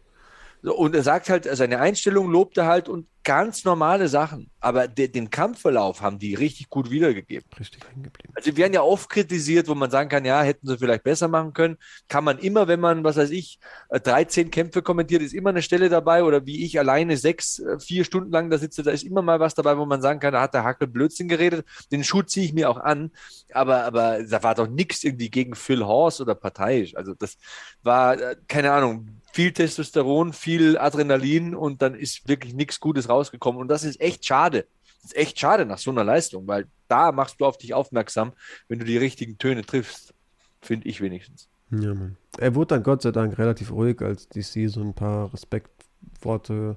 Und er sagt halt, seine Einstellung lobt er halt und ganz normale Sachen. Aber de, den Kampfverlauf haben die richtig gut wiedergegeben. Richtig hingeblieben. Also, wir werden ja oft kritisiert, wo man sagen kann, ja, hätten sie vielleicht besser machen können. Kann man immer, wenn man, was weiß ich, 13 äh, Kämpfe kommentiert, ist immer eine Stelle dabei oder wie ich alleine sechs, äh, vier Stunden lang da sitze, da ist immer mal was dabei, wo man sagen kann, da hat der Hackel Blödsinn geredet. Den Schuh ziehe ich mir auch an. Aber, aber da war doch nichts irgendwie gegen Phil Horst oder parteiisch. Also, das war, äh, keine Ahnung, viel Testosteron, viel Adrenalin und dann ist wirklich nichts Gutes rausgekommen. Und das ist echt schade. Das ist echt schade nach so einer Leistung, weil da machst du auf dich aufmerksam, wenn du die richtigen Töne triffst. Finde ich wenigstens. Ja, Mann. Er wurde dann Gott sei Dank relativ ruhig, als DC so ein paar Respektworte.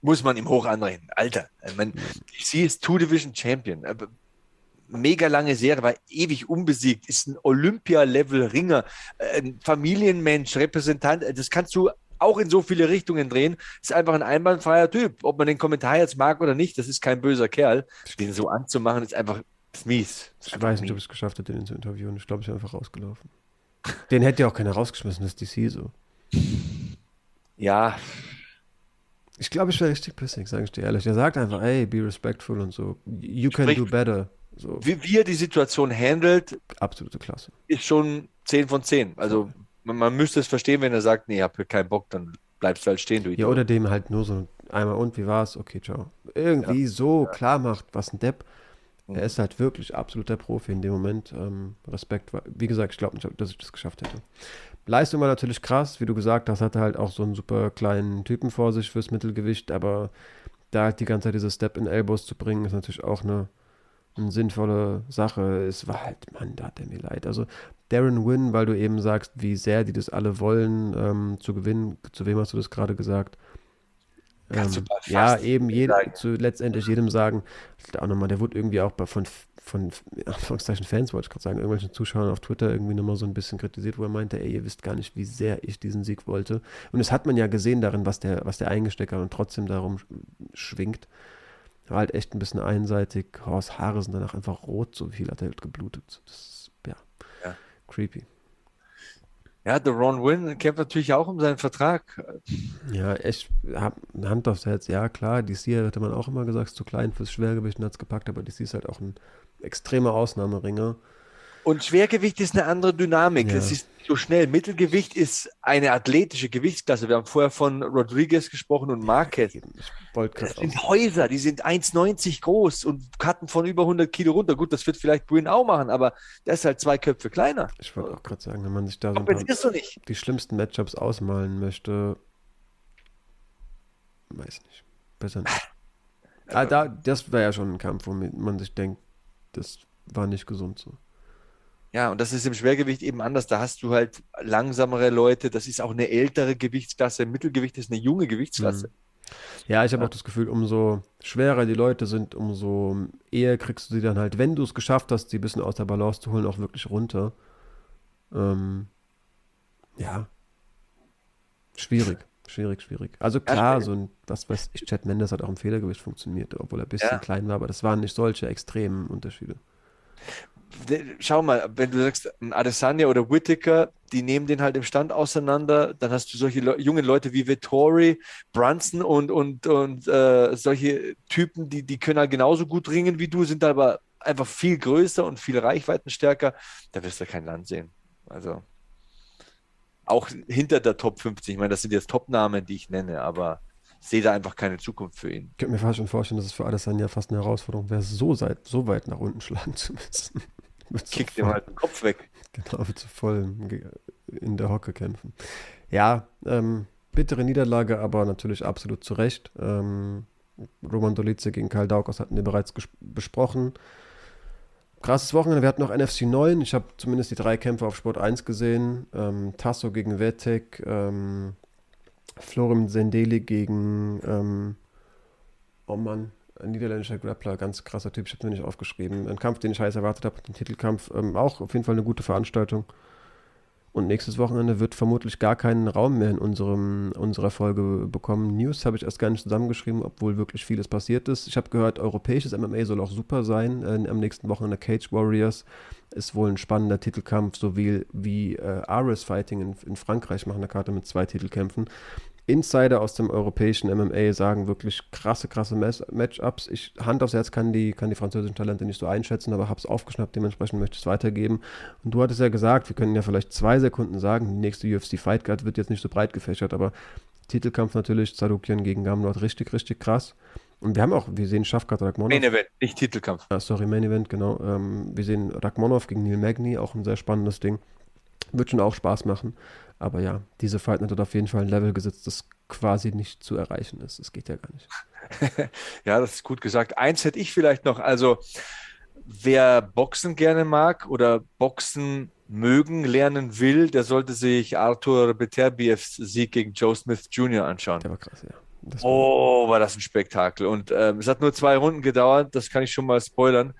Muss man ihm hoch anrechnen. Alter, ich meine, DC ist Two-Division Champion mega lange Serie, war ewig unbesiegt, ist ein Olympia-Level-Ringer, äh, ein Familienmensch, Repräsentant, äh, das kannst du auch in so viele Richtungen drehen, ist einfach ein einwandfreier Typ. Ob man den Kommentar jetzt mag oder nicht, das ist kein böser Kerl. Den so anzumachen, ist einfach mies. Ist ich weiß nicht, ob es geschafft hat, den zu interviewen. Ich glaube, ich bin einfach rausgelaufen. Den hätte ja auch keiner rausgeschmissen, das DC so. Ja. Ich glaube, ich wäre richtig pissig, sage ich dir ehrlich. Der sagt einfach, ey, be respectful und so. You can Sprich, do better. So. Wie, wie er die Situation handelt, absolute Klasse. Ist schon 10 von 10. Also man, man müsste es verstehen, wenn er sagt, nee, ich habe keinen Bock, dann bleibst du halt stehen. Du ja, oder dem halt nur so einmal und wie war's? Okay, ciao. Irgendwie ja. so ja. klar macht, was ein Depp. Mhm. Er ist halt wirklich absoluter Profi in dem Moment. Ähm, Respekt. Wie gesagt, ich glaube nicht, dass ich das geschafft hätte. Leistung war natürlich krass, wie du gesagt hast, hatte halt auch so einen super kleinen Typen vor sich fürs Mittelgewicht, aber da halt die ganze Zeit diese Step in Elbows zu bringen, ist natürlich auch eine eine sinnvolle Sache. Es war halt, Mann, da hat er mir leid. Also Darren Wynn, weil du eben sagst, wie sehr die das alle wollen, ähm, zu gewinnen. Zu wem hast du das gerade gesagt? Ähm, ja, eben jed, zu letztendlich jedem sagen, auch nochmal, der wurde irgendwie auch von, von Anführungszeichen Fans, wollte ich gerade sagen, irgendwelchen Zuschauern auf Twitter irgendwie nochmal so ein bisschen kritisiert, wo er meinte, ey, ihr wisst gar nicht, wie sehr ich diesen Sieg wollte. Und das hat man ja gesehen darin, was der, was der eingesteckt hat und trotzdem darum schwingt. War halt echt ein bisschen einseitig. Horst Haare sind danach einfach rot, so viel hat er halt geblutet. Das ist, ja, ja. creepy. Ja, der Ron Wynn kämpft natürlich auch um seinen Vertrag. Ja, echt, Hand aufs Herz, ja klar, DC hätte man auch immer gesagt, ist zu klein fürs Schwergewicht und hat es gepackt, aber DC ist halt auch ein extremer Ausnahmeringer. Und Schwergewicht ist eine andere Dynamik. Ja. Das ist so schnell. Mittelgewicht ist eine athletische Gewichtsklasse. Wir haben vorher von Rodriguez gesprochen und Marquez. Das sind Häuser, die sind 1,90 groß und Karten von über 100 Kilo runter. Gut, das wird vielleicht Bruin auch machen, aber der ist halt zwei Köpfe kleiner. Ich wollte auch gerade sagen, wenn man sich da so die schlimmsten Matchups ausmalen möchte, weiß nicht. Besser nicht. ah, da, das wäre ja schon ein Kampf, wo man sich denkt, das war nicht gesund so. Ja, und das ist im Schwergewicht eben anders. Da hast du halt langsamere Leute. Das ist auch eine ältere Gewichtsklasse. Mittelgewicht ist eine junge Gewichtsklasse. Mhm. Ja, ich habe ja. auch das Gefühl, umso schwerer die Leute sind, umso eher kriegst du sie dann halt, wenn du es geschafft hast, sie ein bisschen aus der Balance zu holen, auch wirklich runter. Ähm, ja. Schwierig. Schwierig, schwierig. Also klar, so ein, was weiß ich, Chad Mendes hat auch im Federgewicht funktioniert, obwohl er ein bisschen ja. klein war, aber das waren nicht solche extremen Unterschiede schau mal, wenn du sagst, ein Adesanya oder Whittaker, die nehmen den halt im Stand auseinander. Dann hast du solche Le jungen Leute wie Vittori, Brunson und, und, und äh, solche Typen, die, die können halt genauso gut ringen wie du, sind aber einfach viel größer und viel reichweitenstärker. Da wirst du kein Land sehen. Also auch hinter der Top 50. Ich meine, das sind jetzt Top-Namen, die ich nenne, aber sehe da einfach keine Zukunft für ihn. Ich könnte mir fast schon vorstellen, dass es für Adesanya fast eine Herausforderung wäre, so, seit, so weit nach unten schlagen zu müssen. Kickt ihm halt den Kopf weg. Genau, wird zu voll in der Hocke kämpfen. Ja, ähm, bittere Niederlage, aber natürlich absolut zu Recht. Ähm, Roman Dolice gegen Karl Daukos hatten wir bereits besprochen. Krasses Wochenende. Wir hatten noch NFC 9. Ich habe zumindest die drei Kämpfe auf Sport 1 gesehen. Ähm, Tasso gegen Vetek, ähm, Florim Zendeli gegen, ähm, oh Mann, ein niederländischer Grappler, ganz krasser Typ, ich habe mir nicht aufgeschrieben. Ein Kampf, den ich heiß erwartet habe, den Titelkampf, ähm, auch auf jeden Fall eine gute Veranstaltung. Und nächstes Wochenende wird vermutlich gar keinen Raum mehr in unserem, unserer Folge bekommen. News habe ich erst gar nicht zusammengeschrieben, obwohl wirklich vieles passiert ist. Ich habe gehört, europäisches MMA soll auch super sein. Äh, am nächsten Wochenende Cage Warriors ist wohl ein spannender Titelkampf, sowie wie äh, Ares Fighting in, in Frankreich machen eine Karte mit zwei Titelkämpfen. Insider aus dem europäischen MMA sagen wirklich krasse, krasse Matchups. Ich, Hand aufs Herz kann die, kann die französischen Talente nicht so einschätzen, aber habe es aufgeschnappt, dementsprechend möchte ich es weitergeben. Und du hattest ja gesagt, wir können ja vielleicht zwei Sekunden sagen, die nächste UFC Fight Card wird jetzt nicht so breit gefächert, aber Titelkampf natürlich, Zadukian gegen Gamlot, richtig, richtig krass. Und wir haben auch, wir sehen Schafkat Ragmonov. Main Event, nicht Titelkampf. Ah, sorry, Main Event, genau. Ähm, wir sehen Ragmonov gegen Neil Magny, auch ein sehr spannendes Ding. Wird schon auch Spaß machen. Aber ja, diese Fight hat auf jeden Fall ein Level gesetzt, das quasi nicht zu erreichen ist. Das geht ja gar nicht. ja, das ist gut gesagt. Eins hätte ich vielleicht noch. Also, wer Boxen gerne mag oder Boxen mögen lernen will, der sollte sich Arthur Beterbievs Sieg gegen Joe Smith Jr. anschauen. Der war krass, ja. War oh, war das ein Spektakel. Und ähm, es hat nur zwei Runden gedauert, das kann ich schon mal spoilern.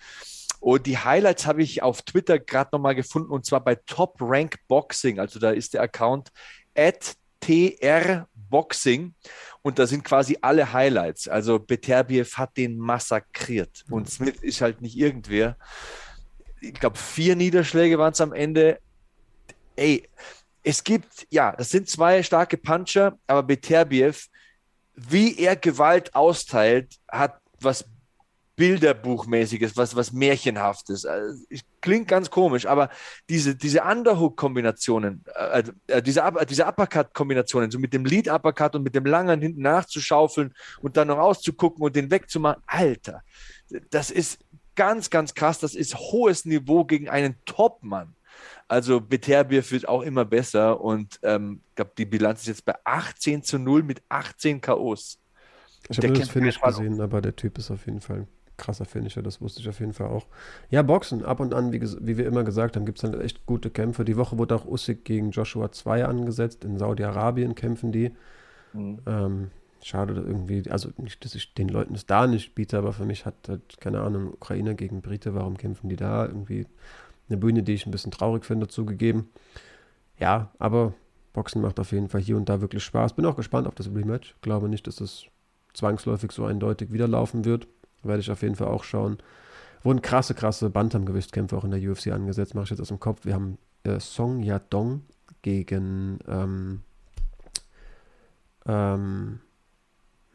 Und die Highlights habe ich auf Twitter gerade nochmal gefunden und zwar bei Top Rank Boxing. Also da ist der Account at TR Boxing und da sind quasi alle Highlights. Also Beterbiev hat den massakriert und Smith ist halt nicht irgendwer. Ich glaube, vier Niederschläge waren es am Ende. Ey, es gibt, ja, das sind zwei starke Puncher, aber Beterbiev, wie er Gewalt austeilt, hat was Bilderbuchmäßiges, was, was Märchenhaftes. Also, klingt ganz komisch, aber diese, diese Underhook-Kombinationen, äh, äh, diese, diese Uppercut-Kombinationen, so mit dem Lead-Uppercut und mit dem langen hinten nachzuschaufeln und dann noch auszugucken und den wegzumachen, Alter, das ist ganz, ganz krass. Das ist hohes Niveau gegen einen Top-Mann. Also Beterbiev wird auch immer besser und ähm, ich glaube, die Bilanz ist jetzt bei 18 zu 0 mit 18 K.O.s. Ich habe das Finish gesehen, aber der Typ ist auf jeden Fall krasser Finisher, das wusste ich auf jeden Fall auch. Ja, Boxen, ab und an, wie, wie wir immer gesagt haben, gibt es halt echt gute Kämpfe. Die Woche wurde auch Usyk gegen Joshua 2 angesetzt. In Saudi-Arabien kämpfen die. Mhm. Ähm, schade irgendwie, also nicht, dass ich den Leuten es da nicht biete, aber für mich hat halt, keine Ahnung, Ukraine gegen Brite, warum kämpfen die da? Irgendwie eine Bühne, die ich ein bisschen traurig finde, zugegeben. Ja, aber Boxen macht auf jeden Fall hier und da wirklich Spaß. Bin auch gespannt auf das Rematch. Glaube nicht, dass es zwangsläufig so eindeutig wieder laufen wird. Werde ich auf jeden Fall auch schauen. Wurden krasse, krasse Bantamgewichtkämpfe auch in der UFC angesetzt, mache ich jetzt aus dem Kopf. Wir haben äh, Song Yadong gegen ähm, ähm,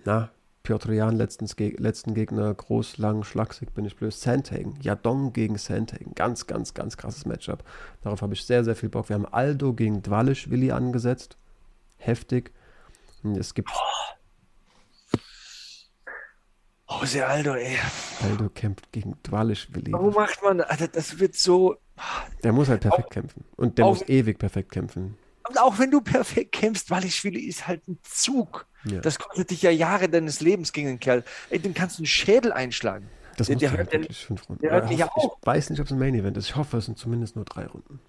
na, Piotr Jan letztens, ge letzten Gegner, groß, lang, schlaksig, bin ich blöd. Sandhagen, Yadong gegen Sandhagen, ganz, ganz, ganz krasses Matchup. Darauf habe ich sehr, sehr viel Bock. Wir haben Aldo gegen Dwalischwili angesetzt, heftig. Und es gibt oh Jose Aldo, ey. Aldo kämpft gegen Dwalischwili. Warum macht man das? Das wird so. Der muss halt perfekt auch, kämpfen. Und der muss ewig perfekt kämpfen. Und auch wenn du perfekt kämpfst, Dwalischwili ist halt ein Zug. Ja. Das kostet dich ja Jahre deines Lebens gegen den Kerl. Ey, dem kannst du einen Schädel einschlagen. Das der, der hört wirklich fünf Runden. Der hört nicht auf. Ich weiß nicht, ob es ein Main Event ist. Ich hoffe, es sind zumindest nur drei Runden.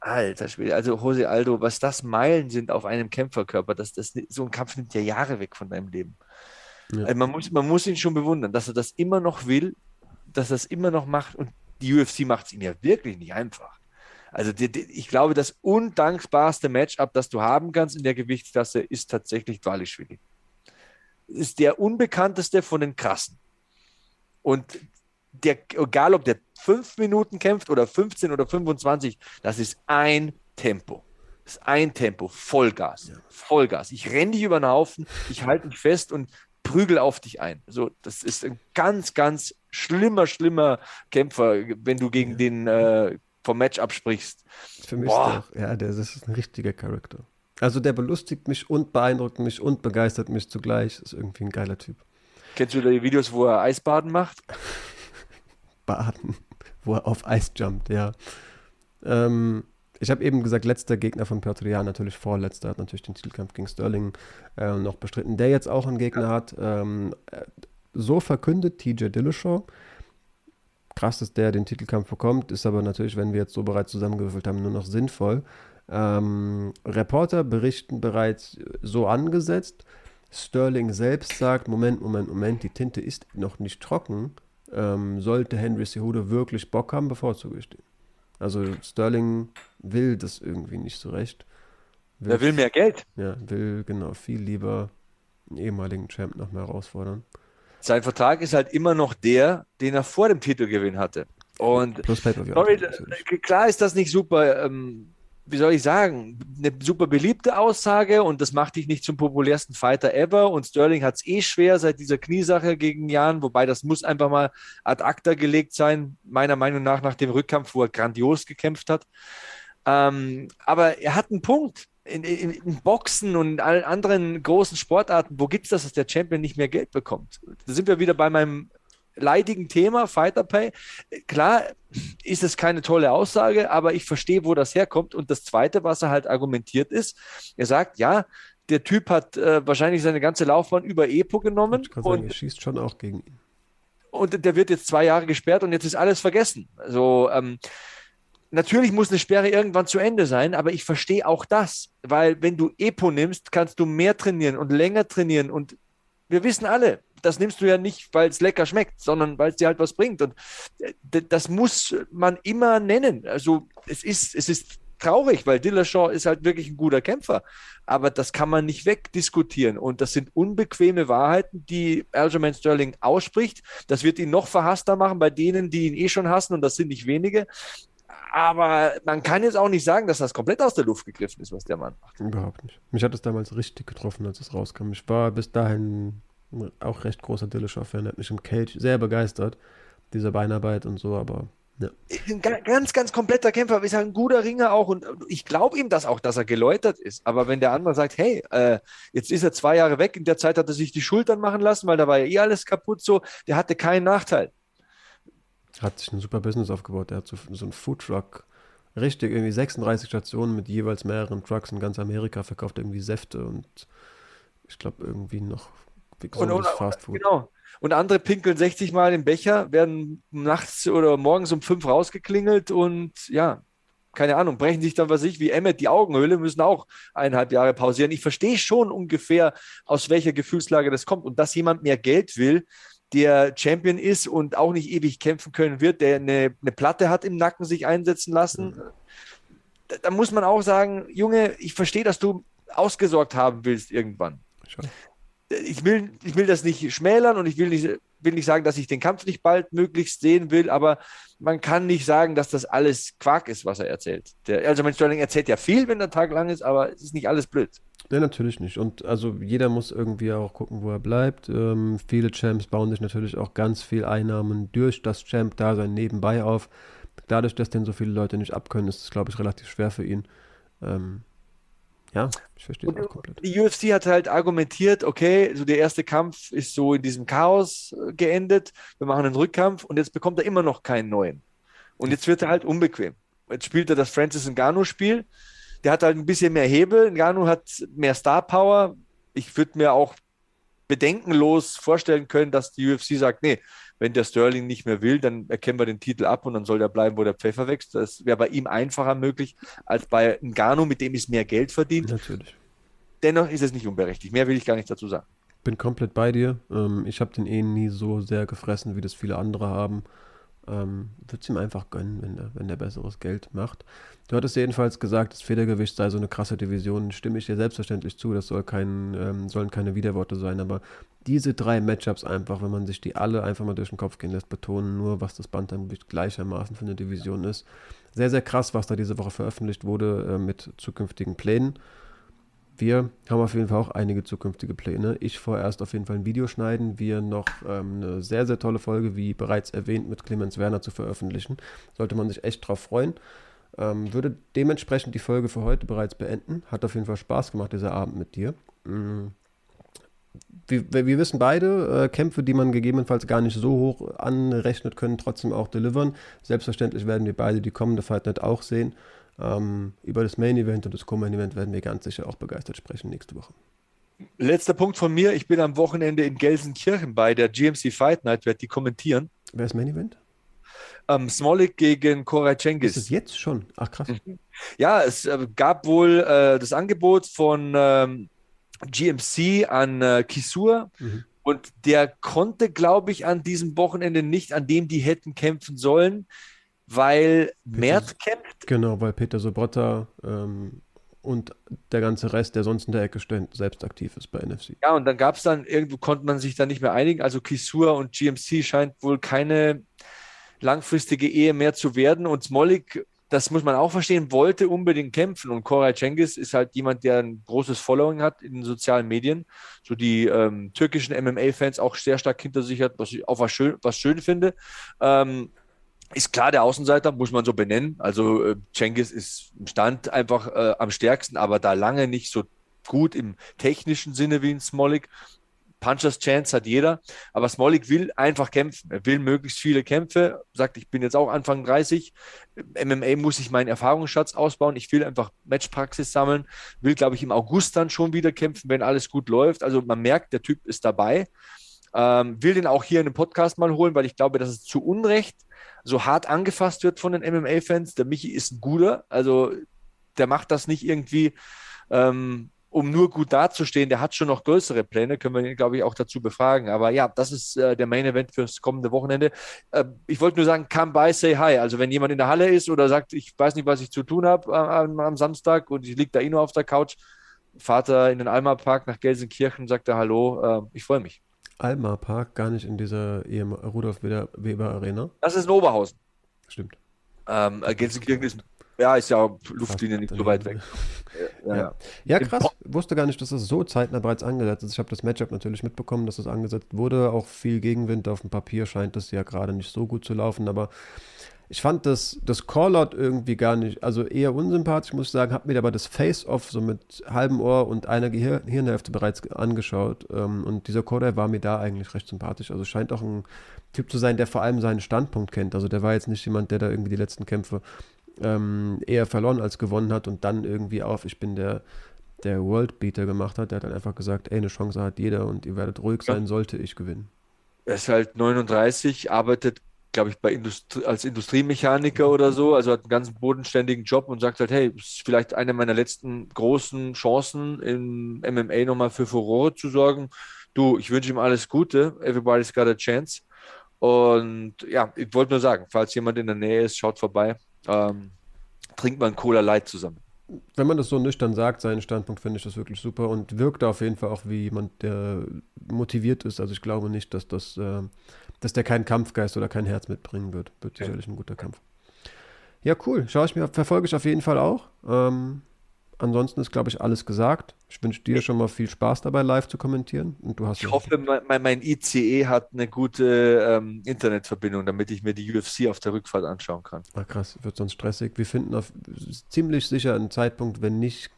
Alter Schwede, also Jose Aldo, was das Meilen sind auf einem Kämpferkörper, das, das, so ein Kampf nimmt ja Jahre weg von deinem Leben. Ja. Also man, muss, man muss ihn schon bewundern, dass er das immer noch will, dass er es immer noch macht und die UFC macht es ihm ja wirklich nicht einfach. Also die, die, ich glaube, das undankbarste Matchup, das du haben kannst in der Gewichtsklasse, ist tatsächlich Dwalischwili. Ist der unbekannteste von den Krassen. Und der, egal ob der fünf Minuten kämpft oder 15 oder 25, das ist ein Tempo. Das ist ein Tempo, Vollgas. Vollgas. Ich renne dich über den Haufen, ich halte dich fest und prügel auf dich ein. So, das ist ein ganz, ganz schlimmer, schlimmer Kämpfer, wenn du gegen den äh, vom Match absprichst. Für mich Boah. Auch, ja, der, das ist ein richtiger Charakter. Also der belustigt mich und beeindruckt mich und begeistert mich zugleich. Ist irgendwie ein geiler Typ. Kennst du die Videos, wo er Eisbaden macht? Baden, wo er auf Eis jumpt, ja. Ähm, ich habe eben gesagt, letzter Gegner von Piotr Jan, natürlich vorletzter, hat natürlich den Titelkampf gegen Sterling äh, noch bestritten, der jetzt auch einen Gegner hat. Ähm, äh, so verkündet TJ Dillashaw. Krass, dass der den Titelkampf bekommt, ist aber natürlich, wenn wir jetzt so bereits zusammengewürfelt haben, nur noch sinnvoll. Ähm, Reporter berichten bereits so angesetzt. Sterling selbst sagt: Moment, Moment, Moment, die Tinte ist noch nicht trocken. Ähm, sollte Henry Cejudo wirklich Bock haben, bevorzuge ich den. Also Sterling will das irgendwie nicht so recht. Will, er will mehr Geld. Ja, will genau viel lieber einen ehemaligen Champ noch mal herausfordern. Sein Vertrag ist halt immer noch der, den er vor dem Titelgewinn hatte. Und sorry, klar ist das nicht super ähm, wie soll ich sagen, eine super beliebte Aussage und das macht dich nicht zum populärsten Fighter ever. Und Sterling hat es eh schwer seit dieser Kniesache gegen Jan, wobei das muss einfach mal ad acta gelegt sein, meiner Meinung nach, nach dem Rückkampf, wo er grandios gekämpft hat. Ähm, aber er hat einen Punkt. In, in, in, Boxen und in allen anderen großen Sportarten, wo gibt es das, dass der Champion nicht mehr Geld bekommt? Da sind wir wieder bei meinem leidigen Thema, Fighter Pay. Klar ist es keine tolle Aussage, aber ich verstehe, wo das herkommt. Und das Zweite, was er halt argumentiert ist, er sagt, ja, der Typ hat äh, wahrscheinlich seine ganze Laufbahn über Epo genommen. Ich kann sagen, er schießt schon auch gegen ihn. Und der wird jetzt zwei Jahre gesperrt und jetzt ist alles vergessen. Also ähm, natürlich muss eine Sperre irgendwann zu Ende sein, aber ich verstehe auch das, weil wenn du Epo nimmst, kannst du mehr trainieren und länger trainieren und wir wissen alle, das nimmst du ja nicht, weil es lecker schmeckt, sondern weil es dir halt was bringt. Und äh, das muss man immer nennen. Also es ist, es ist traurig, weil Dillashaw ist halt wirklich ein guter Kämpfer. Aber das kann man nicht wegdiskutieren. Und das sind unbequeme Wahrheiten, die Aljamain Sterling ausspricht. Das wird ihn noch verhasster machen bei denen, die ihn eh schon hassen. Und das sind nicht wenige. Aber man kann jetzt auch nicht sagen, dass das komplett aus der Luft gegriffen ist, was der Mann macht. Überhaupt nicht. Mich hat es damals richtig getroffen, als es rauskam. Ich war bis dahin auch recht großer Dillashaw-Fan, hat mich im Cage sehr begeistert, diese Beinarbeit und so, aber ja. Ein ganz, ganz kompletter Kämpfer, ist ein guter Ringer auch und ich glaube ihm das auch, dass er geläutert ist. Aber wenn der andere sagt, hey, äh, jetzt ist er zwei Jahre weg, in der Zeit hat er sich die Schultern machen lassen, weil da war ja eh alles kaputt so, der hatte keinen Nachteil. Hat sich ein super Business aufgebaut, der hat so, so einen Foodtruck, richtig, irgendwie 36 Stationen mit jeweils mehreren Trucks in ganz Amerika, verkauft irgendwie Säfte und ich glaube irgendwie noch und, und, Fastfood. Genau. Und andere pinkeln 60 Mal im Becher, werden nachts oder morgens um fünf rausgeklingelt und ja, keine Ahnung, brechen sich dann, was ich, wie Emmet die Augenhöhle, müssen auch eineinhalb Jahre pausieren. Ich verstehe schon ungefähr, aus welcher Gefühlslage das kommt. Und dass jemand mehr Geld will, der Champion ist und auch nicht ewig kämpfen können wird, der eine, eine Platte hat im Nacken sich einsetzen lassen, mhm. da, da, muss man auch sagen, Junge, ich verstehe, dass du ausgesorgt haben willst irgendwann. Schon ich will, ich will das nicht schmälern und ich will nicht, will nicht sagen, dass ich den Kampf nicht bald möglichst sehen will, aber man kann nicht sagen, dass das alles Quark ist, was er erzählt. Der, also mein Sterling erzählt ja viel, wenn der Tag lang ist, aber es ist nicht alles blöd. Ja, natürlich nicht. Und also jeder muss irgendwie auch gucken, wo er bleibt. Ähm, viele Champs bauen sich natürlich auch ganz viel Einnahmen durch das Champ-Dasein nebenbei auf. Dadurch, dass denn so viele Leute nicht abkönnen, ist es, glaube ich, relativ schwer für ihn. Ähm, ja, ich verstehe es auch komplett. Die UFC hat halt argumentiert, okay, so der erste Kampf ist so in diesem Chaos äh, geendet, wir machen einen Rückkampf und jetzt bekommt er immer noch keinen neuen. Und jetzt wird er halt unbequem. Jetzt spielt er das Francis Ngannou-Spiel. Der hat halt ein bisschen mehr Hebel. Ngannou hat mehr Star Power. Ich würde mir auch bedenkenlos vorstellen können, dass die UFC sagt, nee, wenn der Sterling nicht mehr will, dann erkennen wir den Titel ab und dann soll der bleiben, wo der Pfeffer wächst. Das wäre bei ihm einfacher möglich als bei Ngannou, mit dem ist mehr Geld verdient. Natürlich. Dennoch ist es nicht unberechtigt. Mehr will ich gar nicht dazu sagen. Bin komplett bei dir. Ähm, ich habe den eh nie so sehr gefressen, wie das viele andere haben. Ähm, Würde es ihm einfach gönnen, wenn der, wenn der besseres Geld macht. Du hattest jedenfalls gesagt, das Federgewicht sei so eine krasse Division. Stimme ich dir selbstverständlich zu, das soll kein, ähm, sollen keine Widerworte sein, aber diese drei Matchups einfach, wenn man sich die alle einfach mal durch den Kopf gehen lässt, betonen nur, was das Bantamgewicht gleichermaßen für eine Division ist. Sehr, sehr krass, was da diese Woche veröffentlicht wurde äh, mit zukünftigen Plänen. Wir haben auf jeden Fall auch einige zukünftige Pläne. Ich vorerst auf jeden Fall ein Video schneiden, wir noch ähm, eine sehr, sehr tolle Folge, wie bereits erwähnt, mit Clemens Werner zu veröffentlichen. Sollte man sich echt drauf freuen. Ähm, würde dementsprechend die Folge für heute bereits beenden. Hat auf jeden Fall Spaß gemacht, dieser Abend mit dir. Mhm. Wir, wir, wissen beide, äh, Kämpfe, die man gegebenenfalls gar nicht so hoch anrechnet, können trotzdem auch delivern. Selbstverständlich werden wir beide die kommende Fight Night auch sehen. Ähm, über das Main Event und das Co-Main Event werden wir ganz sicher auch begeistert sprechen nächste Woche. Letzter Punkt von mir. Ich bin am Wochenende in Gelsenkirchen bei der GMC Fight Night, werde die kommentieren. Wer ist Main Event? Ähm, Smolik gegen Koray Cengiz. Ist es jetzt schon? Ach krass. Mhm. Ja, es äh, gab wohl äh, das Angebot von ähm, GMC an äh, Kisur. Mhm. Und der konnte, glaube ich, an diesem Wochenende nicht, an dem die hätten kämpfen sollen weil Peter, Merz kämpft. Genau, weil Peter Sobotta ähm, und der ganze Rest, der sonst in der Ecke steht, selbst aktiv ist bei NFC. Ja, und dann gab es dann, irgendwo konnte man sich da nicht mehr einigen. Also Kisur und GMC scheint wohl keine langfristige Ehe mehr zu werden. Und Smolik, das muss man auch verstehen, wollte unbedingt kämpfen. Und Koray Cengiz ist halt jemand, der ein großes Following hat in den sozialen Medien. So die ähm, türkischen MMA-Fans auch sehr stark hinter sich hat, was ich auch was schön, was schön finde. Ähm, ist klar der Außenseiter, muss man so benennen. Also äh, Cengiz ist im Stand einfach äh, am stärksten, aber da lange nicht so gut im technischen Sinne wie in Smolik. Punchers Chance hat jeder, aber Smolik will einfach kämpfen. Er will möglichst viele Kämpfe. Sagt, ich bin jetzt auch Anfang 30. MMA muss ich meinen Erfahrungsschatz ausbauen. Ich will einfach Matchpraxis sammeln. Will, glaube ich, im August dann schon wieder kämpfen, wenn alles gut läuft. Also man merkt, der Typ ist dabei. Ähm, will den auch hier in den Podcast mal holen, weil ich glaube, dass es zu Unrecht so hart angefasst wird von den MMA-Fans. Der Michi ist ein guter, also der macht das nicht irgendwie, ähm, um nur gut dazustehen. Der hat schon noch größere Pläne, können wir ihn, glaube ich, auch dazu befragen. Aber ja, das ist äh, der Main-Event fürs kommende Wochenende. Äh, ich wollte nur sagen, come by, say hi. Also wenn jemand in der Halle ist oder sagt, ich weiß nicht, was ich zu tun habe äh, am, am, Samstag und ich liege da eh nur auf der Couch, Vater in den Alma Park nach Gelsenkirchen, sagt er Hallo, äh, ich freue mich. Alma Park gar nicht in dieser Rudolf Weber Arena? Das ist in Oberhausen. Stimmt. Ähm, äh, Gelsenkirchen ist, ja, ist ja Luftlinie nicht so weit weg. Ja, ja. ja krass. Ich wusste gar nicht, dass das so zeitnah bereits angesetzt ist. Ich habe das Matchup natürlich mitbekommen, dass das angesetzt wurde. Auch viel Gegenwind auf dem Papier scheint das ja gerade nicht so gut zu laufen, aber ich fand das, das Callout irgendwie gar nicht, also eher unsympathisch, muss ich sagen, habe mir aber das Face-Off so mit halbem Ohr und einer Gehir Hirnhälfte bereits angeschaut. Ähm, und dieser Kodai war mir da eigentlich recht sympathisch. Also scheint auch ein Typ zu sein, der vor allem seinen Standpunkt kennt. Also der war jetzt nicht jemand, der da irgendwie die letzten Kämpfe ähm, eher verloren als gewonnen hat und dann irgendwie auf, ich bin der, der Worldbeater gemacht hat. Der hat dann einfach gesagt, ey, eine Chance hat jeder und ihr werdet ruhig sein, ja. sollte ich gewinnen. Er ist halt 39, arbeitet glaube ich, bei Industrie, als Industriemechaniker oder so, also hat einen ganz bodenständigen Job und sagt halt, hey, ist vielleicht eine meiner letzten großen Chancen im MMA nochmal für Furore zu sorgen. Du, ich wünsche ihm alles Gute. Everybody's got a chance. Und ja, ich wollte nur sagen, falls jemand in der Nähe ist, schaut vorbei. Ähm, trinkt man Cola Light zusammen. Wenn man das so nüchtern sagt, seinen Standpunkt, finde ich das wirklich super und wirkt auf jeden Fall auch wie jemand, der motiviert ist. Also ich glaube nicht, dass das äh, dass der keinen Kampfgeist oder kein Herz mitbringen wird. Wird sicherlich ein guter Kampf. Ja, cool. Schaue ich mir, verfolge ich auf jeden Fall auch. Ähm, ansonsten ist, glaube ich, alles gesagt. Ich wünsche dir schon mal viel Spaß dabei, live zu kommentieren. Und du hast ich hoffe, mein, mein, ICE hat eine gute ähm, Internetverbindung, damit ich mir die UFC auf der Rückfahrt anschauen kann. Ach krass, wird sonst stressig. Wir finden auf, ziemlich sicher einen Zeitpunkt, wenn nicht.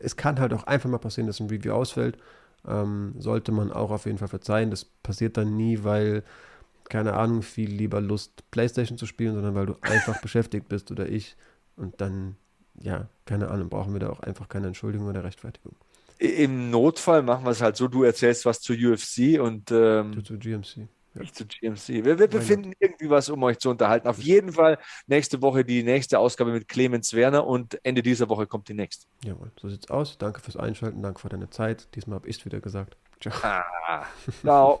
Es kann halt auch einfach mal passieren, dass ein Review ausfällt. Ähm, sollte man auch auf jeden Fall verzeihen. Das passiert dann nie, weil keine Ahnung, viel lieber Lust, Playstation zu spielen, sondern weil du einfach beschäftigt bist oder ich. Und dann, ja, keine Ahnung, brauchen wir da auch einfach keine Entschuldigung oder Rechtfertigung. Im Notfall machen wir es halt so, du erzählst was zu UFC und ähm, du zu GMC. Ja. Ich zu GMC. Wir, wir befinden irgendwie was, um euch zu unterhalten. Auf jeden Fall nächste Woche die nächste Ausgabe mit Clemens Werner und Ende dieser Woche kommt die nächste. Jawohl, so sieht's aus. Danke fürs Einschalten, danke für deine Zeit. Diesmal habe ich es wieder gesagt. Ciao. Ah, ciao.